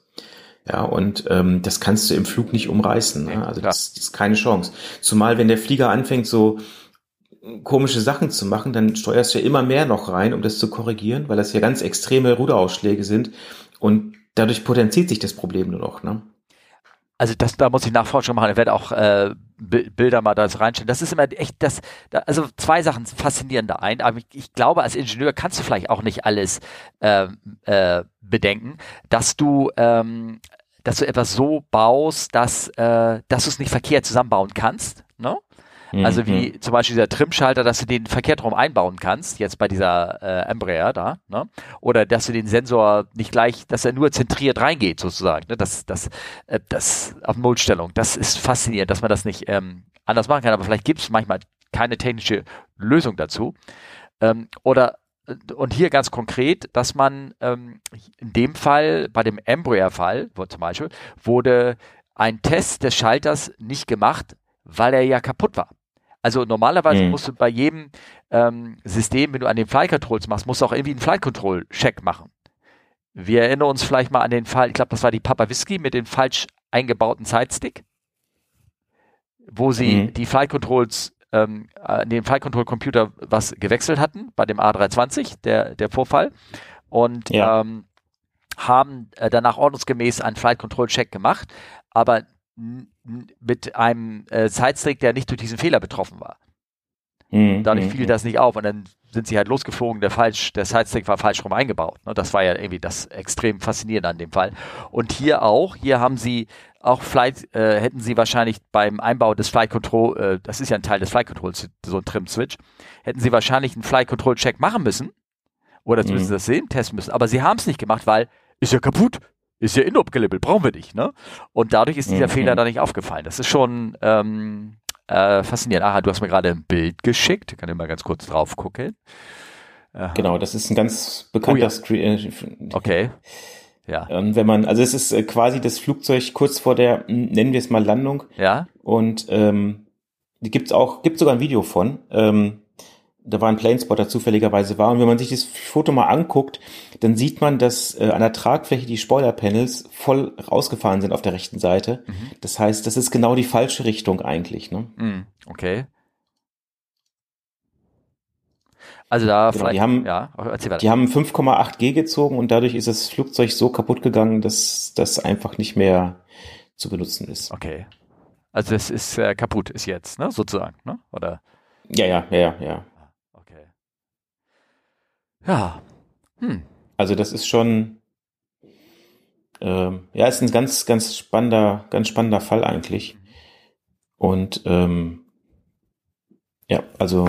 Ja, und ähm, das kannst du im Flug nicht umreißen. Ne? Also das, das ist keine Chance. Zumal, wenn der Flieger anfängt, so komische Sachen zu machen, dann steuerst du ja immer mehr noch rein, um das zu korrigieren, weil das ja ganz extreme Ruderausschläge sind und dadurch potenziert sich das Problem nur noch. Ne? Also das, da muss ich Nachforschung machen. Ich werde auch äh, Bilder mal da reinstellen. Das ist immer echt das, da, also zwei Sachen faszinieren da ein. Aber ich, ich, glaube, als Ingenieur kannst du vielleicht auch nicht alles äh, äh, bedenken, dass du ähm, dass du etwas so baust, dass, äh, dass du es nicht verkehrt zusammenbauen kannst. Ne? Also wie mhm. zum Beispiel dieser Trimschalter, dass du den Verkehrsraum einbauen kannst, jetzt bei dieser äh, Embraer da, ne? Oder dass du den Sensor nicht gleich, dass er nur zentriert reingeht, sozusagen. Ne? Das, das, äh, das auf Nullstellung. Das ist faszinierend, dass man das nicht ähm, anders machen kann. Aber vielleicht gibt es manchmal keine technische Lösung dazu. Ähm, oder und hier ganz konkret, dass man ähm, in dem Fall, bei dem Embraer-Fall zum Beispiel, wurde ein Test des Schalters nicht gemacht, weil er ja kaputt war. Also normalerweise mhm. musst du bei jedem ähm, System, wenn du an den Flight Controls machst, musst du auch irgendwie einen Flight Control Check machen. Wir erinnern uns vielleicht mal an den Fall, ich glaube, das war die Papa Whisky mit dem falsch eingebauten Sidestick, wo sie mhm. die Flight Controls ähm, an den Flight Control Computer was gewechselt hatten bei dem A320, der, der Vorfall. Und ja. ähm, haben äh, danach ordnungsgemäß einen Flight Control Check gemacht, aber mit einem äh, Sidestick, der nicht durch diesen Fehler betroffen war. Mhm. Dadurch mhm, fiel mhm. das nicht auf und dann sind sie halt losgeflogen, der falsch, der Sidestick war falsch rum eingebaut. Ne? Das war ja irgendwie das extrem faszinierende an dem Fall. Und hier auch, hier haben sie auch Flight, äh, hätten sie wahrscheinlich beim Einbau des Flight Control, äh, das ist ja ein Teil des Flight Controls, so ein Trim-Switch, hätten sie wahrscheinlich einen Flight Control Check machen müssen. Oder zumindest mhm. das sehen, testen müssen. Aber sie haben es nicht gemacht, weil ist ja kaputt ist ja inoperable, brauchen wir nicht, ne? Und dadurch ist dieser mhm. Fehler da nicht aufgefallen. Das ist schon ähm, äh, faszinierend. Aha, du hast mir gerade ein Bild geschickt. Ich kann ich mal ganz kurz drauf gucken. Aha. Genau, das ist ein ganz bekannter oh, ja. Screen. Äh, okay. Ja. Und wenn man, also es ist äh, quasi das Flugzeug kurz vor der, nennen wir es mal Landung. Ja. Und ähm, die gibt's auch, gibt sogar ein Video von. Ähm, da war ein Planespotter zufälligerweise war. Und wenn man sich das Foto mal anguckt, dann sieht man, dass äh, an der Tragfläche die Spoilerpanels voll rausgefahren sind auf der rechten Seite. Mhm. Das heißt, das ist genau die falsche Richtung eigentlich. Ne? Mhm. Okay. Also da genau, die haben, ja, Die haben 5,8 G gezogen und dadurch ist das Flugzeug so kaputt gegangen, dass das einfach nicht mehr zu benutzen ist. Okay. Also es ist äh, kaputt, ist jetzt, ne, sozusagen, ne? Oder? Ja, ja, ja, ja. Ja. Hm. Also das ist schon, ähm, ja, ist ein ganz, ganz spannender, ganz spannender Fall eigentlich. Und ähm, ja, also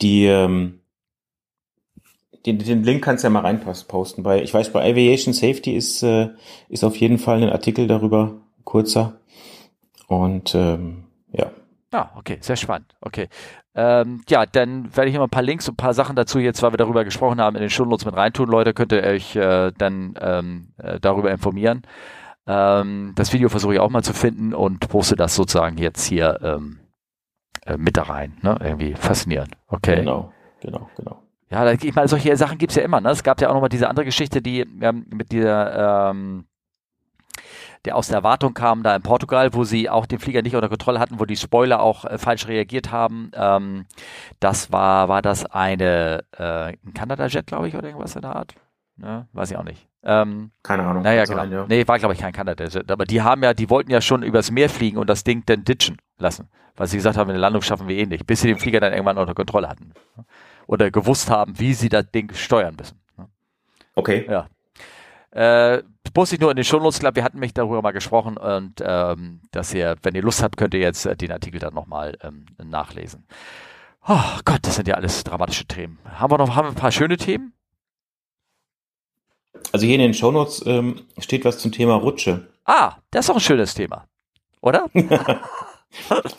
die, ähm, den, den Link kannst du ja mal reinposten. Bei, ich weiß, bei Aviation Safety ist, äh, ist auf jeden Fall ein Artikel darüber, kurzer. Und ähm, ja. Ah, okay, sehr spannend. Okay. Ähm, ja, dann werde ich immer ein paar Links und ein paar Sachen dazu jetzt, weil wir darüber gesprochen haben, in den Shownotes mit reintun. Leute, könnt ihr euch äh, dann ähm, äh, darüber informieren. Ähm, das Video versuche ich auch mal zu finden und poste das sozusagen jetzt hier ähm, äh, mit da rein. Ne? Irgendwie faszinierend. Okay. Genau, genau, genau. Ja, ich meine, solche Sachen gibt's ja immer. Ne? Es gab ja auch nochmal diese andere Geschichte, die ähm, mit dieser ähm, der aus der Erwartung kam, da in Portugal, wo sie auch den Flieger nicht unter Kontrolle hatten, wo die Spoiler auch äh, falsch reagiert haben. Ähm, das war, war das eine, äh, ein Canada-Jet, glaube ich, oder irgendwas in der Art? Ne? Weiß ich auch nicht. Ähm, Keine Ahnung. Naja, genau. Sein, ja. Nee, war, glaube ich, kein Canada-Jet. Aber die haben ja, die wollten ja schon übers Meer fliegen und das Ding dann ditchen lassen. Weil sie gesagt haben, eine Landung schaffen wir eh nicht, bis sie den Flieger dann irgendwann unter Kontrolle hatten. Oder gewusst haben, wie sie das Ding steuern müssen. Okay. Ja, äh, poste ich nur in den Shownotes, glaube, wir hatten mich darüber mal gesprochen und ähm, dass ihr, wenn ihr Lust habt, könnt ihr jetzt äh, den Artikel dann nochmal ähm, nachlesen. Oh Gott, das sind ja alles dramatische Themen. Haben wir noch haben wir ein paar schöne Themen? Also hier in den Shownotes ähm, steht was zum Thema Rutsche. Ah, das ist auch ein schönes Thema, oder?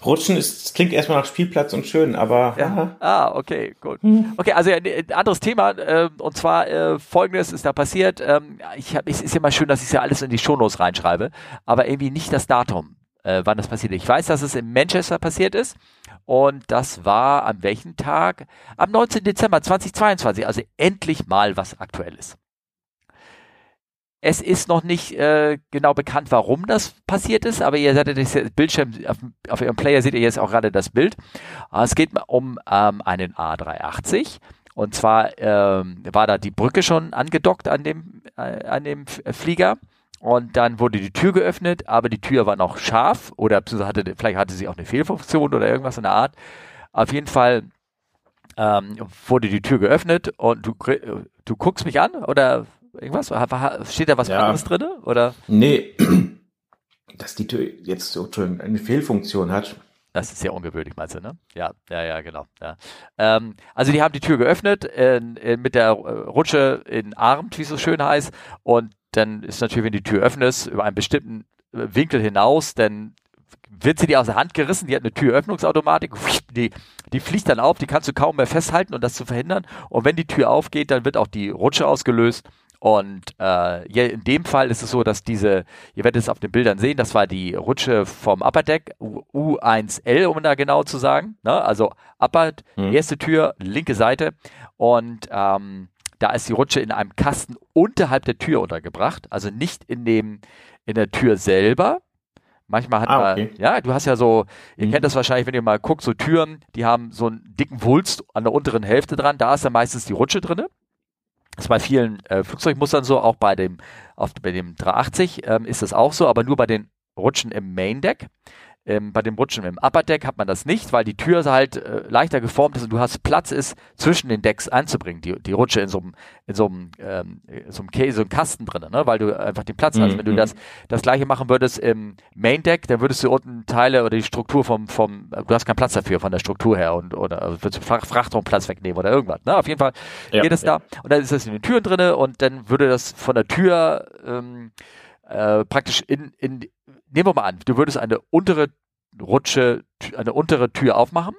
Rutschen ist, klingt erstmal nach Spielplatz und schön, aber. Ja. Ah, okay, gut. Okay, also ein, ein anderes Thema, äh, und zwar äh, folgendes ist da passiert. Ähm, ich hab, es ist ja mal schön, dass ich ja alles in die Shownotes reinschreibe, aber irgendwie nicht das Datum, äh, wann das passiert ist. Ich weiß, dass es in Manchester passiert ist. Und das war am welchen Tag? Am 19. Dezember 2022, also endlich mal was Aktuelles. Es ist noch nicht äh, genau bekannt, warum das passiert ist, aber ihr seht das Bildschirm, auf, auf eurem Player seht ihr jetzt auch gerade das Bild. Ah, es geht um ähm, einen A380 und zwar ähm, war da die Brücke schon angedockt an dem, äh, an dem Flieger und dann wurde die Tür geöffnet, aber die Tür war noch scharf oder hatte, vielleicht hatte sie auch eine Fehlfunktion oder irgendwas in der Art. Auf jeden Fall ähm, wurde die Tür geöffnet und du, du guckst mich an oder Irgendwas? Steht da was ja. anderes drin? Oder? Nee. Dass die Tür jetzt so eine Fehlfunktion hat. Das ist sehr ungewöhnlich, meinst du, ne? Ja, ja, ja, genau. Ja. Ähm, also die haben die Tür geöffnet in, mit der äh, Rutsche in Armt, wie es so schön heißt. Und dann ist natürlich, wenn die Tür öffnest, über einen bestimmten äh, Winkel hinaus, dann wird sie dir aus der Hand gerissen, die hat eine Türöffnungsautomatik, die, die fliegt dann auf, die kannst du kaum mehr festhalten und das zu verhindern. Und wenn die Tür aufgeht, dann wird auch die Rutsche ausgelöst. Und äh, in dem Fall ist es so, dass diese, ihr werdet es auf den Bildern sehen, das war die Rutsche vom Upper Deck, U1L, um da genau zu sagen. Ne? Also Upper, mhm. erste Tür, linke Seite. Und ähm, da ist die Rutsche in einem Kasten unterhalb der Tür untergebracht, also nicht in dem in der Tür selber. Manchmal hat ah, man, okay. ja, du hast ja so, ihr mhm. kennt das wahrscheinlich, wenn ihr mal guckt, so Türen, die haben so einen dicken Wulst an der unteren Hälfte dran, da ist dann meistens die Rutsche drinne. Das ist bei vielen äh, Flugzeugmustern so, auch bei dem, auf, bei dem 380 ähm, ist das auch so, aber nur bei den Rutschen im Main Deck. Ähm, bei dem Rutschen im Upper Deck hat man das nicht, weil die Tür halt äh, leichter geformt ist und du hast Platz ist, zwischen den Decks einzubringen, die, die Rutsche in so einem, in so einem, ähm, so einem, Case, so einem Kasten drin, ne? weil du einfach den Platz mhm. hast. Wenn du mhm. das, das gleiche machen würdest im Main Deck, dann würdest du unten Teile oder die Struktur vom, vom du hast keinen Platz dafür von der Struktur her und oder würdest du Frachtraumplatz wegnehmen oder irgendwas. Ne? Auf jeden Fall ja, geht es ja. da und dann ist das in den Türen drinne und dann würde das von der Tür ähm, äh, praktisch in, in nehmen wir mal an, du würdest eine untere Rutsche, eine untere Tür aufmachen,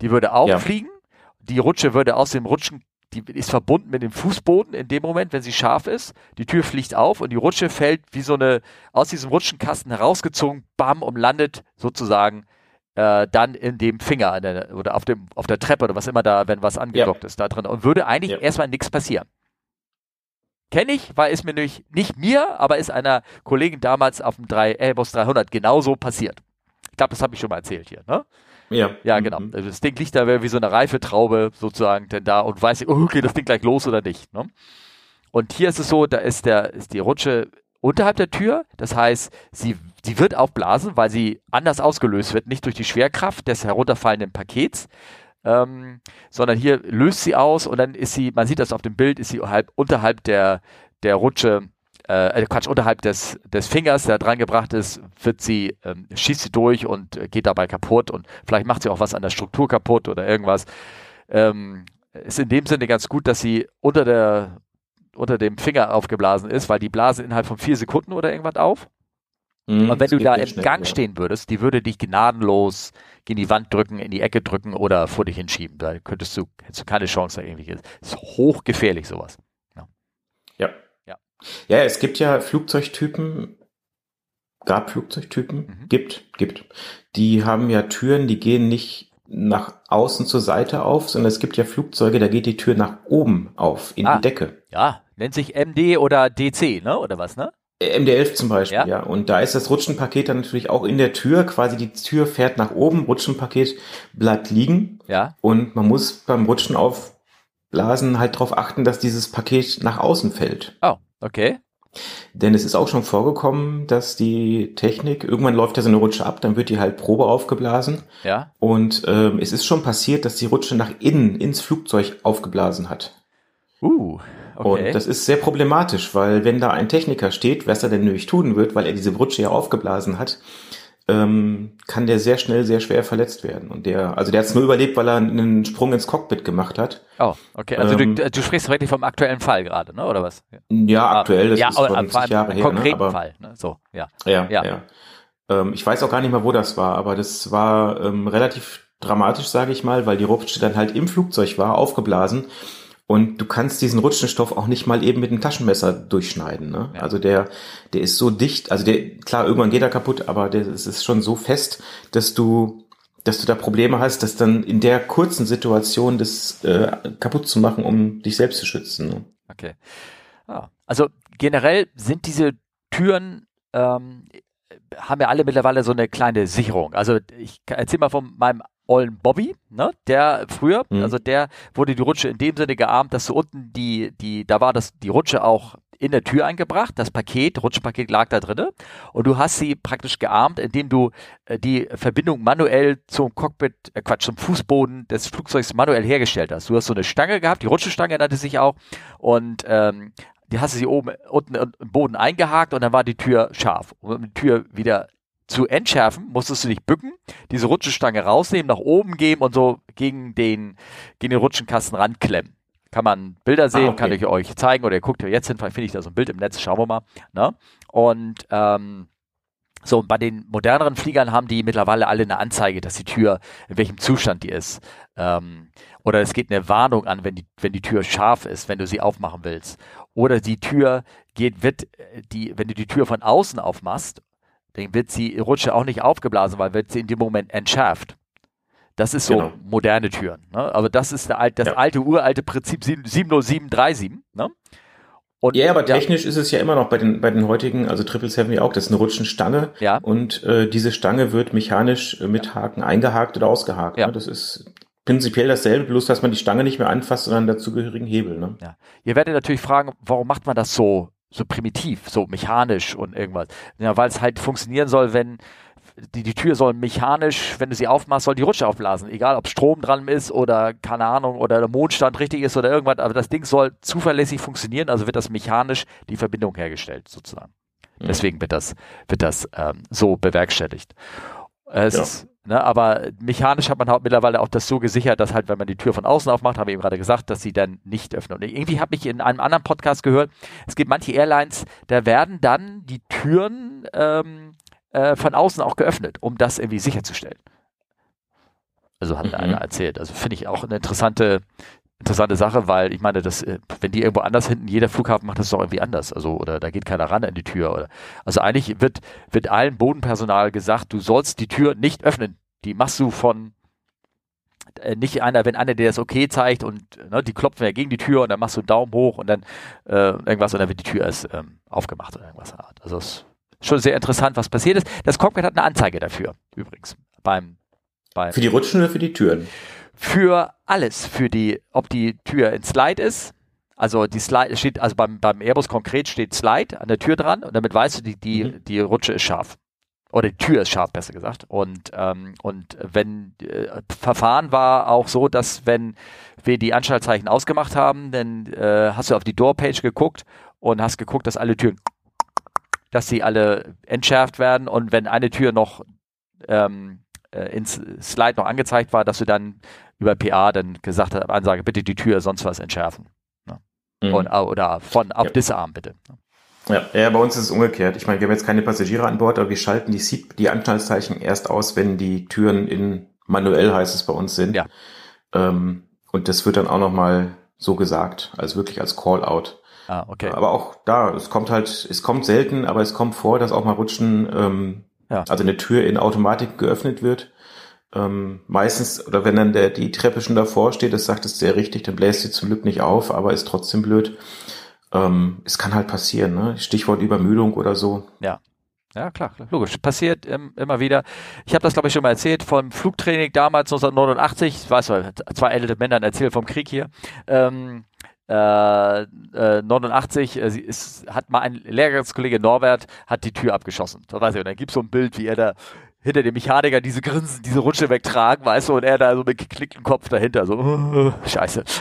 die würde auffliegen, ja. die Rutsche würde aus dem Rutschen, die ist verbunden mit dem Fußboden in dem Moment, wenn sie scharf ist, die Tür fliegt auf und die Rutsche fällt wie so eine, aus diesem Rutschenkasten herausgezogen, bam, und landet sozusagen äh, dann in dem Finger der, oder auf, dem, auf der Treppe oder was immer da, wenn was angedockt ja. ist, da drin und würde eigentlich ja. erstmal nichts passieren. Kenne ich, weil es mir nämlich nicht mir, aber ist einer Kollegin damals auf dem 3, Airbus 300 genauso passiert. Ich glaube, das habe ich schon mal erzählt hier, ne? Ja. Ja, genau. Mhm. Das Ding liegt da wie so eine reife Traube sozusagen denn da und weiß, oh, okay, das Ding gleich los oder nicht. Ne? Und hier ist es so, da ist der, ist die Rutsche unterhalb der Tür. Das heißt, sie, sie wird aufblasen, weil sie anders ausgelöst wird, nicht durch die Schwerkraft des herunterfallenden Pakets, ähm, sondern hier löst sie aus und dann ist sie, man sieht das auf dem Bild, ist sie halb, unterhalb der, der Rutsche, äh, äh, Quatsch, unterhalb des, des Fingers, der dran gebracht ist, wird sie, ähm, schießt sie durch und äh, geht dabei kaputt und vielleicht macht sie auch was an der Struktur kaputt oder irgendwas. Ähm, ist in dem Sinne ganz gut, dass sie unter der unter dem Finger aufgeblasen ist, weil die blasen innerhalb von vier Sekunden oder irgendwas auf. Mhm, und wenn du da im schnell, Gang ja. stehen würdest, die würde dich gnadenlos in die Wand drücken, in die Ecke drücken oder vor dich hinschieben. Da könntest du, hättest du keine Chance da irgendwie. Das ist hochgefährlich, sowas. Ja. ja. Ja. Ja, es gibt ja Flugzeugtypen, gab Flugzeugtypen, mhm. gibt, gibt. Die haben ja Türen, die gehen nicht nach außen zur Seite auf, sondern es gibt ja Flugzeuge, da geht die Tür nach oben auf, in ah, die Decke. Ja, nennt sich MD oder DC, ne? Oder was, ne? MD11 zum Beispiel, ja. ja. Und da ist das Rutschenpaket dann natürlich auch in der Tür. Quasi die Tür fährt nach oben, Rutschenpaket bleibt liegen. Ja. Und man muss beim Rutschen aufblasen halt darauf achten, dass dieses Paket nach außen fällt. Oh, okay. Denn es ist auch schon vorgekommen, dass die Technik, irgendwann läuft ja so eine Rutsche ab, dann wird die halt Probe aufgeblasen. Ja. Und ähm, es ist schon passiert, dass die Rutsche nach innen ins Flugzeug aufgeblasen hat. Uh, Okay. Und das ist sehr problematisch, weil wenn da ein Techniker steht, was er denn nämlich tun wird, weil er diese Rutsche ja aufgeblasen hat, ähm, kann der sehr schnell sehr schwer verletzt werden. Und der, also der hat es nur überlebt, weil er einen Sprung ins Cockpit gemacht hat. Oh, okay. Also ähm, du, du sprichst wirklich vom aktuellen Fall gerade, ne? Oder was? Ja, ah, aktuell, das ja, ist schon 20 Jahre her. Konkreten ne? aber, Fall, ne? So, ja. Ja, ja. ja. Ähm, ich weiß auch gar nicht mehr, wo das war, aber das war ähm, relativ dramatisch, sage ich mal, weil die Rutsche dann halt im Flugzeug war, aufgeblasen und du kannst diesen Rutschenstoff auch nicht mal eben mit einem Taschenmesser durchschneiden. Ne? Ja. Also der, der ist so dicht, also der, klar, irgendwann geht er kaputt, aber der es ist schon so fest, dass du, dass du da Probleme hast, das dann in der kurzen Situation das äh, kaputt zu machen, um dich selbst zu schützen. Ne? Okay. Ah. Also generell sind diese Türen ähm, haben ja alle mittlerweile so eine kleine Sicherung. Also ich erzähle mal von meinem ollen Bobby, ne? Der früher, mhm. also der wurde die Rutsche in dem Sinne geahmt, dass so unten die, die, da war das, die Rutsche auch in der Tür eingebracht, das Paket, Rutschenpaket lag da drinne und du hast sie praktisch geahmt, indem du äh, die Verbindung manuell zum Cockpit, äh, Quatsch, zum Fußboden des Flugzeugs manuell hergestellt hast. Du hast so eine Stange gehabt, die Rutschenstange nannte sich auch und ähm, die hast du sie oben unten im Boden eingehakt und dann war die Tür scharf. Und um die Tür wieder zu entschärfen, musstest du dich bücken, diese Rutschenstange rausnehmen, nach oben geben und so gegen den, gegen den Rutschenkasten ranklemmen. Kann man Bilder sehen, ah, okay. kann ich euch zeigen oder ihr guckt ja jetzt hin, vielleicht finde ich da so ein Bild im Netz, schauen wir mal. Ne? Und ähm, So, und bei den moderneren Fliegern haben die mittlerweile alle eine Anzeige, dass die Tür, in welchem Zustand die ist. Ähm, oder es geht eine Warnung an, wenn die, wenn die Tür scharf ist, wenn du sie aufmachen willst. Oder die Tür geht, wird, die, wenn du die Tür von außen aufmachst, dann wird sie, Rutsche auch nicht aufgeblasen, weil wird sie in dem Moment entschärft. Das ist so Genau. moderne Türen. Ne? Aber das ist der, alt- das Ja. alte, uralte Prinzip 70737. Ne? Und, Ja, aber technisch ist es ja immer noch bei den, bei den heutigen, also 777 wie auch, das ist eine Rutschenstange. Ja. Und äh, diese Stange wird mechanisch äh, mit Haken eingehakt oder ausgehakt. Ja. Ne? Das ist prinzipiell dasselbe, bloß dass man die Stange nicht mehr anfasst, sondern dazugehörigen Hebel. Ne? Ja. Ihr werdet natürlich fragen, warum macht man das so, so primitiv, so mechanisch und irgendwas? Ja, weil es halt funktionieren soll, wenn die, die Tür soll mechanisch, wenn du sie aufmachst, soll die Rutsche aufblasen. Egal, ob Strom dran ist oder keine Ahnung oder der Mondstand richtig ist oder irgendwas, aber das Ding soll zuverlässig funktionieren, also wird das mechanisch die Verbindung hergestellt, sozusagen. Deswegen wird das, wird das ähm, so bewerkstelligt. Es Ja. ist, ne, aber mechanisch hat man halt mittlerweile auch das so gesichert, dass halt, wenn man die Tür von außen aufmacht, haben wir eben gerade gesagt, dass sie dann nicht öffnen. Und irgendwie habe ich in einem anderen Podcast gehört, es gibt manche Airlines, da werden dann die Türen ähm, äh, von außen auch geöffnet, um das irgendwie sicherzustellen. Also hat Mhm. einer erzählt. Also finde ich auch eine interessante, interessante Sache, weil ich meine, das, äh, wenn die irgendwo anders hinten, jeder Flughafen macht das doch irgendwie anders. Also, oder da geht keiner ran an die Tür. Oder, also eigentlich wird, wird allen Bodenpersonal gesagt, du sollst die Tür nicht öffnen. Die machst du von äh, nicht einer, wenn einer dir das okay zeigt und ne, die klopfen ja gegen die Tür und dann machst du einen Daumen hoch und dann äh, irgendwas und dann wird die Tür erst ähm, aufgemacht oder irgendwas. Art. Also es ist schon sehr interessant, was passiert ist. Das Cockpit hat eine Anzeige dafür, übrigens. Beim, beim Für die Rutschen oder für die Türen? Für alles, für die, ob die Tür in Slide ist. Also die Slide steht, also beim, beim Airbus konkret steht Slide an der Tür dran und damit weißt du, die, die, Mhm. die Rutsche ist scharf. Oder die Tür ist scharf, besser gesagt. Und, ähm, und wenn äh, Verfahren war auch so, dass wenn wir die Anschaltzeichen ausgemacht haben, dann äh, hast du auf die Doorpage geguckt und hast geguckt, dass alle Türen, dass sie alle entschärft werden und wenn eine Tür noch ähm, äh, ins Slide noch angezeigt war, dass du dann über PA dann gesagt hast, Ansage, bitte die Tür sonst was entschärfen. Mhm. Und, oder von auf Ja. Disarm bitte. Ja, ja, bei uns ist es umgekehrt. Ich meine, wir haben jetzt keine Passagiere an Bord, aber wir schalten die, Seat, die Anschnallzeichen erst aus, wenn die Türen in manuell heißt es bei uns sind. Ja. Ähm, und das wird dann auch nochmal so gesagt, als wirklich als Call-out. Ah, okay. Aber auch da, es kommt halt, es kommt selten, aber es kommt vor, dass auch mal Rutschen, ähm, Ja. also eine Tür in Automatik geöffnet wird. Ähm, meistens, oder wenn dann der, die Treppe schon davor steht, das sagt es sehr richtig, dann bläst sie zum Glück nicht auf, aber ist trotzdem blöd. Ähm, es kann halt passieren, ne? Stichwort Übermüdung oder so. Ja, klar, klar, logisch. Passiert ähm, immer wieder. Ich habe das, glaube ich, schon mal erzählt vom Flugtraining damals 1989. Ich weiß, weil zwei ältere Männer erzählen vom Krieg hier. Ähm, äh, äh, 89 äh, ist, hat mal ein Lehrerskollege Norbert hat die Tür abgeschossen. Da weiß ich, und dann gibt es so ein Bild, wie er da hinter dem Mechaniker diese Grinsen, diese Rutsche wegtragen, weißt du, und er da so mit geklicktem Kopf dahinter, so, scheiße.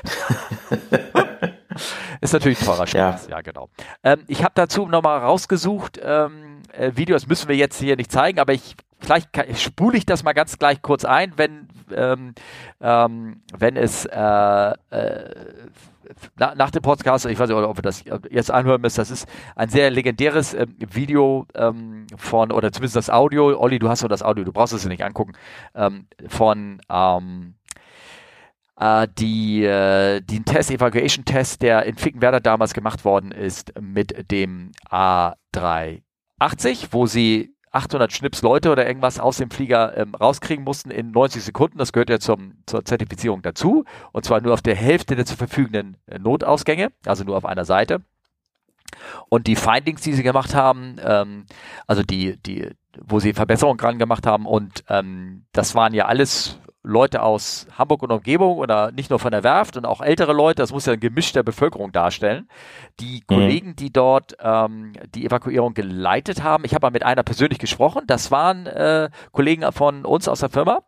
Ist natürlich teurer Spaß, ja, genau. Ähm, ich habe dazu nochmal rausgesucht, ähm, äh, Videos müssen wir jetzt hier nicht zeigen, aber ich vielleicht kann, spule ich das mal ganz gleich kurz ein, wenn, ähm, ähm, wenn es äh, äh, na, nach dem Podcast, ich weiß nicht, ob wir das jetzt anhören müssen, das ist ein sehr legendäres ähm, Video ähm, von, oder zumindest das Audio, Olli, du hast doch das Audio, du brauchst es dir nicht angucken, ähm, von ähm, äh, die, äh, den Test, Evacuation Test, der in Finkenwerder damals gemacht worden ist mit dem A380, wo sie 800 Schnips Leute oder irgendwas aus dem Flieger ähm, rauskriegen mussten in 90 Sekunden. Das gehört ja zum, zur Zertifizierung dazu. Und zwar nur auf der Hälfte der zur verfügenden äh, Notausgänge, also nur auf einer Seite. Und die Findings, die sie gemacht haben, ähm, also die, die, wo sie Verbesserungen dran gemacht haben, und ähm, das waren ja alles Leute aus Hamburg und Umgebung oder nicht nur von der Werft und auch ältere Leute, das muss ja ein Gemisch der Bevölkerung darstellen. Die Mhm. Kollegen, die dort ähm, die Evakuierung geleitet haben, ich habe mal mit einer persönlich gesprochen, das waren äh, Kollegen von uns aus der Firma,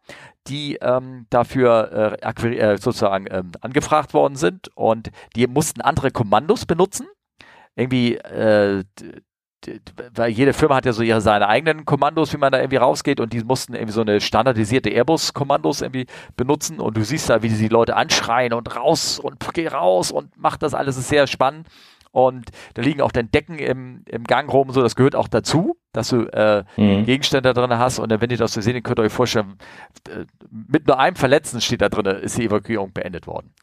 die ähm, dafür äh, äh, sozusagen ähm, angefragt worden sind und die mussten andere Kommandos benutzen. Irgendwie äh, weil jede Firma hat ja so ihre seine eigenen Kommandos, wie man da irgendwie rausgeht und die mussten irgendwie so eine standardisierte Airbus-Kommandos irgendwie benutzen und du siehst da, wie die Leute anschreien und raus und geh raus und macht das alles, ist sehr spannend Und da liegen auch dann Decken im, im Gang rum, so das gehört auch dazu, dass du äh, mhm. Gegenstände da drin hast. Und dann, wenn ihr das so sehen, könnt ihr euch vorstellen, mit nur einem Verletzten steht da drin, ist die Evakuierung beendet worden.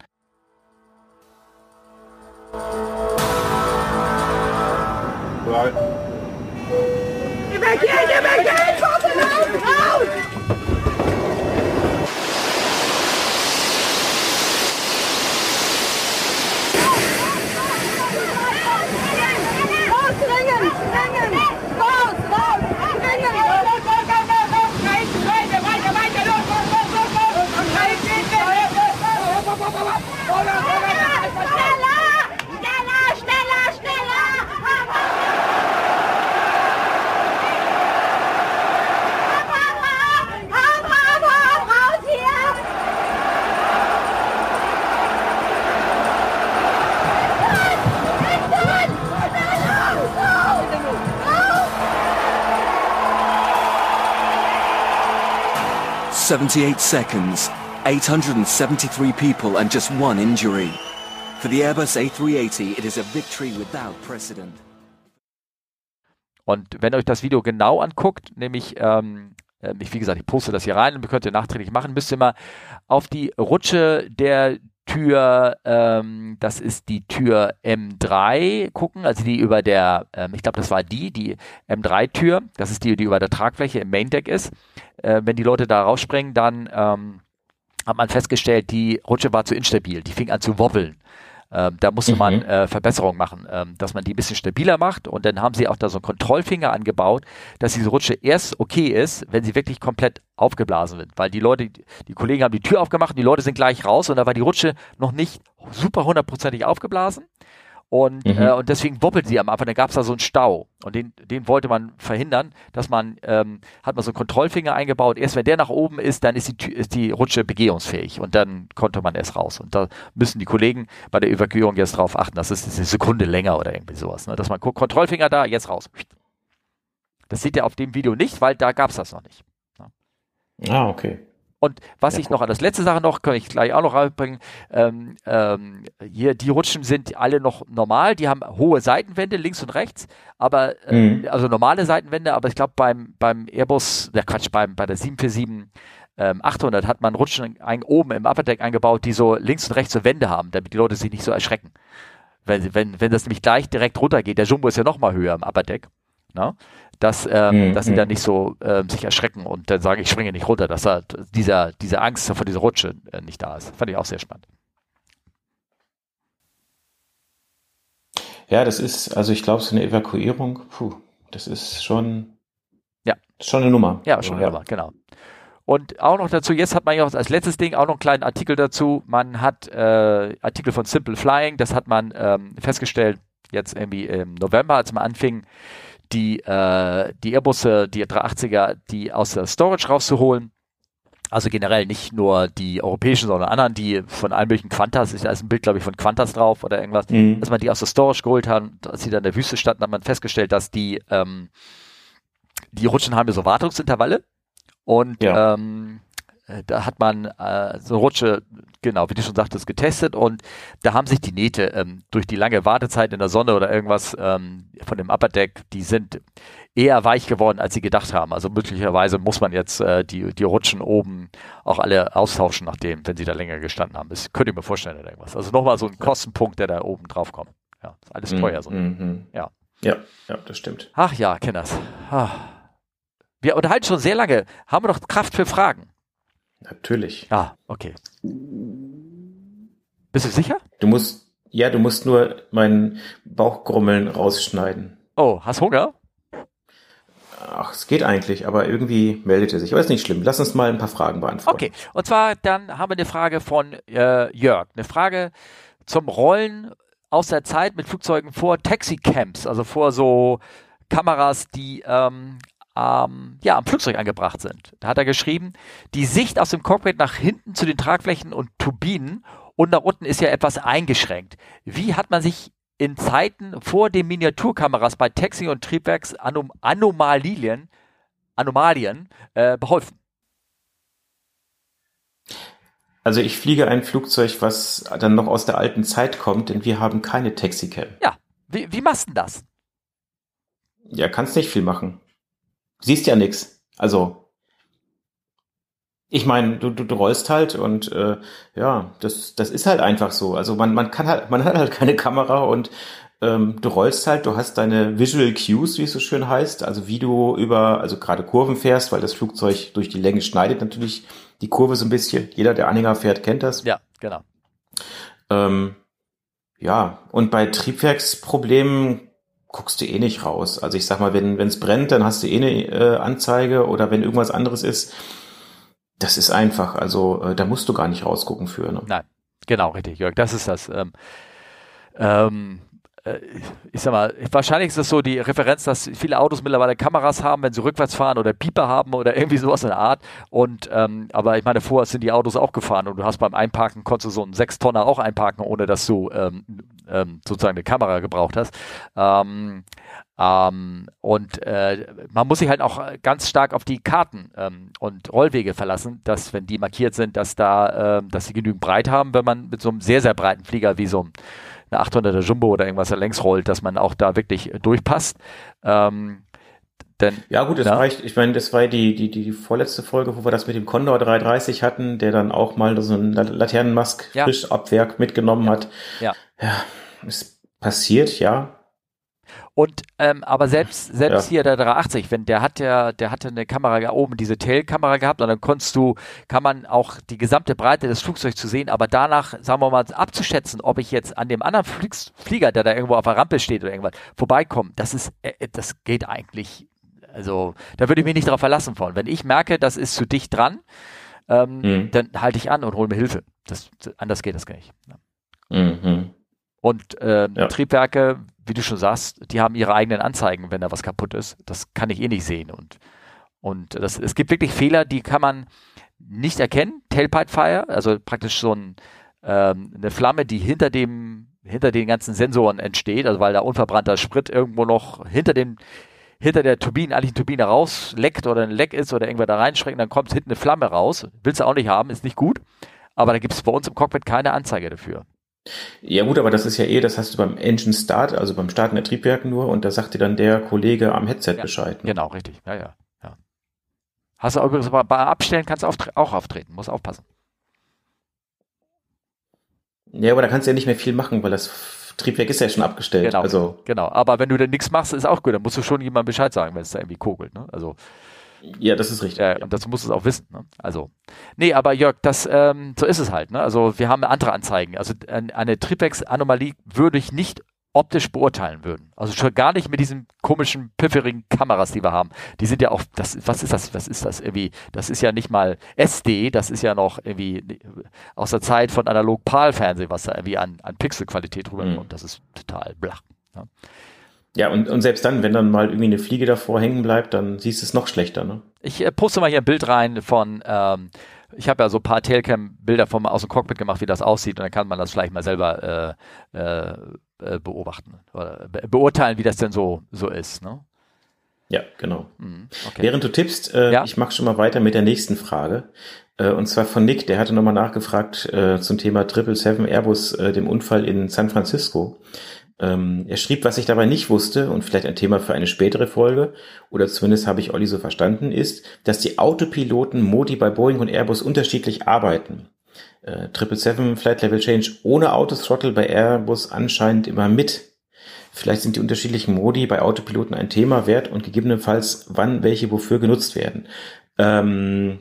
right? Get back here! 78 seconds, 873 people and just one injury. For the Airbus A380, it is a victory without precedent. Und wenn ihr euch das Video genau anguckt, nämlich ähm, ähm ich, wie gesagt, ich poste das hier rein und könnt ihr nachträglich machen, müsst ihr mal auf die Rutsche der Tür, ähm, das ist die Tür M3 gucken, also die über der, ähm, ich glaube, das war die, die M3-Tür, das ist die, die über der Tragfläche im Main Deck ist. Äh, wenn die Leute da rausspringen, dann ähm, hat man festgestellt, die Rutsche war zu instabil, die fing an zu wobbeln. Ähm, da musste mhm. man äh, Verbesserungen machen, ähm, dass man die ein bisschen stabiler macht. Und dann haben sie auch da so einen Kontrollfinger angebaut, dass diese Rutsche erst okay ist, wenn sie wirklich komplett aufgeblasen wird. Weil die Leute, die Kollegen haben die Tür aufgemacht, die Leute sind gleich raus und da war die Rutsche noch nicht super hundertprozentig aufgeblasen. Und, mhm. äh, und deswegen wobbelt sie am Anfang. Dann gab es da so einen Stau. Und den, den wollte man verhindern, dass man, ähm, hat man so einen Kontrollfinger eingebaut. Erst wenn der nach oben ist, dann ist die, ist die Rutsche begehungsfähig. Und dann konnte man erst raus. Und da müssen die Kollegen bei der Evakuierung jetzt drauf achten. Das ist eine Sekunde länger oder irgendwie sowas. Ne? Dass man guckt, Kontrollfinger da, jetzt raus. Das sieht ihr auf dem Video nicht, weil da gab es das noch nicht. Ne? Ah, okay. Und was ja, ich noch an das letzte Sache noch, kann ich gleich auch noch reinbringen, ähm, ähm, hier, die Rutschen sind alle noch normal, die haben hohe Seitenwände links und rechts, aber, äh, mhm. also normale Seitenwände, aber ich glaube beim, beim Airbus, der Quatsch, beim, bei der 747 ähm, 800 hat man Rutschen ein, oben im Upperdeck eingebaut, die so links und rechts so Wände haben, damit die Leute sich nicht so erschrecken. Wenn, wenn, wenn das nämlich gleich direkt runtergeht, der Jumbo ist ja noch mal höher im Upperdeck. Ne? Dass, ähm, mhm. dass sie dann nicht so ähm, sich erschrecken und dann sagen, ich springe nicht runter, dass halt dieser, diese Angst vor dieser Rutsche äh, nicht da ist. Fand ich auch sehr spannend. Ja, das ist, also ich glaube, so eine Evakuierung, puh, das ist schon, ja. schon eine Nummer. Ja, schon eine ja. Nummer, genau. Und auch noch dazu, jetzt hat man ja als letztes Ding auch noch einen kleinen Artikel dazu. Man hat äh, Artikel von Simple Flying, das hat man ähm, festgestellt, jetzt irgendwie im November, als man anfing, die, äh, die Airbusse, die 380er, die aus der Storage rauszuholen. Also generell nicht nur die europäischen, sondern anderen, die von allen möglichen Quantas, da ist ein Bild, glaube ich, von Quantas drauf oder irgendwas, mhm. dass man die aus der Storage geholt hat, als sie dann in der Wüste standen, hat man festgestellt, dass die, ähm, die Rutschen haben ja so Wartungsintervalle und ja. ähm, äh, da hat man äh, so eine Rutsche, genau, wie du schon sagtest, getestet und da haben sich die Nähte ähm, durch die lange Wartezeit in der Sonne oder irgendwas ähm, von dem Upper Deck, die sind eher weich geworden, als sie gedacht haben. Also möglicherweise muss man jetzt äh, die, die Rutschen oben auch alle austauschen, nachdem, wenn sie da länger gestanden haben. Das könnte ich mir vorstellen oder irgendwas. Also nochmal so ein Kostenpunkt, der da oben drauf kommt. Ja, ist alles teuer so. Mhm. Ja. ja, ja, das stimmt. Ach ja, Kenners. Ah. Wir unterhalten schon sehr lange. Haben wir noch Kraft für Fragen? Natürlich. Ah, okay. Bist du sicher? Du musst, ja, du musst nur meinen Bauchgrummeln rausschneiden. Oh, hast Hunger? Ach, es geht eigentlich, aber irgendwie meldet er sich. Aber ist nicht schlimm. Lass uns mal ein paar Fragen beantworten. Okay, und zwar dann haben wir eine Frage von äh, Jörg. Eine Frage zum Rollen aus der Zeit mit Flugzeugen vor Taxicamps, also vor so Kameras, die ähm, ähm, ja, am Flugzeug angebracht sind. Da hat er geschrieben, die Sicht aus dem Cockpit nach hinten zu den Tragflächen und Turbinen und nach unten ist ja etwas eingeschränkt. Wie hat man sich in Zeiten vor den Miniaturkameras bei Taxi und Triebwerks Anom Anomalien, Anomalien äh, beholfen? Also ich fliege ein Flugzeug, was dann noch aus der alten Zeit kommt, denn wir haben keine Taxicam. Ja, Wie, wie machst du denn das? Ja, kannst nicht viel machen. Siehst ja nix. Also, ich meine, du, du, du rollst halt und äh, ja, das, das ist halt einfach so. Also man, man kann halt, man hat halt keine Kamera und ähm, du rollst halt, du hast deine Visual Cues, wie es so schön heißt, also wie du über, also gerade Kurven fährst, weil das Flugzeug durch die Länge schneidet natürlich die Kurve so ein bisschen. Jeder, der Anhänger fährt, kennt das. Ja, genau. Ähm, ja, und bei Triebwerksproblemen guckst du eh nicht raus. Also ich sag mal, wenn es brennt, dann hast du eh eine äh, Anzeige oder wenn irgendwas anderes ist, das ist einfach. Also äh, da musst du gar nicht rausgucken für. Ne? Nein, genau, richtig, Jörg, das ist das. Ähm, ähm, äh, ich sag mal, wahrscheinlich ist das so die Referenz, dass viele Autos mittlerweile Kameras haben, wenn sie rückwärts fahren oder Pieper haben oder irgendwie sowas in der Art. Und ähm, aber ich meine, vorher sind die Autos auch gefahren und du hast beim Einparken konntest du so einen Sechstonner auch einparken, ohne dass du ähm, ähm, sozusagen eine Kamera gebraucht hast. Ähm, ähm, und äh, man muss sich halt auch ganz stark auf die Karten ähm, und Rollwege verlassen, dass wenn die markiert sind, dass da, äh, dass sie genügend breit haben, wenn man mit so einem sehr sehr breiten Flieger wie so einem eine 800er Jumbo oder irgendwas da längs rollt, dass man auch da wirklich durchpasst. Ähm, denn, ja gut, das ja. reicht. Ich meine, das war die, die, die vorletzte Folge, wo wir das mit dem Condor 330 hatten, der dann auch mal so ein Laternenmask ja. Frischabwerk mitgenommen ja. hat. Ja. Ja, es passiert, ja. Und ähm, aber selbst selbst ja. hier der 380, wenn der hat ja der hatte eine Kamera oben diese Tail-Kamera gehabt und dann konntest du kann man auch die gesamte Breite des Flugzeugs zu sehen, aber danach sagen wir mal abzuschätzen, ob ich jetzt an dem anderen Fliegs Flieger, der da irgendwo auf der Rampe steht oder irgendwas vorbeikomme, das ist äh, äh das geht eigentlich. Also da würde ich mich nicht darauf verlassen wollen. Wenn ich merke, das ist zu dicht dran, ähm, mhm. dann halte ich an und hole mir Hilfe. Das, anders geht das gar nicht. Ja. Mhm. Und äh, ja. Triebwerke, wie du schon sagst, die haben ihre eigenen Anzeigen, wenn da was kaputt ist. Das kann ich eh nicht sehen. Und, und das, es gibt wirklich Fehler, die kann man nicht erkennen. Tailpipe Fire, also praktisch so ein, ähm, eine Flamme, die hinter dem, hinter den ganzen Sensoren entsteht, also weil da unverbrannter Sprit irgendwo noch hinter dem, hinter der Turbine, eigentlich Turbine rausleckt oder ein Leck ist oder irgendwer da reinschreckt, dann kommt hinten eine Flamme raus. Willst du auch nicht haben, ist nicht gut. Aber da gibt es bei uns im Cockpit keine Anzeige dafür. Ja gut, aber das ist ja eh, das hast du beim Engine Start, also beim Starten der Triebwerke nur und da sagt dir dann der Kollege am Headset ja, Bescheid. Ne? Genau, richtig. Ja, ja, ja. Hast du übrigens bei Abstellen kannst du auch auftreten, muss aufpassen. Ja, aber da kannst du ja nicht mehr viel machen, weil das Triebwerk ist ja schon abgestellt. Genau, also. genau. Aber wenn du dann nichts machst, ist auch gut. Dann musst du schon jemandem Bescheid sagen, wenn es da irgendwie kogelt. Ne? Also ja, das ist richtig. Ja, und dazu musst du es auch wissen. Ne? Also, nee, aber Jörg, das, ähm, so ist es halt. Ne? Also, wir haben andere Anzeigen. Also, eine Tripex-Anomalie würde ich nicht optisch beurteilen würden. Also schon gar nicht mit diesen komischen, pifferigen Kameras, die wir haben. Die sind ja auch, das, was ist das, was ist das irgendwie? Das ist ja nicht mal SD, das ist ja noch irgendwie aus der Zeit von Analog-PAL-Fernsehen, was da irgendwie an, an Pixelqualität rüberkommt. Mhm. Das ist total blach. Ne? Ja, und, und selbst dann, wenn dann mal irgendwie eine Fliege davor hängen bleibt, dann siehst du es noch schlechter, ne? Ich äh, poste mal hier ein Bild rein von, ähm, ich habe ja so ein paar Tailcam-Bilder vom aus dem Cockpit gemacht, wie das aussieht, und dann kann man das vielleicht mal selber äh, äh, äh beobachten oder be beurteilen, wie das denn so, so ist, ne? Ja, genau. Mhm, okay. Während du tippst, äh, ja? ich mache schon mal weiter mit der nächsten Frage. Äh, und zwar von Nick, der hatte nochmal nachgefragt äh, zum Thema 777 Airbus, äh, dem Unfall in San Francisco. Ähm, er schrieb, was ich dabei nicht wusste und vielleicht ein Thema für eine spätere Folge, oder zumindest habe ich Olli so verstanden, ist, dass die Autopiloten Modi bei Boeing und Airbus unterschiedlich arbeiten. Äh, 777 Flight Level Change ohne Autothrottle bei Airbus anscheinend immer mit. Vielleicht sind die unterschiedlichen Modi bei Autopiloten ein Thema wert und gegebenenfalls wann welche wofür genutzt werden. Ähm,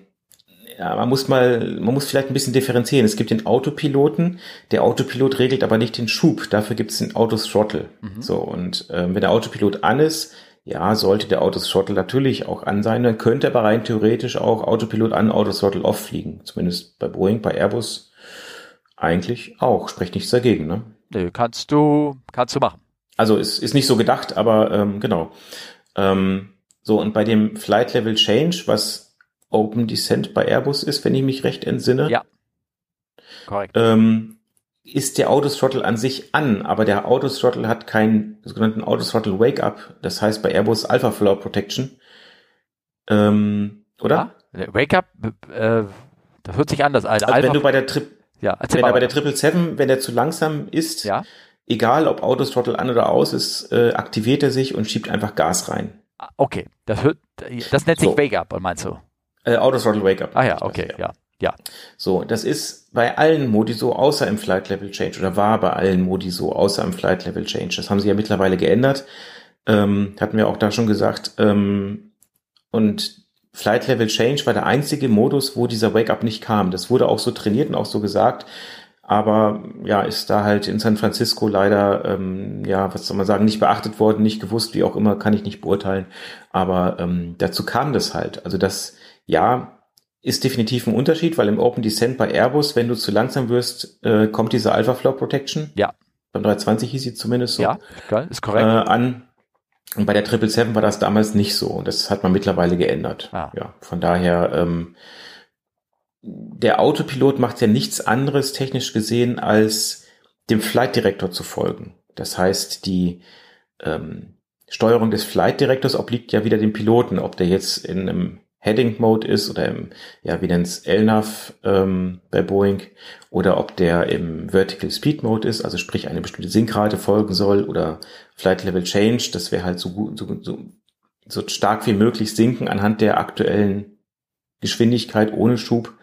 ja, man muss mal, man muss vielleicht ein bisschen differenzieren. Es gibt den Autopiloten, der Autopilot regelt aber nicht den Schub, dafür gibt es den Autothrottle. Mhm. So, und ähm, wenn der Autopilot an ist, ja, sollte der Autothrottle natürlich auch an sein, dann könnte aber rein theoretisch auch Autopilot an, Autothrottle off fliegen. Zumindest bei Boeing, bei Airbus eigentlich auch. Spricht nichts dagegen, ne? Nee, kannst du, kannst du machen. Also ist, ist nicht so gedacht, aber ähm, genau. Ähm, so, und bei dem Flight Level Change, was Open Descent bei Airbus ist, wenn ich mich recht entsinne. Ja. Korrekt. Ähm, ist der Autothrottle an sich an, aber der Autothrottle hat keinen sogenannten Autothrottle Wake Up. Das heißt bei Airbus Alpha Floor Protection. Ähm, oder? Ja, Wake Up, äh, das hört sich anders an. Also, also wenn du bei der Trip, ja, wenn er bei der Triple Seven, wenn der zu langsam ist, ja. egal ob Autothrottle an oder aus ist, äh, aktiviert er sich und schiebt einfach Gas rein. Ah, Okay, das, hört, das nennt sich So. Wake Up, meinst du? Äh, Autothrottle Wake Up. Ah ja, okay, das, ja. Ja, So, das ist bei allen Modi so, außer im Flight Level Change oder war bei allen Modi so, außer im Flight Level Change. Das haben sie ja mittlerweile geändert. Ähm, hatten wir auch da schon gesagt. Ähm, und Flight Level Change war der einzige Modus, wo dieser Wake Up nicht kam. Das wurde auch so trainiert und auch so gesagt. Aber ja, ist da halt in San Francisco leider, ähm, ja, was soll man sagen, nicht beachtet worden, nicht gewusst, wie auch immer, kann ich nicht beurteilen. Aber ähm, dazu kam das halt. Also das, ja, ist definitiv ein Unterschied, weil im Open Descent bei Airbus, wenn du zu langsam wirst, äh, kommt diese Alpha Flow Protection. Ja. Beim 320 hieß sie zumindest so ja, geil, ist äh, korrekt. an. Und bei der 777 war das damals nicht so. Und das hat man mittlerweile geändert. Ah. Ja, von daher, ähm, der Autopilot macht ja nichts anderes technisch gesehen, als dem Flight Director zu folgen. Das heißt, die ähm, Steuerung des Flight Directors obliegt ja wieder dem Piloten, ob der jetzt in einem Heading Mode ist oder im, ja, wie nennt's LNAV ähm, bei Boeing oder ob der im Vertical Speed Mode ist, also sprich eine bestimmte Sinkrate folgen soll oder Flight Level Change, das wäre halt so gut, so, so, so stark wie möglich sinken anhand der aktuellen Geschwindigkeit ohne Schub.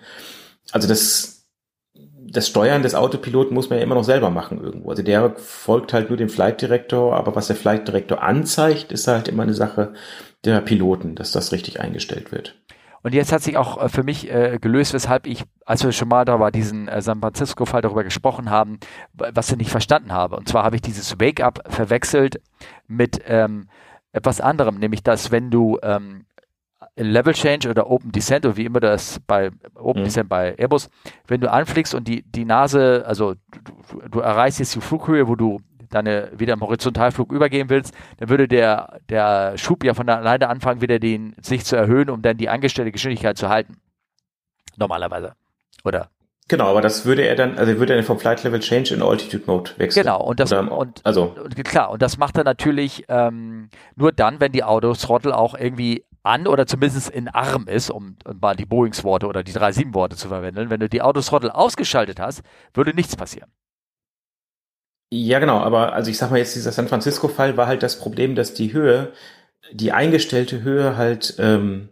Also das, das Steuern des Autopiloten muss man ja immer noch selber machen irgendwo. Also der folgt halt nur dem Flight Director, aber was der Flight Director anzeigt, ist halt immer eine Sache der Piloten, dass das richtig eingestellt wird. Und jetzt hat sich auch äh, für mich äh, gelöst, weshalb ich, als wir schon mal da war, diesen äh, San Francisco-Fall darüber gesprochen haben, was ich nicht verstanden habe. Und zwar habe ich dieses Wake-up verwechselt mit ähm, etwas anderem, nämlich dass wenn du ähm, Level Change oder Open Descent oder wie immer das bei Open Mhm. Descent bei Airbus, wenn du anfliegst und die, die Nase, also du, du, du erreichst jetzt die Flughöhe, wo du deine wieder im Horizontalflug übergehen willst, dann würde der, der Schub ja von alleine anfangen, wieder den, sich zu erhöhen, um dann die angestellte Geschwindigkeit zu halten. Normalerweise. Oder? Genau, aber das würde er dann, also würde er vom Flight Level Change in Altitude Mode wechseln. Genau, und das, Oder und, also und klar, und das macht er natürlich ähm, nur dann, wenn die Autothrottle auch irgendwie an oder zumindest in Arm ist, um, um mal die Boeings Worte oder die 37 Worte zu verwenden. Wenn du die Autothrottle ausgeschaltet hast, würde nichts passieren. Ja, genau, aber also ich sag mal jetzt, dieser San Francisco-Fall war halt das Problem, dass die Höhe, die eingestellte Höhe halt ähm,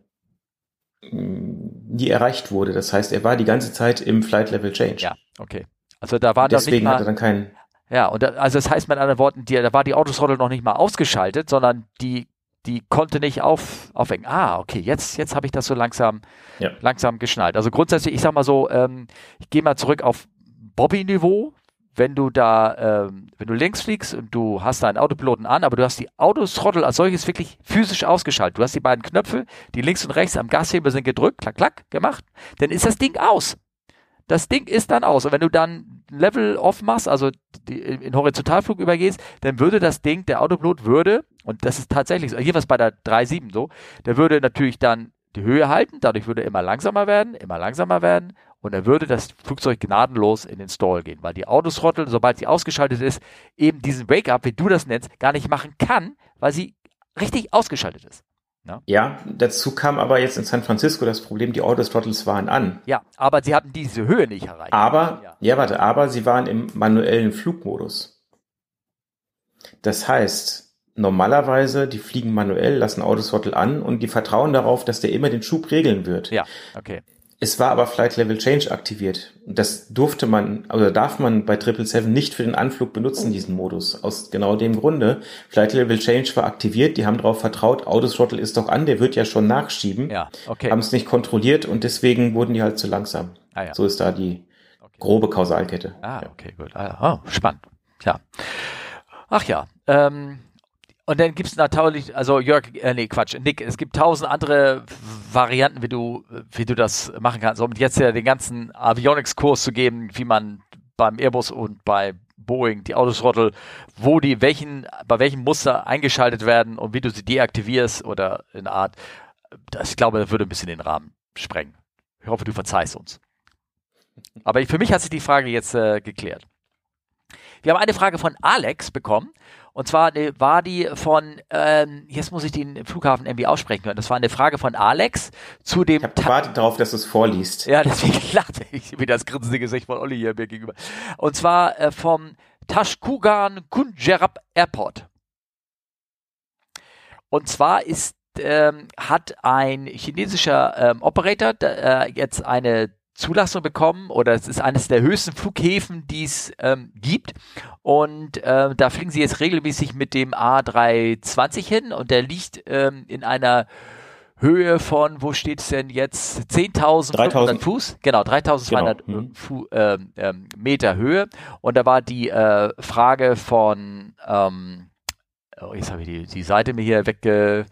nie erreicht wurde. Das heißt, er war die ganze Zeit im Flight Level Change. Ja, okay. Also da war nicht Deswegen hat er mal, dann keinen. ja, und da, also das heißt mit anderen Worten, die, da war die Autothrottle noch nicht mal ausgeschaltet, sondern die, die konnte nicht auf, aufwecken. Ah, okay, jetzt, jetzt habe ich das so langsam, Ja. langsam geschnallt. Also grundsätzlich, ich sag mal so, ähm, ich gehe mal zurück auf Bobby-Niveau. Wenn du da, ähm, wenn du links fliegst und du hast deinen Autopiloten an, aber du hast die Autothrottle als solches wirklich physisch ausgeschaltet. Du hast die beiden Knöpfe, die links und rechts am Gashebel sind gedrückt, klack, klack, gemacht, dann ist das Ding aus. Das Ding ist dann aus. Und wenn du dann Level off machst, also die, in Horizontalflug übergehst, dann würde das Ding, der Autopilot würde, und das ist tatsächlich so, jedenfalls bei der 3.7 so, der würde natürlich dann die Höhe halten, dadurch würde er immer langsamer werden, immer langsamer werden und dann würde das Flugzeug gnadenlos in den Stall gehen, weil die Autothrottle, sobald sie ausgeschaltet ist, eben diesen Wake-up, wie du das nennst, gar nicht machen kann, weil sie richtig ausgeschaltet ist. Ja, dazu kam aber jetzt in San Francisco das Problem, die Autothrottles waren an. Ja, aber sie haben diese Höhe nicht erreicht. Aber, Ja. ja. warte, aber sie waren im manuellen Flugmodus. Das heißt, normalerweise, die fliegen manuell, lassen Autothrottle an und die vertrauen darauf, dass der immer den Schub regeln wird. Ja, okay. Es war aber Flight Level Change aktiviert. Das durfte man, oder darf man bei 777 nicht für den Anflug benutzen, diesen Modus. Aus genau dem Grunde. Flight Level Change war aktiviert, die haben darauf vertraut, Autothrottle ist doch an, der wird ja schon nachschieben. Ja, okay. Haben es nicht kontrolliert und deswegen wurden die halt zu langsam. Ah, ja. So ist da die Okay. grobe Kausalkette. Ah, Ja. okay, gut. Ah, oh, spannend. Ja. Ach ja. Ähm, und dann gibt es natürlich, also Jörg, äh, nee, Quatsch, Nick, es gibt tausend andere Varianten, wie du, wie du das machen kannst. Um jetzt ja den ganzen Avionics-Kurs zu geben, wie man beim Airbus und bei Boeing die Autothrottle, wo die welchen, bei welchem Muster eingeschaltet werden und wie du sie deaktivierst oder in Art. Das, ich glaube, das würde ein bisschen den Rahmen sprengen. Ich hoffe, du verzeihst uns. Aber für mich hat sich die Frage jetzt äh, geklärt. Wir haben eine Frage von Alex bekommen. Und zwar äh, war die von, ähm, jetzt muss ich den Flughafen irgendwie aussprechen können. Das war eine Frage von Alex zu dem Ich habe gewartet darauf, dass du es vorliest. ja, deswegen lachte ich wie das grinsende Gesicht von Olli hier mir gegenüber. Und zwar äh, vom Tashkugan Kunjerab Airport. Und zwar ist ähm, hat ein chinesischer ähm, Operator äh, jetzt eine Zulassung bekommen oder es ist eines der höchsten Flughäfen, die es ähm, gibt. Und äh, da fliegen sie jetzt regelmäßig mit dem A320 hin und der liegt ähm, in einer Höhe von, wo steht es denn jetzt? 10.000 Fuß? Genau, 3.200 genau. Fu ähm, ähm, Meter Höhe. Und da war die äh, Frage von, ähm, oh, jetzt habe ich die, die Seite mir hier wegge,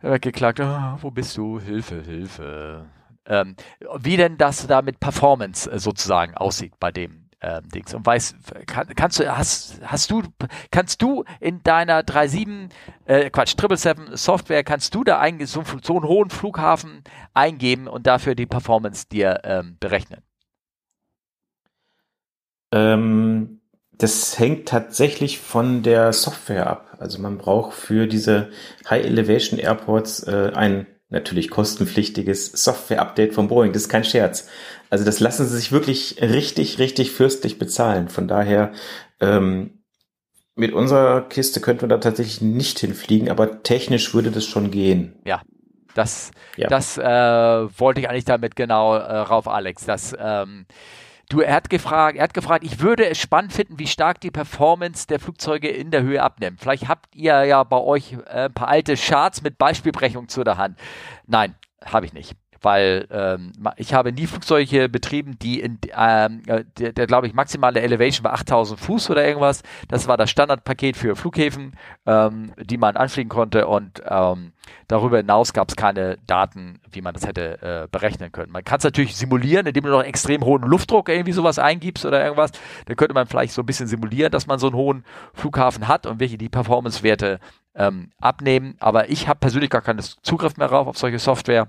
weggeklagt. Oh, wo bist du? Hilfe, Hilfe. Ähm, wie denn das da mit Performance äh, sozusagen aussieht bei dem ähm, Dings. Und weißt, kann, kannst du, hast, hast du, kannst du in deiner 37, äh, Quatsch, 777 Software, kannst du da eigentlich so, so einen hohen Flughafen eingeben und dafür die Performance dir ähm, berechnen? Ähm, das hängt tatsächlich von der Software ab. Also man braucht für diese High Elevation Airports äh, ein natürlich kostenpflichtiges Software-Update von Boeing. Das ist kein Scherz. Also das lassen sie sich wirklich richtig, richtig fürstlich bezahlen. Von daher, ähm, mit unserer Kiste könnten wir da tatsächlich nicht hinfliegen, aber technisch würde das schon gehen. Ja, das, ja. das äh, wollte ich eigentlich damit genau äh, rauf, Alex. Das, ähm, du, er hat gefragt, er hat gefragt, ich würde es spannend finden, wie stark die Performance der Flugzeuge in der Höhe abnimmt. Vielleicht habt ihr ja bei euch äh, ein paar alte Charts mit Beispielbrechung zu der Hand. Nein, habe ich nicht weil ähm, ich habe nie Flugzeuge betrieben, die in ähm, äh, der, der glaube ich maximale Elevation war 8000 Fuß oder irgendwas. Das war das Standardpaket für Flughäfen, ähm, die man anfliegen konnte und ähm, darüber hinaus gab es keine Daten, wie man das hätte äh, berechnen können. Man kann es natürlich simulieren, indem du noch einen extrem hohen Luftdruck irgendwie sowas eingibst oder irgendwas. Dann könnte man vielleicht so ein bisschen simulieren, dass man so einen hohen Flughafen hat und welche die Performance-Werte ähm, abnehmen. Aber ich habe persönlich gar keinen Zugriff mehr drauf auf solche Software.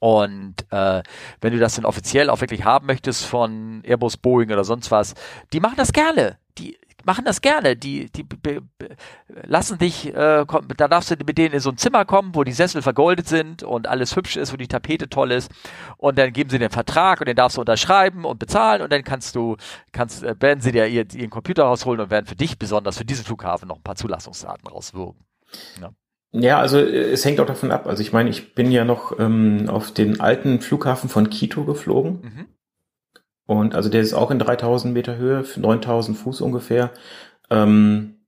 Und äh, wenn du das dann offiziell auch wirklich haben möchtest von Airbus, Boeing oder sonst was, die machen das gerne. Die machen das gerne. Die, die be, lassen dich, äh, komm, da darfst du mit denen in so ein Zimmer kommen, wo die Sessel vergoldet sind und alles hübsch ist, wo die Tapete toll ist. Und dann geben sie den Vertrag und den darfst du unterschreiben und bezahlen und dann kannst du, kannst, äh, werden sie dir ihren, ihren Computer rausholen und werden für dich besonders für diesen Flughafen noch ein paar Zulassungsdaten rauswirken. Ja. Ja, also äh, es hängt auch davon ab. Also ich meine, ich bin ja noch ähm, auf den alten Flughafen von Quito geflogen. Mhm. Und also der ist auch in 3000 Meter Höhe, 9000 Fuß ungefähr. Ähm,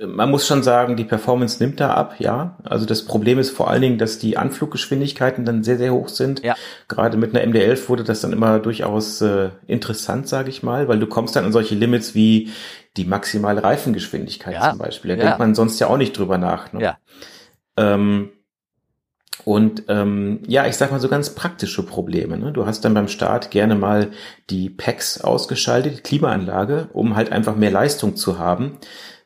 man muss schon sagen, die Performance nimmt da ab, ja. Also das Problem ist vor allen Dingen, dass die Anfluggeschwindigkeiten dann sehr, sehr hoch sind. Ja. Gerade mit einer MD-11 wurde das dann immer durchaus äh, interessant, sage ich mal, weil du kommst dann an solche Limits wie die maximale Reifengeschwindigkeit ja. zum Beispiel. Da ja. denkt man sonst ja auch nicht drüber nach. Ne? Ja. Ähm, und ähm, ja, ich sag mal so ganz praktische Probleme. Ne? Du hast dann beim Start gerne mal die Packs ausgeschaltet, die Klimaanlage, um halt einfach mehr Leistung zu haben.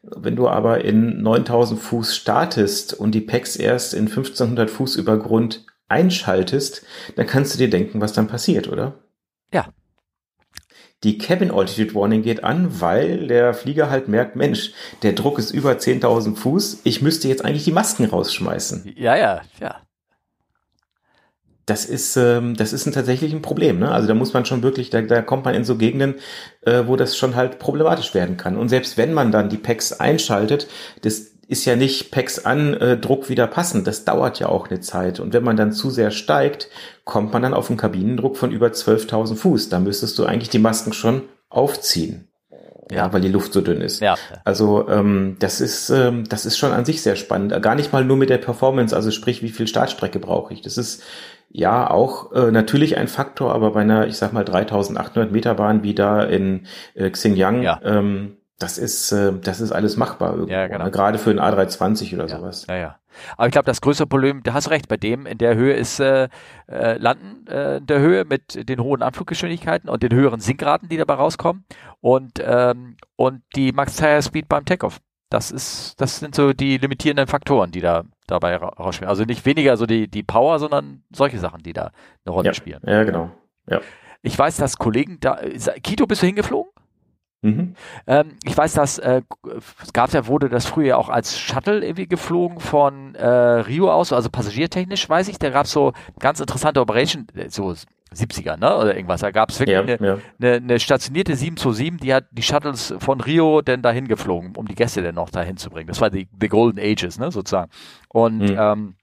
Wenn du aber in 9000 Fuß startest und die Packs erst in 1500 Fuß über Grund einschaltest, dann kannst du dir denken, was dann passiert, oder? Ja, die Cabin Altitude Warning geht an, weil der Flieger halt merkt, Mensch, der Druck ist über 10.000 Fuß, ich müsste jetzt eigentlich die Masken rausschmeißen. Ja, ja, ja. Das ist, ähm, das ist ein tatsächlich ein Problem. Ne? Also da muss man schon wirklich, da, da kommt man in so Gegenden, äh, wo das schon halt problematisch werden kann. Und selbst wenn man dann die Packs einschaltet, das ist ja nicht Packs an, äh, Druck wieder passen. Das dauert ja auch eine Zeit. Und wenn man dann zu sehr steigt, kommt man dann auf einen Kabinendruck von über 12.000 Fuß. Da müsstest du eigentlich die Masken schon aufziehen. Ja, weil die Luft so dünn ist. Ja. Also ähm, das ist ähm, das ist schon an sich sehr spannend. Gar nicht mal nur mit der Performance, also sprich, wie viel Startstrecke brauche ich. Das ist ja auch äh, natürlich ein Faktor, aber bei einer, ich sag mal 3.800 Meter Bahn wie da in äh, Xinjiang, ja. ähm, das ist, äh, das ist alles machbar irgendwo. Ja, genau. Ne? Gerade für ein A320 oder ja, sowas. Ja, ja. Aber ich glaube, das größere Problem, da hast du recht, bei dem in der Höhe ist äh, äh, Landen äh, in der Höhe mit den hohen Anfluggeschwindigkeiten und den höheren Sinkraten, die dabei rauskommen und, ähm, und die Max Tire Speed beim Takeoff. Das ist, das sind so die limitierenden Faktoren, die da dabei rausspielen. Also nicht weniger so die, die Power, sondern solche Sachen, die da eine Rolle ja, spielen. Ja, genau. Ja. Ich weiß, dass Kollegen da, Kito, bist du hingeflogen? Mhm. Ähm, ich weiß, dass äh, es gab ja, wurde das früher auch als Shuttle irgendwie geflogen von äh, Rio aus, also passagiertechnisch weiß ich, da gab es so ganz interessante Operation, so 70er, ne? Oder irgendwas. Da gab es wirklich Ja, eine, ja. eine, eine stationierte 727, die hat die Shuttles von Rio denn dahin geflogen, um die Gäste dann noch dahin zu bringen. Das war die the Golden Ages, ne, sozusagen. Und Mhm. ähm,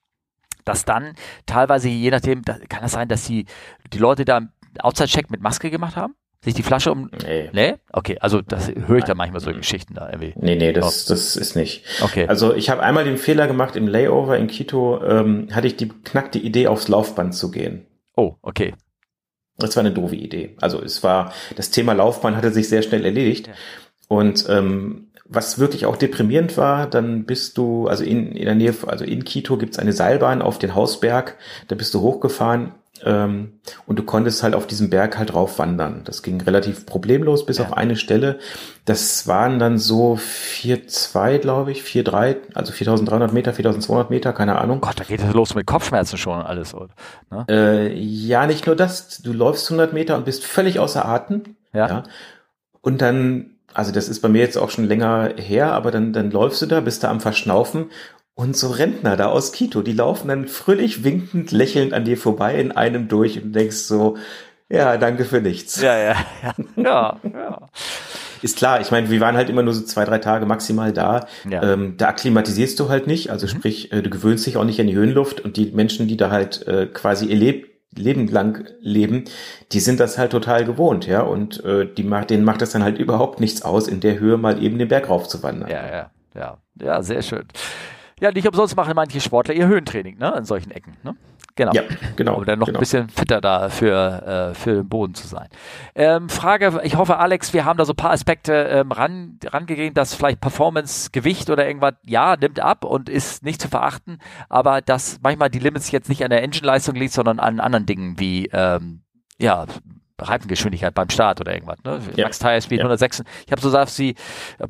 dass dann teilweise, je nachdem, da, kann das sein, dass die, die Leute da einen Outside-Check mit Maske gemacht haben? Sich die Flasche um. Nee. Nee? Okay, also das höre ich da manchmal so Mhm. Geschichten da irgendwie. Nee, nee, das, das ist nicht. Okay. Also ich habe einmal den Fehler gemacht, im Layover in Quito ähm, hatte ich die knackte Idee, aufs Laufband zu gehen. oh, okay. Das war eine doofe Idee. Also es war, das Thema Laufbahn hatte sich sehr schnell erledigt. Ja. Und ähm, was wirklich auch deprimierend war, dann bist du, also in, in der Nähe, also in Quito gibt's eine Seilbahn auf den Hausberg, da bist du hochgefahren ähm, und du konntest halt auf diesem Berg halt drauf wandern. Das ging relativ problemlos, bis Ja. auf eine Stelle. Das waren dann so 4,2, glaube ich, 4,3, also 4.300 Meter, 4.200 Meter, keine Ahnung. Gott, da geht es los mit Kopfschmerzen schon und alles. oder? Ne? Äh, ja, nicht nur das. Du läufst 100 Meter und bist völlig außer Atem. Ja. Und dann, also das ist bei mir jetzt auch schon länger her, aber dann, dann läufst du da, bist da am Verschnaufen und so Rentner da aus Quito, die laufen dann fröhlich winkend, lächelnd an dir vorbei in einem durch und denkst so, ja, danke für nichts. Ja, ja, ja. Ja, ja. Ist klar, ich meine, wir waren halt immer nur so zwei, drei Tage maximal da. Ja. Mhm. Ähm, da akklimatisierst du halt nicht, also sprich, äh, du gewöhnst dich auch nicht an die Höhenluft und die Menschen, die da halt äh, quasi ihr Leb Leben lang leben, die sind das halt total gewohnt, ja, und äh, die macht, denen macht das dann halt überhaupt nichts aus, in der Höhe mal eben den Berg raufzuwandern. Ja, ja, ja. Ja, sehr schön. Ja, nicht umsonst machen manche Sportler ihr Höhentraining, ne? In solchen Ecken, ne? Genau. Ja, genau. Um dann noch genau. ein bisschen fitter da für, äh, für den Boden zu sein. Ähm, Frage, ich hoffe, Alex, wir haben da so ein paar Aspekte ähm, ran, rangegeben, dass vielleicht Performance, Gewicht oder irgendwas, ja, nimmt ab und ist nicht zu verachten, aber dass manchmal die Limits jetzt nicht an der Engine-Leistung liegt, sondern an anderen Dingen wie, ähm, ja, Reifengeschwindigkeit beim Start oder irgendwas. Ne? Ja. Max Tire Speed Ja. 106. Ich habe so gesagt, sie,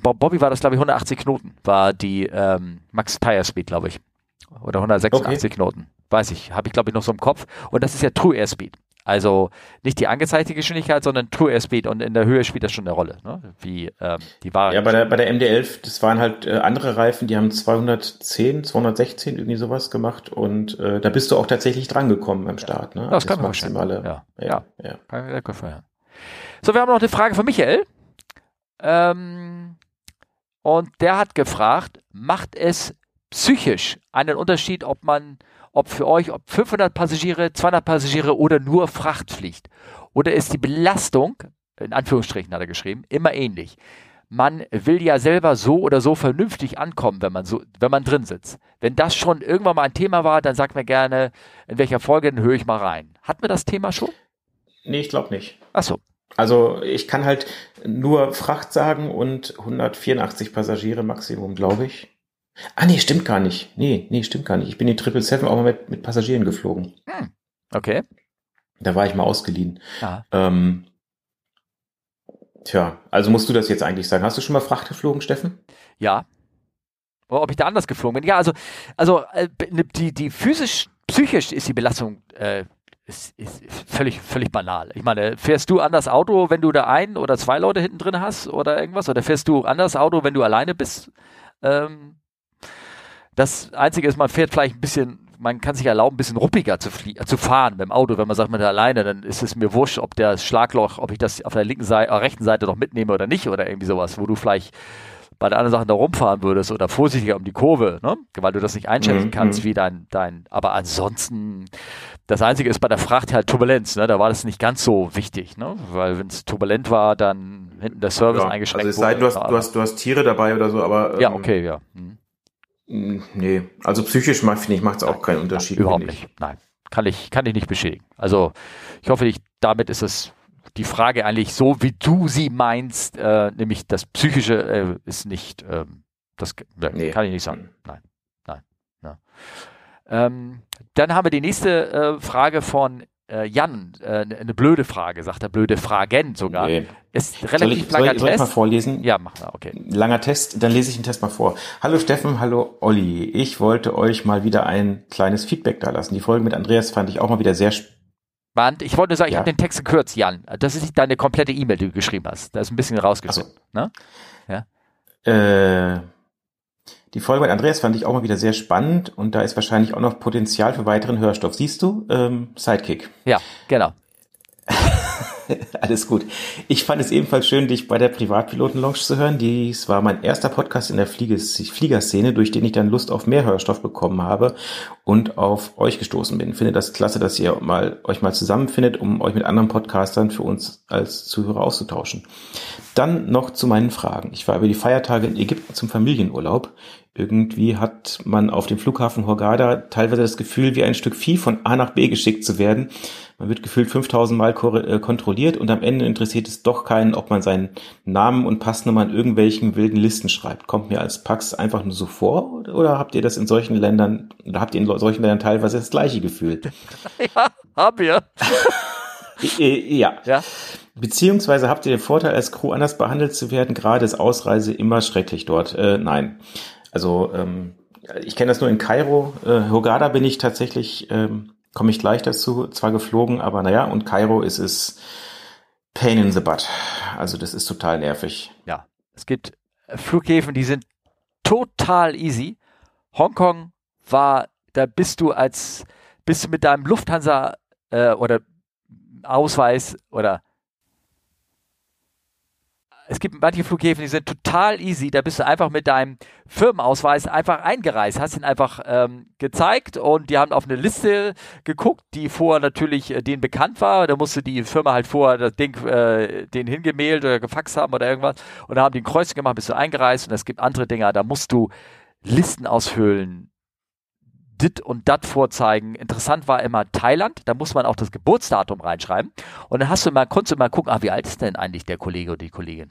Bob, Bobby war das, glaube ich, 180 Knoten, war die ähm, Max Tire Speed, glaube ich. Oder 186 Knoten. Weiß ich, habe ich, glaube ich, noch so im Kopf. Und das ist ja True Airspeed. Also nicht die angezeigte Geschwindigkeit, sondern True Airspeed und in der Höhe spielt das schon eine Rolle, ne? wie ähm, die wahre. Ja, bei der, bei der MD11, das waren halt äh, andere Reifen, die haben 210, 216, irgendwie sowas gemacht und äh, da bist du auch tatsächlich drangekommen beim Start. Ne? das kann man maximale. Ja, Ja, ja. ja. Kann ich mir. So, wir haben noch eine Frage von Michael. Ähm, und der hat gefragt, macht es psychisch einen Unterschied, ob man, ob für euch, ob 500 Passagiere, 200 Passagiere oder nur Fracht fliegt? Oder ist die Belastung, in Anführungsstrichen hat er geschrieben, immer ähnlich? Man will ja selber so oder so vernünftig ankommen, wenn man so, wenn man drin sitzt. Wenn das schon irgendwann mal ein Thema war, dann sagt mir gerne, in welcher Folge, dann höre ich mal rein. Hatten wir das Thema schon? Nee, ich glaube nicht. Achso, Also ich kann halt nur Fracht sagen und 184 Passagiere Maximum, glaube ich. Ah, nee, stimmt gar nicht. Nee, nee, stimmt gar nicht. Ich bin die 777 auch mal mit, mit Passagieren geflogen. okay. Da war ich mal ausgeliehen. Ja. Ähm, tja, also musst du das jetzt eigentlich sagen. Hast du schon mal Fracht geflogen, Steffen? Ja. Oder ob ich da anders geflogen bin. Ja, also, also äh, die, die physisch, psychisch ist die Belastung äh, ist, ist völlig, völlig banal. Ich meine, fährst du anders Auto, wenn du da ein oder zwei Leute hinten drin hast oder irgendwas? Oder fährst du anders Auto, wenn du alleine bist? Ähm, das Einzige ist, man fährt vielleicht ein bisschen, man kann sich erlauben, ein bisschen ruppiger zu, zu fahren dem Auto. Wenn man sagt, man ist alleine, dann ist es mir wurscht, ob der Schlagloch, ob ich das auf der linken Seite, äh, rechten Seite noch mitnehme oder nicht oder irgendwie sowas, wo du vielleicht bei der anderen Sache da rumfahren würdest oder vorsichtiger um die Kurve, ne? weil du das nicht einschätzen Mhm, kannst, mhm. wie dein, dein, aber ansonsten, das Einzige ist bei der Fracht halt Turbulenz, ne? da war das nicht ganz so wichtig, ne? weil wenn es turbulent war, dann hinten der Service eingeschränkt also es sei denn, du hast, wurde. du, hast, du hast Tiere dabei oder so, aber ähm, ja, okay, ja. Hm. Mh, Nee, also psychisch macht, finde ich, macht es auch keinen Unterschied. Überhaupt nicht. Nein. Kann ich, kann ich nicht beschädigen. Also ich hoffe, ich, damit ist es die Frage eigentlich so, wie du sie meinst, äh, nämlich das Psychische äh, ist nicht, ähm, das äh, Nee. kann ich nicht sagen. Nein, nein. Ja. Ähm, dann haben wir die nächste äh, Frage von äh, Jan. Äh, eine blöde Frage, sagt er, blöde Fragen sogar. Nee. Ist Soll relativ ich, soll, langer ich, soll ich mal Test. vorlesen? Ja, mach mal, okay. Langer Test, dann lese ich den Test mal vor. Hallo Steffen, hallo Olli. Ich wollte euch mal wieder ein kleines Feedback da lassen. Die Folge mit Andreas fand ich auch mal wieder sehr sp- Wand, ich wollte nur sagen, ich Ja. habe den Text gekürzt, Jan. Das ist nicht deine komplette E-Mail, die du geschrieben hast. Da ist ein bisschen rausgeschnitten. Ne? Äh, die Folge mit Andreas fand ich auch mal wieder sehr spannend und da ist wahrscheinlich auch noch Potenzial für weiteren Hörstoff. Siehst du? Ähm, Sidekick. Ja, genau. Alles gut. Ich fand es ebenfalls schön, dich bei der Privatpiloten-Lounge zu hören. Dies war mein erster Podcast in der Fliegerszene, durch den ich dann Lust auf mehr Hörstoff bekommen habe und auf euch gestoßen bin. Finde das klasse, dass ihr mal, euch mal zusammenfindet, um euch mit anderen Podcastern für uns als Zuhörer auszutauschen. Dann noch zu meinen Fragen. Ich war über die Feiertage in Ägypten zum Familienurlaub. Irgendwie hat man auf dem Flughafen Hurghada teilweise das Gefühl, wie ein Stück Vieh von A nach B geschickt zu werden. Man wird gefühlt 5000 Mal äh, kontrolliert und am Ende interessiert es doch keinen, ob man seinen Namen und Passnummer in irgendwelchen wilden Listen schreibt. Kommt mir als Pax einfach nur so vor oder habt ihr das in solchen Ländern, oder habt ihr in solchen Ländern teilweise das gleiche Gefühl? Ja, hab ihr. ja. ja. Beziehungsweise habt ihr den Vorteil, als Crew anders behandelt zu werden, gerade ist Ausreise immer schrecklich dort. Äh, nein. Also ähm, ich kenne das nur in Kairo. Äh, Hogada bin ich tatsächlich, ähm, komme ich gleich dazu, zwar geflogen, aber naja, und Kairo ist es Pain in the Butt. Also das ist total nervig. Ja, es gibt Flughäfen, die sind total easy. Hongkong war, da bist du als, bist du mit deinem Lufthansa äh, oder Ausweis oder es gibt manche Flughäfen, die sind total easy. Da bist du einfach mit deinem Firmenausweis einfach eingereist, hast ihn einfach ähm, gezeigt und die haben auf eine Liste geguckt, die vorher natürlich äh, denen bekannt war. Da musste die Firma halt vorher das Ding äh, den hingemailt oder gefaxt haben oder irgendwas und da haben die ein Kreuz gemacht, bist du eingereist und es gibt andere Dinge, da musst du Listen ausfüllen, dit und dat vorzeigen. Interessant war immer Thailand, da muss man auch das Geburtsdatum reinschreiben. Und dann hast du mal, konntest du mal gucken, ah, wie alt ist denn eigentlich der Kollege oder die Kollegin?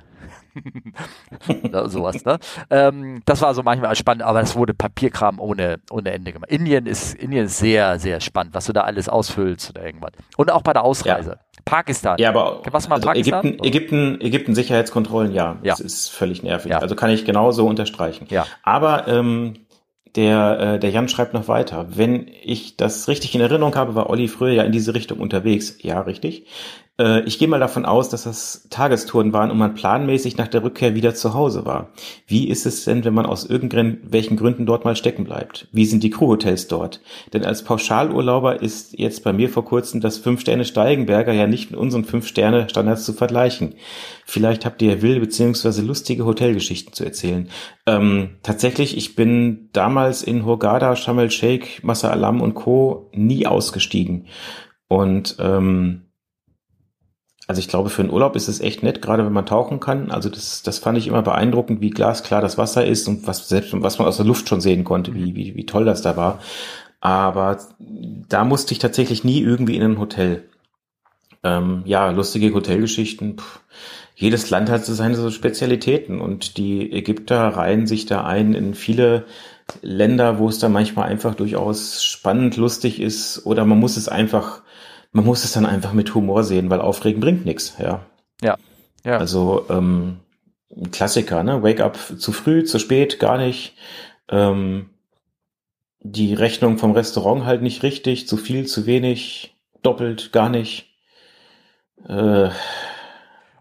sowas, ne? Ähm, das war so manchmal spannend, aber das wurde Papierkram ohne, ohne Ende gemacht. Indien ist, Indien ist sehr, sehr spannend, was du da alles ausfüllst oder irgendwas. Und auch bei der Ausreise. Ja. Pakistan. Ja, aber was mal also Pakistan? Ägypten, Ägypten, Ägypten Sicherheitskontrollen, ja, ja. Das ist völlig nervig. Ja. Also kann ich genauso unterstreichen. Ja. Aber ähm, der, äh, der Jan schreibt noch weiter. Wenn ich das richtig in Erinnerung habe, war Olli früher ja in diese Richtung unterwegs. Ja, richtig. Äh, ich gehe mal davon aus, dass das Tagestouren waren und man planmäßig nach der Rückkehr wieder zu Hause war. Wie ist es denn, wenn man aus irgendwelchen Gründen dort mal stecken bleibt? Wie sind die Crewhotels dort? Denn als Pauschalurlauber ist jetzt bei mir vor kurzem das Fünf-Sterne-Steigenberger ja nicht mit unseren Fünf-Sterne-Standards zu vergleichen. Vielleicht habt ihr wilde bzw. lustige Hotelgeschichten zu erzählen. Ähm, tatsächlich, ich bin damals in Hurghada, Sharm el-Sheikh, Massa Alam und Co. nie ausgestiegen. Und ähm, also ich glaube, für einen Urlaub ist es echt nett, gerade wenn man tauchen kann. Also das, das fand ich immer beeindruckend, wie glasklar das Wasser ist und was selbst was man aus der Luft schon sehen konnte, wie, wie, wie toll das da war. Aber da musste ich tatsächlich nie irgendwie in ein Hotel. Ähm, ja, lustige Hotelgeschichten. Puh. Jedes Land hat seine so Spezialitäten und die Ägypter reihen sich da ein in viele Länder, wo es da manchmal einfach durchaus spannend, lustig ist oder man muss es einfach man muss es dann einfach mit Humor sehen, weil Aufregen bringt nichts, ja. Ja. ja. Also ähm, Klassiker, ne? Wake up zu früh, zu spät, gar nicht. Ähm, die Rechnung vom Restaurant halt nicht richtig, zu viel, zu wenig, doppelt, gar nicht. Äh,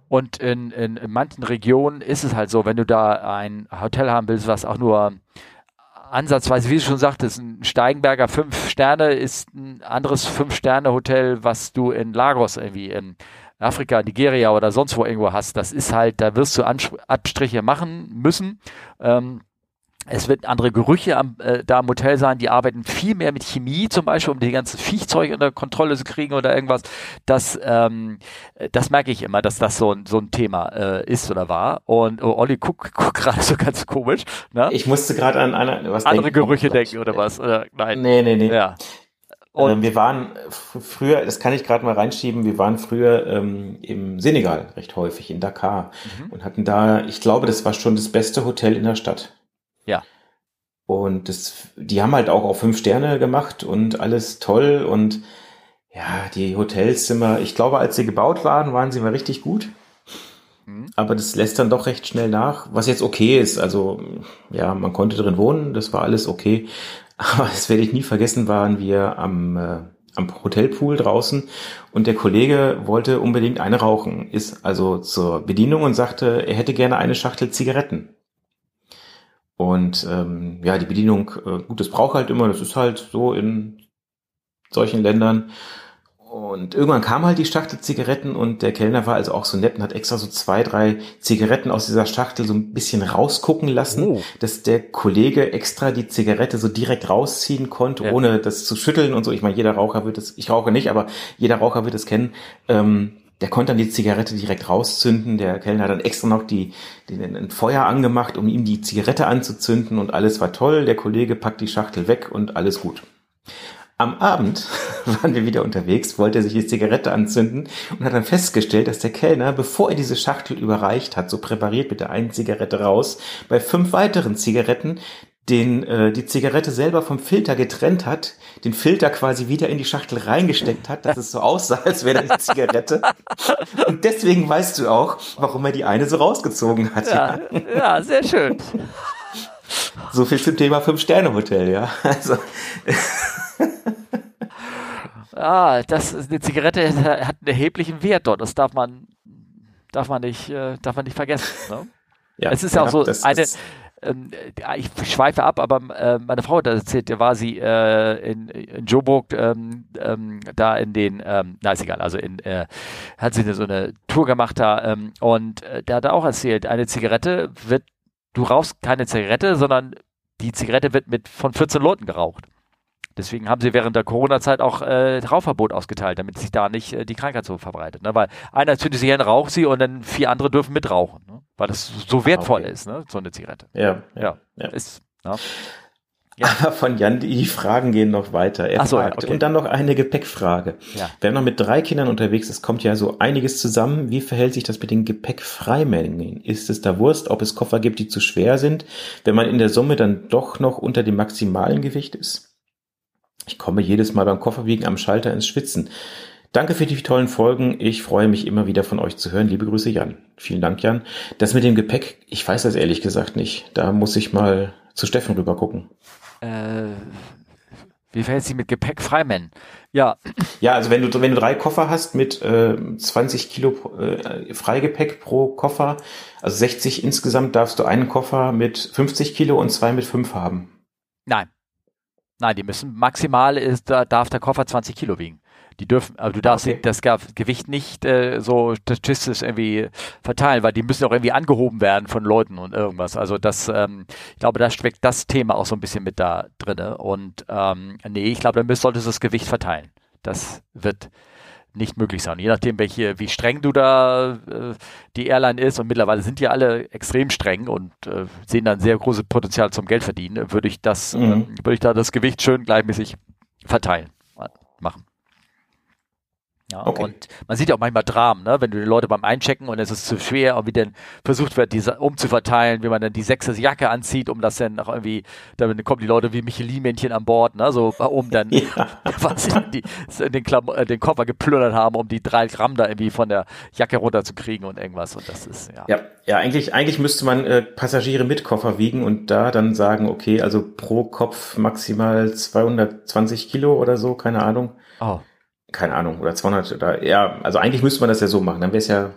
und in, in, in manchen Regionen ist es halt so, wenn du da ein Hotel haben willst, was auch nur ansatzweise, wie du schon sagtest, ein Steigenberger fünf Sterne ist ein anderes fünf Sterne Hotel, was du in Lagos irgendwie in Afrika, Nigeria oder sonst wo irgendwo hast. Das ist halt, da wirst du Abstriche machen müssen. Ähm, es wird andere Gerüche am, äh, da im Hotel sein, die arbeiten viel mehr mit Chemie zum Beispiel, um die ganzen Viechzeug unter Kontrolle zu kriegen oder irgendwas. Das, ähm, das merke ich immer, dass das so ein, so ein Thema äh, ist oder war. Und oh, Olli guckt guck gerade so ganz komisch. Ne? Ich musste gerade an eine, was andere denken, Gerüche oh denken oder was. Oder, nein. Nee, nee, nee. Ja. Und ähm, wir waren früher, das kann ich gerade mal reinschieben, wir waren früher ähm, im Senegal recht häufig, in Dakar mhm. und hatten da, ich glaube, das war schon das beste Hotel in der Stadt. Ja. Und das, die haben halt auch auf fünf Sterne gemacht und alles toll und ja, die Hotelzimmer, ich glaube, als sie gebaut waren, waren sie mal richtig gut. Mhm. Aber das lässt dann doch recht schnell nach, was jetzt okay ist. Also, ja, man konnte drin wohnen, das war alles okay. Aber das werde ich nie vergessen, waren wir am, äh, am Hotelpool draußen und der Kollege wollte unbedingt eine rauchen, ist also zur Bedienung und sagte, er hätte gerne eine Schachtel Zigaretten. Und ähm, ja, die Bedienung, äh, gut, das braucht halt immer, das ist halt so in solchen Ländern. Und irgendwann kam halt die Schachtel Zigaretten und der Kellner war also auch so nett und hat extra so zwei, drei Zigaretten aus dieser Schachtel so ein bisschen rausgucken lassen, Oh. dass der Kollege extra die Zigarette so direkt rausziehen konnte, Ja. ohne das zu schütteln und so. Ich meine, jeder Raucher wird es, ich rauche nicht, aber jeder Raucher wird es kennen. Ähm, der konnte dann die Zigarette direkt rauszünden. Der Kellner hat dann extra noch die, den, ein Feuer angemacht, um ihm die Zigarette anzuzünden und alles war toll. Der Kollege packt die Schachtel weg und alles gut. Am Abend waren wir wieder unterwegs, wollte er sich die Zigarette anzünden und hat dann festgestellt, dass der Kellner, bevor er diese Schachtel überreicht hat, so präpariert mit der einen Zigarette raus, bei fünf weiteren Zigaretten den äh, die Zigarette selber vom Filter getrennt hat, den Filter quasi wieder in die Schachtel reingesteckt hat, dass es so aussah, als wäre da die Zigarette. Und deswegen weißt du auch, warum er die eine so rausgezogen hat. Ja, ja, sehr schön. So viel zum Thema Fünf-Sterne-Hotel, ja. Also, Ah, das eine Zigarette hat einen erheblichen Wert dort. Das darf man, darf man nicht, äh, darf man nicht vergessen. Ne? ja, es ist ja auch so das eine, ähm, ich schweife ab, aber äh, meine Frau hat das erzählt, da war sie äh, in, in Joburg, ähm, ähm, da in den, ähm, na ist egal, also in, äh, hat sie so eine Tour gemacht da ähm, und äh, der hat auch erzählt, eine Zigarette wird, du rauchst keine Zigarette, sondern die Zigarette wird mit von 14 Leuten geraucht. Deswegen haben sie während der Corona-Zeit auch äh, Rauchverbot ausgeteilt, damit sich da nicht äh, die Krankheit so verbreitet. Ne? Weil einer zündet sich hin, raucht sie und dann vier andere dürfen mitrauchen. Ne? Weil das so wertvoll okay. ist, ne? so eine Zigarette. ja, Ja, ja. ist. Ja. Aber von Jan, die Fragen gehen noch weiter. Er so, ja, fragt, okay. und dann noch eine Gepäckfrage. Ja. Wenn man mit drei Kindern unterwegs ist, kommt ja so einiges zusammen. Wie verhält sich das mit den Gepäckfreimengen? Ist es da Wurst, ob es Koffer gibt, die zu schwer sind, wenn man in der Summe dann doch noch unter dem maximalen Gewicht ist? Ich komme jedes Mal beim Kofferwiegen am Schalter ins Schwitzen. Danke für die tollen Folgen. Ich freue mich immer wieder von euch zu hören. Liebe Grüße, Jan. Vielen Dank, Jan. Das mit dem Gepäck, ich weiß das ehrlich gesagt nicht. Da muss ich mal zu Steffen rüber gucken. Äh, wie verhält sich mit Gepäck Freimen? Ja, Ja, also wenn du, wenn du drei Koffer hast mit äh, 20 Kilo äh, Freigepäck pro Koffer, also 60 insgesamt, darfst du einen Koffer mit 50 Kilo und zwei mit 5 haben. nein. Nein, die müssen maximal ist, da darf der Koffer 20 Kilo wiegen. Die dürfen, aber du darfst Okay. das Ge- Gewicht nicht äh, so statistisch irgendwie verteilen, weil die müssen auch irgendwie angehoben werden von Leuten und irgendwas. Also das, ähm, ich glaube, da steckt das Thema auch so ein bisschen mit da drinne. Und ähm, nee, ich glaube, dann müsst, solltest du das Gewicht verteilen. Das wird nicht möglich sein. Je nachdem, welche, wie streng du da äh, die Airline ist, und mittlerweile sind die alle extrem streng und äh, sehen dann sehr großes Potenzial zum Geld verdienen, würde ich das, Mhm. ähm, würde ich da das Gewicht schön gleichmäßig verteilen, äh, machen. Ja, Okay. und man sieht ja auch manchmal Dramen, ne? wenn du die Leute beim Einchecken und es ist zu schwer und wie dann versucht wird, diese umzuverteilen, wie man dann die sechste Jacke anzieht, um das dann auch irgendwie, dann kommen die Leute wie Michelin-Männchen an Bord, ne? so, um dann Ja. was die, den, Klam äh, den Koffer geplündert haben, um die drei Gramm da irgendwie von der Jacke runterzukriegen und irgendwas. Und das ist, ja. Ja, ja, eigentlich, eigentlich müsste man äh, Passagiere mit Koffer wiegen und da dann sagen, okay, also pro Kopf maximal 220 Kilo oder so, keine Ahnung. Oh. Keine Ahnung, oder 200 oder, ja, also eigentlich müsste man das ja so machen, dann wäre es ja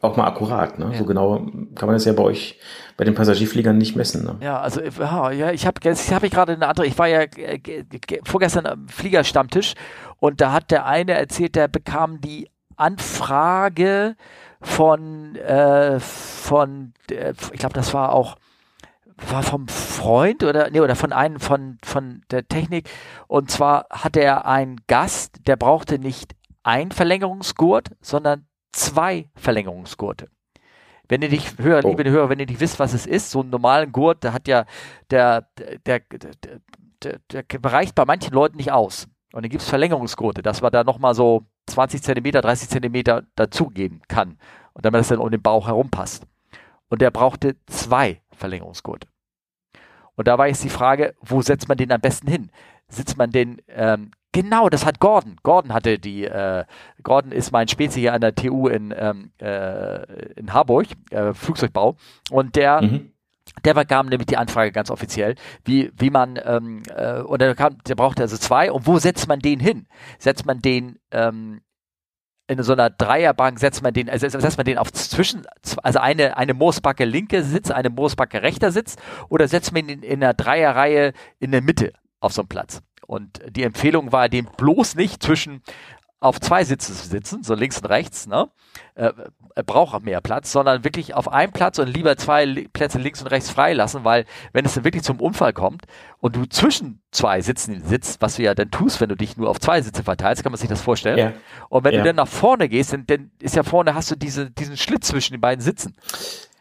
auch mal akkurat, ne? Ja. So genau kann man das ja bei euch, bei den Passagierfliegern nicht messen, ne? Ja, also ja, ja ich habe jetzt habe ich gerade eine andere, ich war ja äh, ge- ge- vorgestern am Fliegerstammtisch und da hat der eine erzählt, der bekam die Anfrage von äh, von äh, ich glaube, das war auch war vom Freund oder nee, oder von einem von von der Technik und zwar hatte er einen Gast, der brauchte nicht ein Verlängerungsgurt, sondern zwei Verlängerungsgurte. Wenn ihr nicht hören, Oh. liebe Hörer, wenn ihr nicht wisst, was es ist, so einen normalen Gurt, da hat ja der, der, der, der, der bereicht bei manchen Leuten nicht aus. Und dann gibt es Verlängerungsgurte, dass man da nochmal so 20 Zentimeter, 30 Zentimeter dazugeben kann. Und damit das dann um den Bauch herum passt. Und der brauchte zwei Verlängerungsgurte. Und da war jetzt die Frage, wo setzt man den am besten hin? Sitzt man den, ähm, genau, das hat Gordon. Gordon hatte die, äh, Gordon ist mein Spezi hier an der TU in, ähm, äh, in Harburg, äh, Flugzeugbau. Und der, Mhm. der bekam nämlich die Anfrage ganz offiziell, wie, wie man, ähm, äh, und der, kam, der brauchte also zwei. Und wo setzt man den hin? Setzt man den ähm, in so einer Dreierbank, setzt man den, also setzt man den auf zwischen, also eine, eine Moosbacke linke Sitz, eine Moosbacke rechter Sitz, oder setzt man ihn in einer Dreierreihe in der Mitte auf so einem Platz? Und die Empfehlung war, dem bloß nicht zwischen auf zwei Sitzen zu sitzen, so links und rechts, ne? Äh, er braucht auch mehr Platz, sondern wirklich auf einem Platz und lieber zwei Li- Plätze links und rechts freilassen, weil wenn es dann wirklich zum Unfall kommt und du zwischen zwei Sitzen sitzt, was du ja dann tust, wenn du dich nur auf zwei Sitze verteilst, kann man sich das vorstellen. Ja. Und wenn Ja. du dann nach vorne gehst, dann, dann ist ja vorne hast du diese, diesen Schlitz zwischen den beiden Sitzen.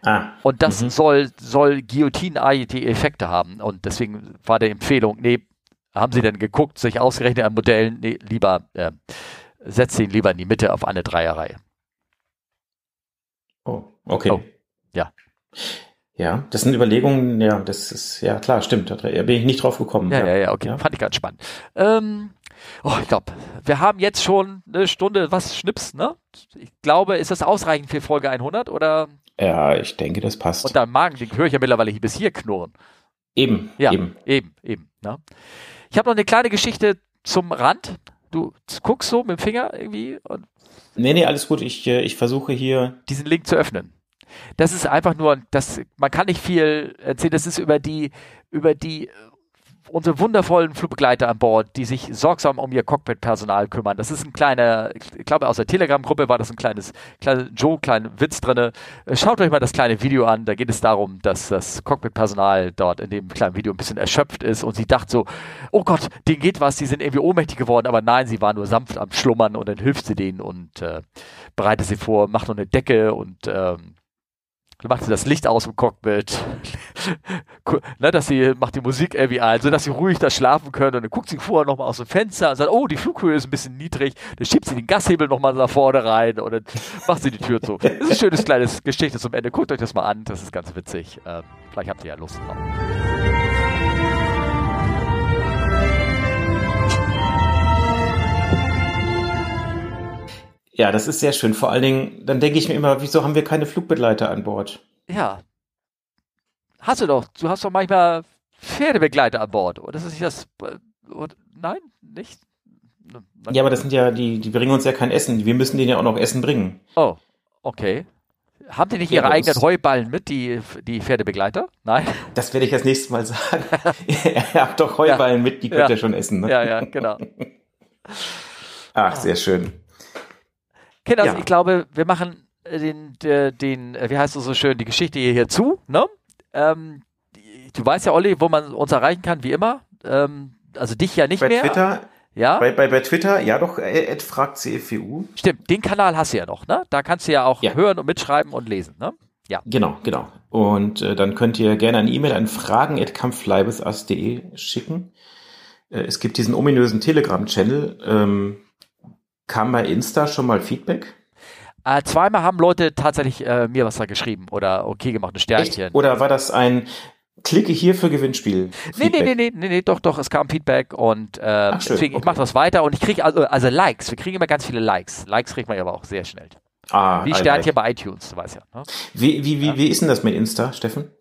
Ah, Und das soll, soll guillotine Effekte haben. Und deswegen war die Empfehlung, nee, haben sie denn geguckt, sich ausgerechnet an Modellen, nee, lieber, äh, setzt ihn lieber in die Mitte auf eine Dreierreihe. oh, okay. Oh, ja. Ja, das sind Überlegungen, ja, das ist, ja klar, stimmt, da bin ich nicht drauf gekommen. Ja, ja, ja, okay, fand ich ganz spannend. Ähm, oh, ich glaube, wir haben jetzt schon eine Stunde, was Schnips, ne? Ich glaube, ist das ausreichend für Folge 100 oder? Ja, ich denke, das passt. Und dein Magen, den höre ich ja mittlerweile hier bis hier knurren. eben, Ja, eben. eben, eben. Ne? Ich habe noch eine kleine Geschichte zum Rand. Du guckst so mit dem Finger irgendwie und Nee, nee, alles gut. Ich, äh, ich versuche hier. diesen Link zu öffnen. Das ist einfach nur, das, man kann nicht viel erzählen, das ist über die, über die, unsere wundervollen Flugbegleiter an Bord, die sich sorgsam um ihr Cockpit-Personal kümmern. Das ist ein kleiner, ich glaube aus der Telegram-Gruppe war das ein kleines, kleiner Joe, kleiner Witz drinne. Äh, Schaut euch mal das kleine Video an, da geht es darum, dass das Cockpit-Personal dort in dem kleinen Video ein bisschen erschöpft ist und sie dachte so, oh Gott, denen geht was, die sind irgendwie ohnmächtig geworden, aber nein, sie war nur sanft am Schlummern und dann hilft sie denen und äh, bereitet sie vor, macht noch eine Decke und ähm, macht sie das Licht aus im Cockpit, ne, dass sie macht die Musik irgendwie ein, so dass sie ruhig da schlafen können und dann guckt sie vorher nochmal aus dem Fenster und sagt, oh, die Flughöhe ist ein bisschen niedrig, dann schiebt sie den Gashebel nochmal nach vorne rein und dann macht sie die Tür zu. Das ist ein schönes kleines Geschichte zum Ende. Guckt euch das mal an, das ist ganz witzig. Ähm, vielleicht habt ihr ja Lust drauf. Ja, das ist sehr schön. Vor allen Dingen, dann denke ich mir immer, wieso haben wir keine Flugbegleiter an Bord? Ja. Hast du doch. Du hast doch manchmal Pferdebegleiter an Bord. Oder ist das nicht das? äh, Oder, nein, nicht? Ja, aber das sind ja, die, die bringen uns ja kein Essen. Wir müssen denen ja auch noch Essen bringen. Oh, okay. Haben die nicht Ja, ihre bei eigenen uns- Heuballen mit, die, die Pferdebegleiter? Nein? Das werde ich das nächste Mal sagen. Ihr habt doch Heuballen mit, die könnt Ja. ihr schon essen. Ne? Ja, ja, genau. Ach, sehr schön. Kinder, Ja. ich glaube, wir machen äh, den, den, den, äh, wie heißt es so schön, die Geschichte hier, hier zu, ne? Ähm, du weißt ja, Olli, wo man uns erreichen kann, wie immer. Ähm, also dich ja nicht Bei mehr. Twitter, Ja, bei, bei, bei Twitter, ja doch, äh, Ed fragt CFWU. stimmt. Den Kanal hast du ja noch, ne? Da kannst du ja auch Ja. hören und mitschreiben und lesen, ne? Ja. Genau, genau. Und äh, dann könnt ihr gerne eine E-Mail an fragen.kampfleibesas.de schicken. Äh, es gibt diesen ominösen Telegram-Channel. Ähm, kam bei Insta schon mal Feedback? Äh, zweimal haben Leute tatsächlich äh, mir was da geschrieben oder okay gemacht, ein Sternchen. Echt? Oder war das ein Klicke hier für Gewinnspiel? Nee, nee, nee, nee, nee, nee, doch, doch, es kam Feedback und äh, Ach, deswegen, ich okay. mache das weiter und ich kriege also, also Likes, wir kriegen immer ganz viele Likes. Likes kriegt man ja aber auch sehr schnell. Ah, Wie Sternchen Like. bei iTunes, du weißt ja. Ne? Wie, wie, wie, wie ist denn das mit Insta, Steffen?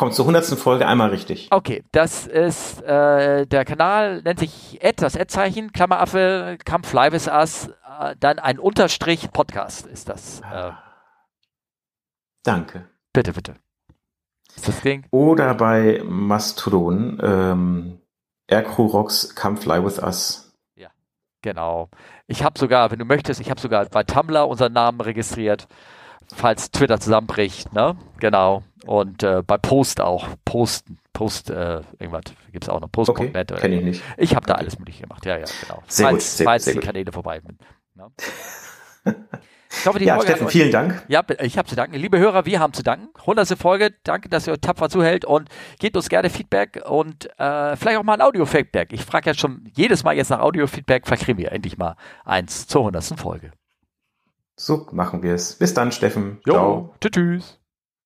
Kommt zur hundertsten Folge einmal richtig. Okay, das ist, äh, der Kanal nennt sich Ad, das Ad-Zeichen, Klammeraffe, Kampf Live is Us, äh, dann ein Unterstrich Podcast ist das. Äh, Danke. bitte, bitte. Ist das Ding? Oder bei Mastodon, ähm, Aircrew Rocks Come Fly With Us. Genau. Ich habe sogar, wenn du möchtest, ich habe sogar bei Tumblr unseren Namen registriert, falls Twitter zusammenbricht, ne? Genau. Und äh, bei Post auch. Post, Post, äh, irgendwas gibt's auch noch. Okay, Post.net. oder- kenne ich nicht. Ich habe da alles mögliche gemacht, ja, ja, genau. Sehr falls, gut, sehr falls sehr die gut. Kanäle vorbei sind. Ne? Ich hoffe, die Ja, Folge Steffen, hat euch- vielen Dank. Ja, ich habe zu danken. Liebe Hörer, wir haben zu danken. 100. Folge. Danke, dass ihr tapfer zuhält und gebt uns gerne Feedback und äh, vielleicht auch mal ein Audio-Feedback. Ich frage jetzt schon jedes Mal jetzt nach Audio-Feedback. Vielleicht kriegen wir endlich mal eins zur 100. Folge. So machen wir es. Bis dann, Steffen. Jo, Ciao. tschüss.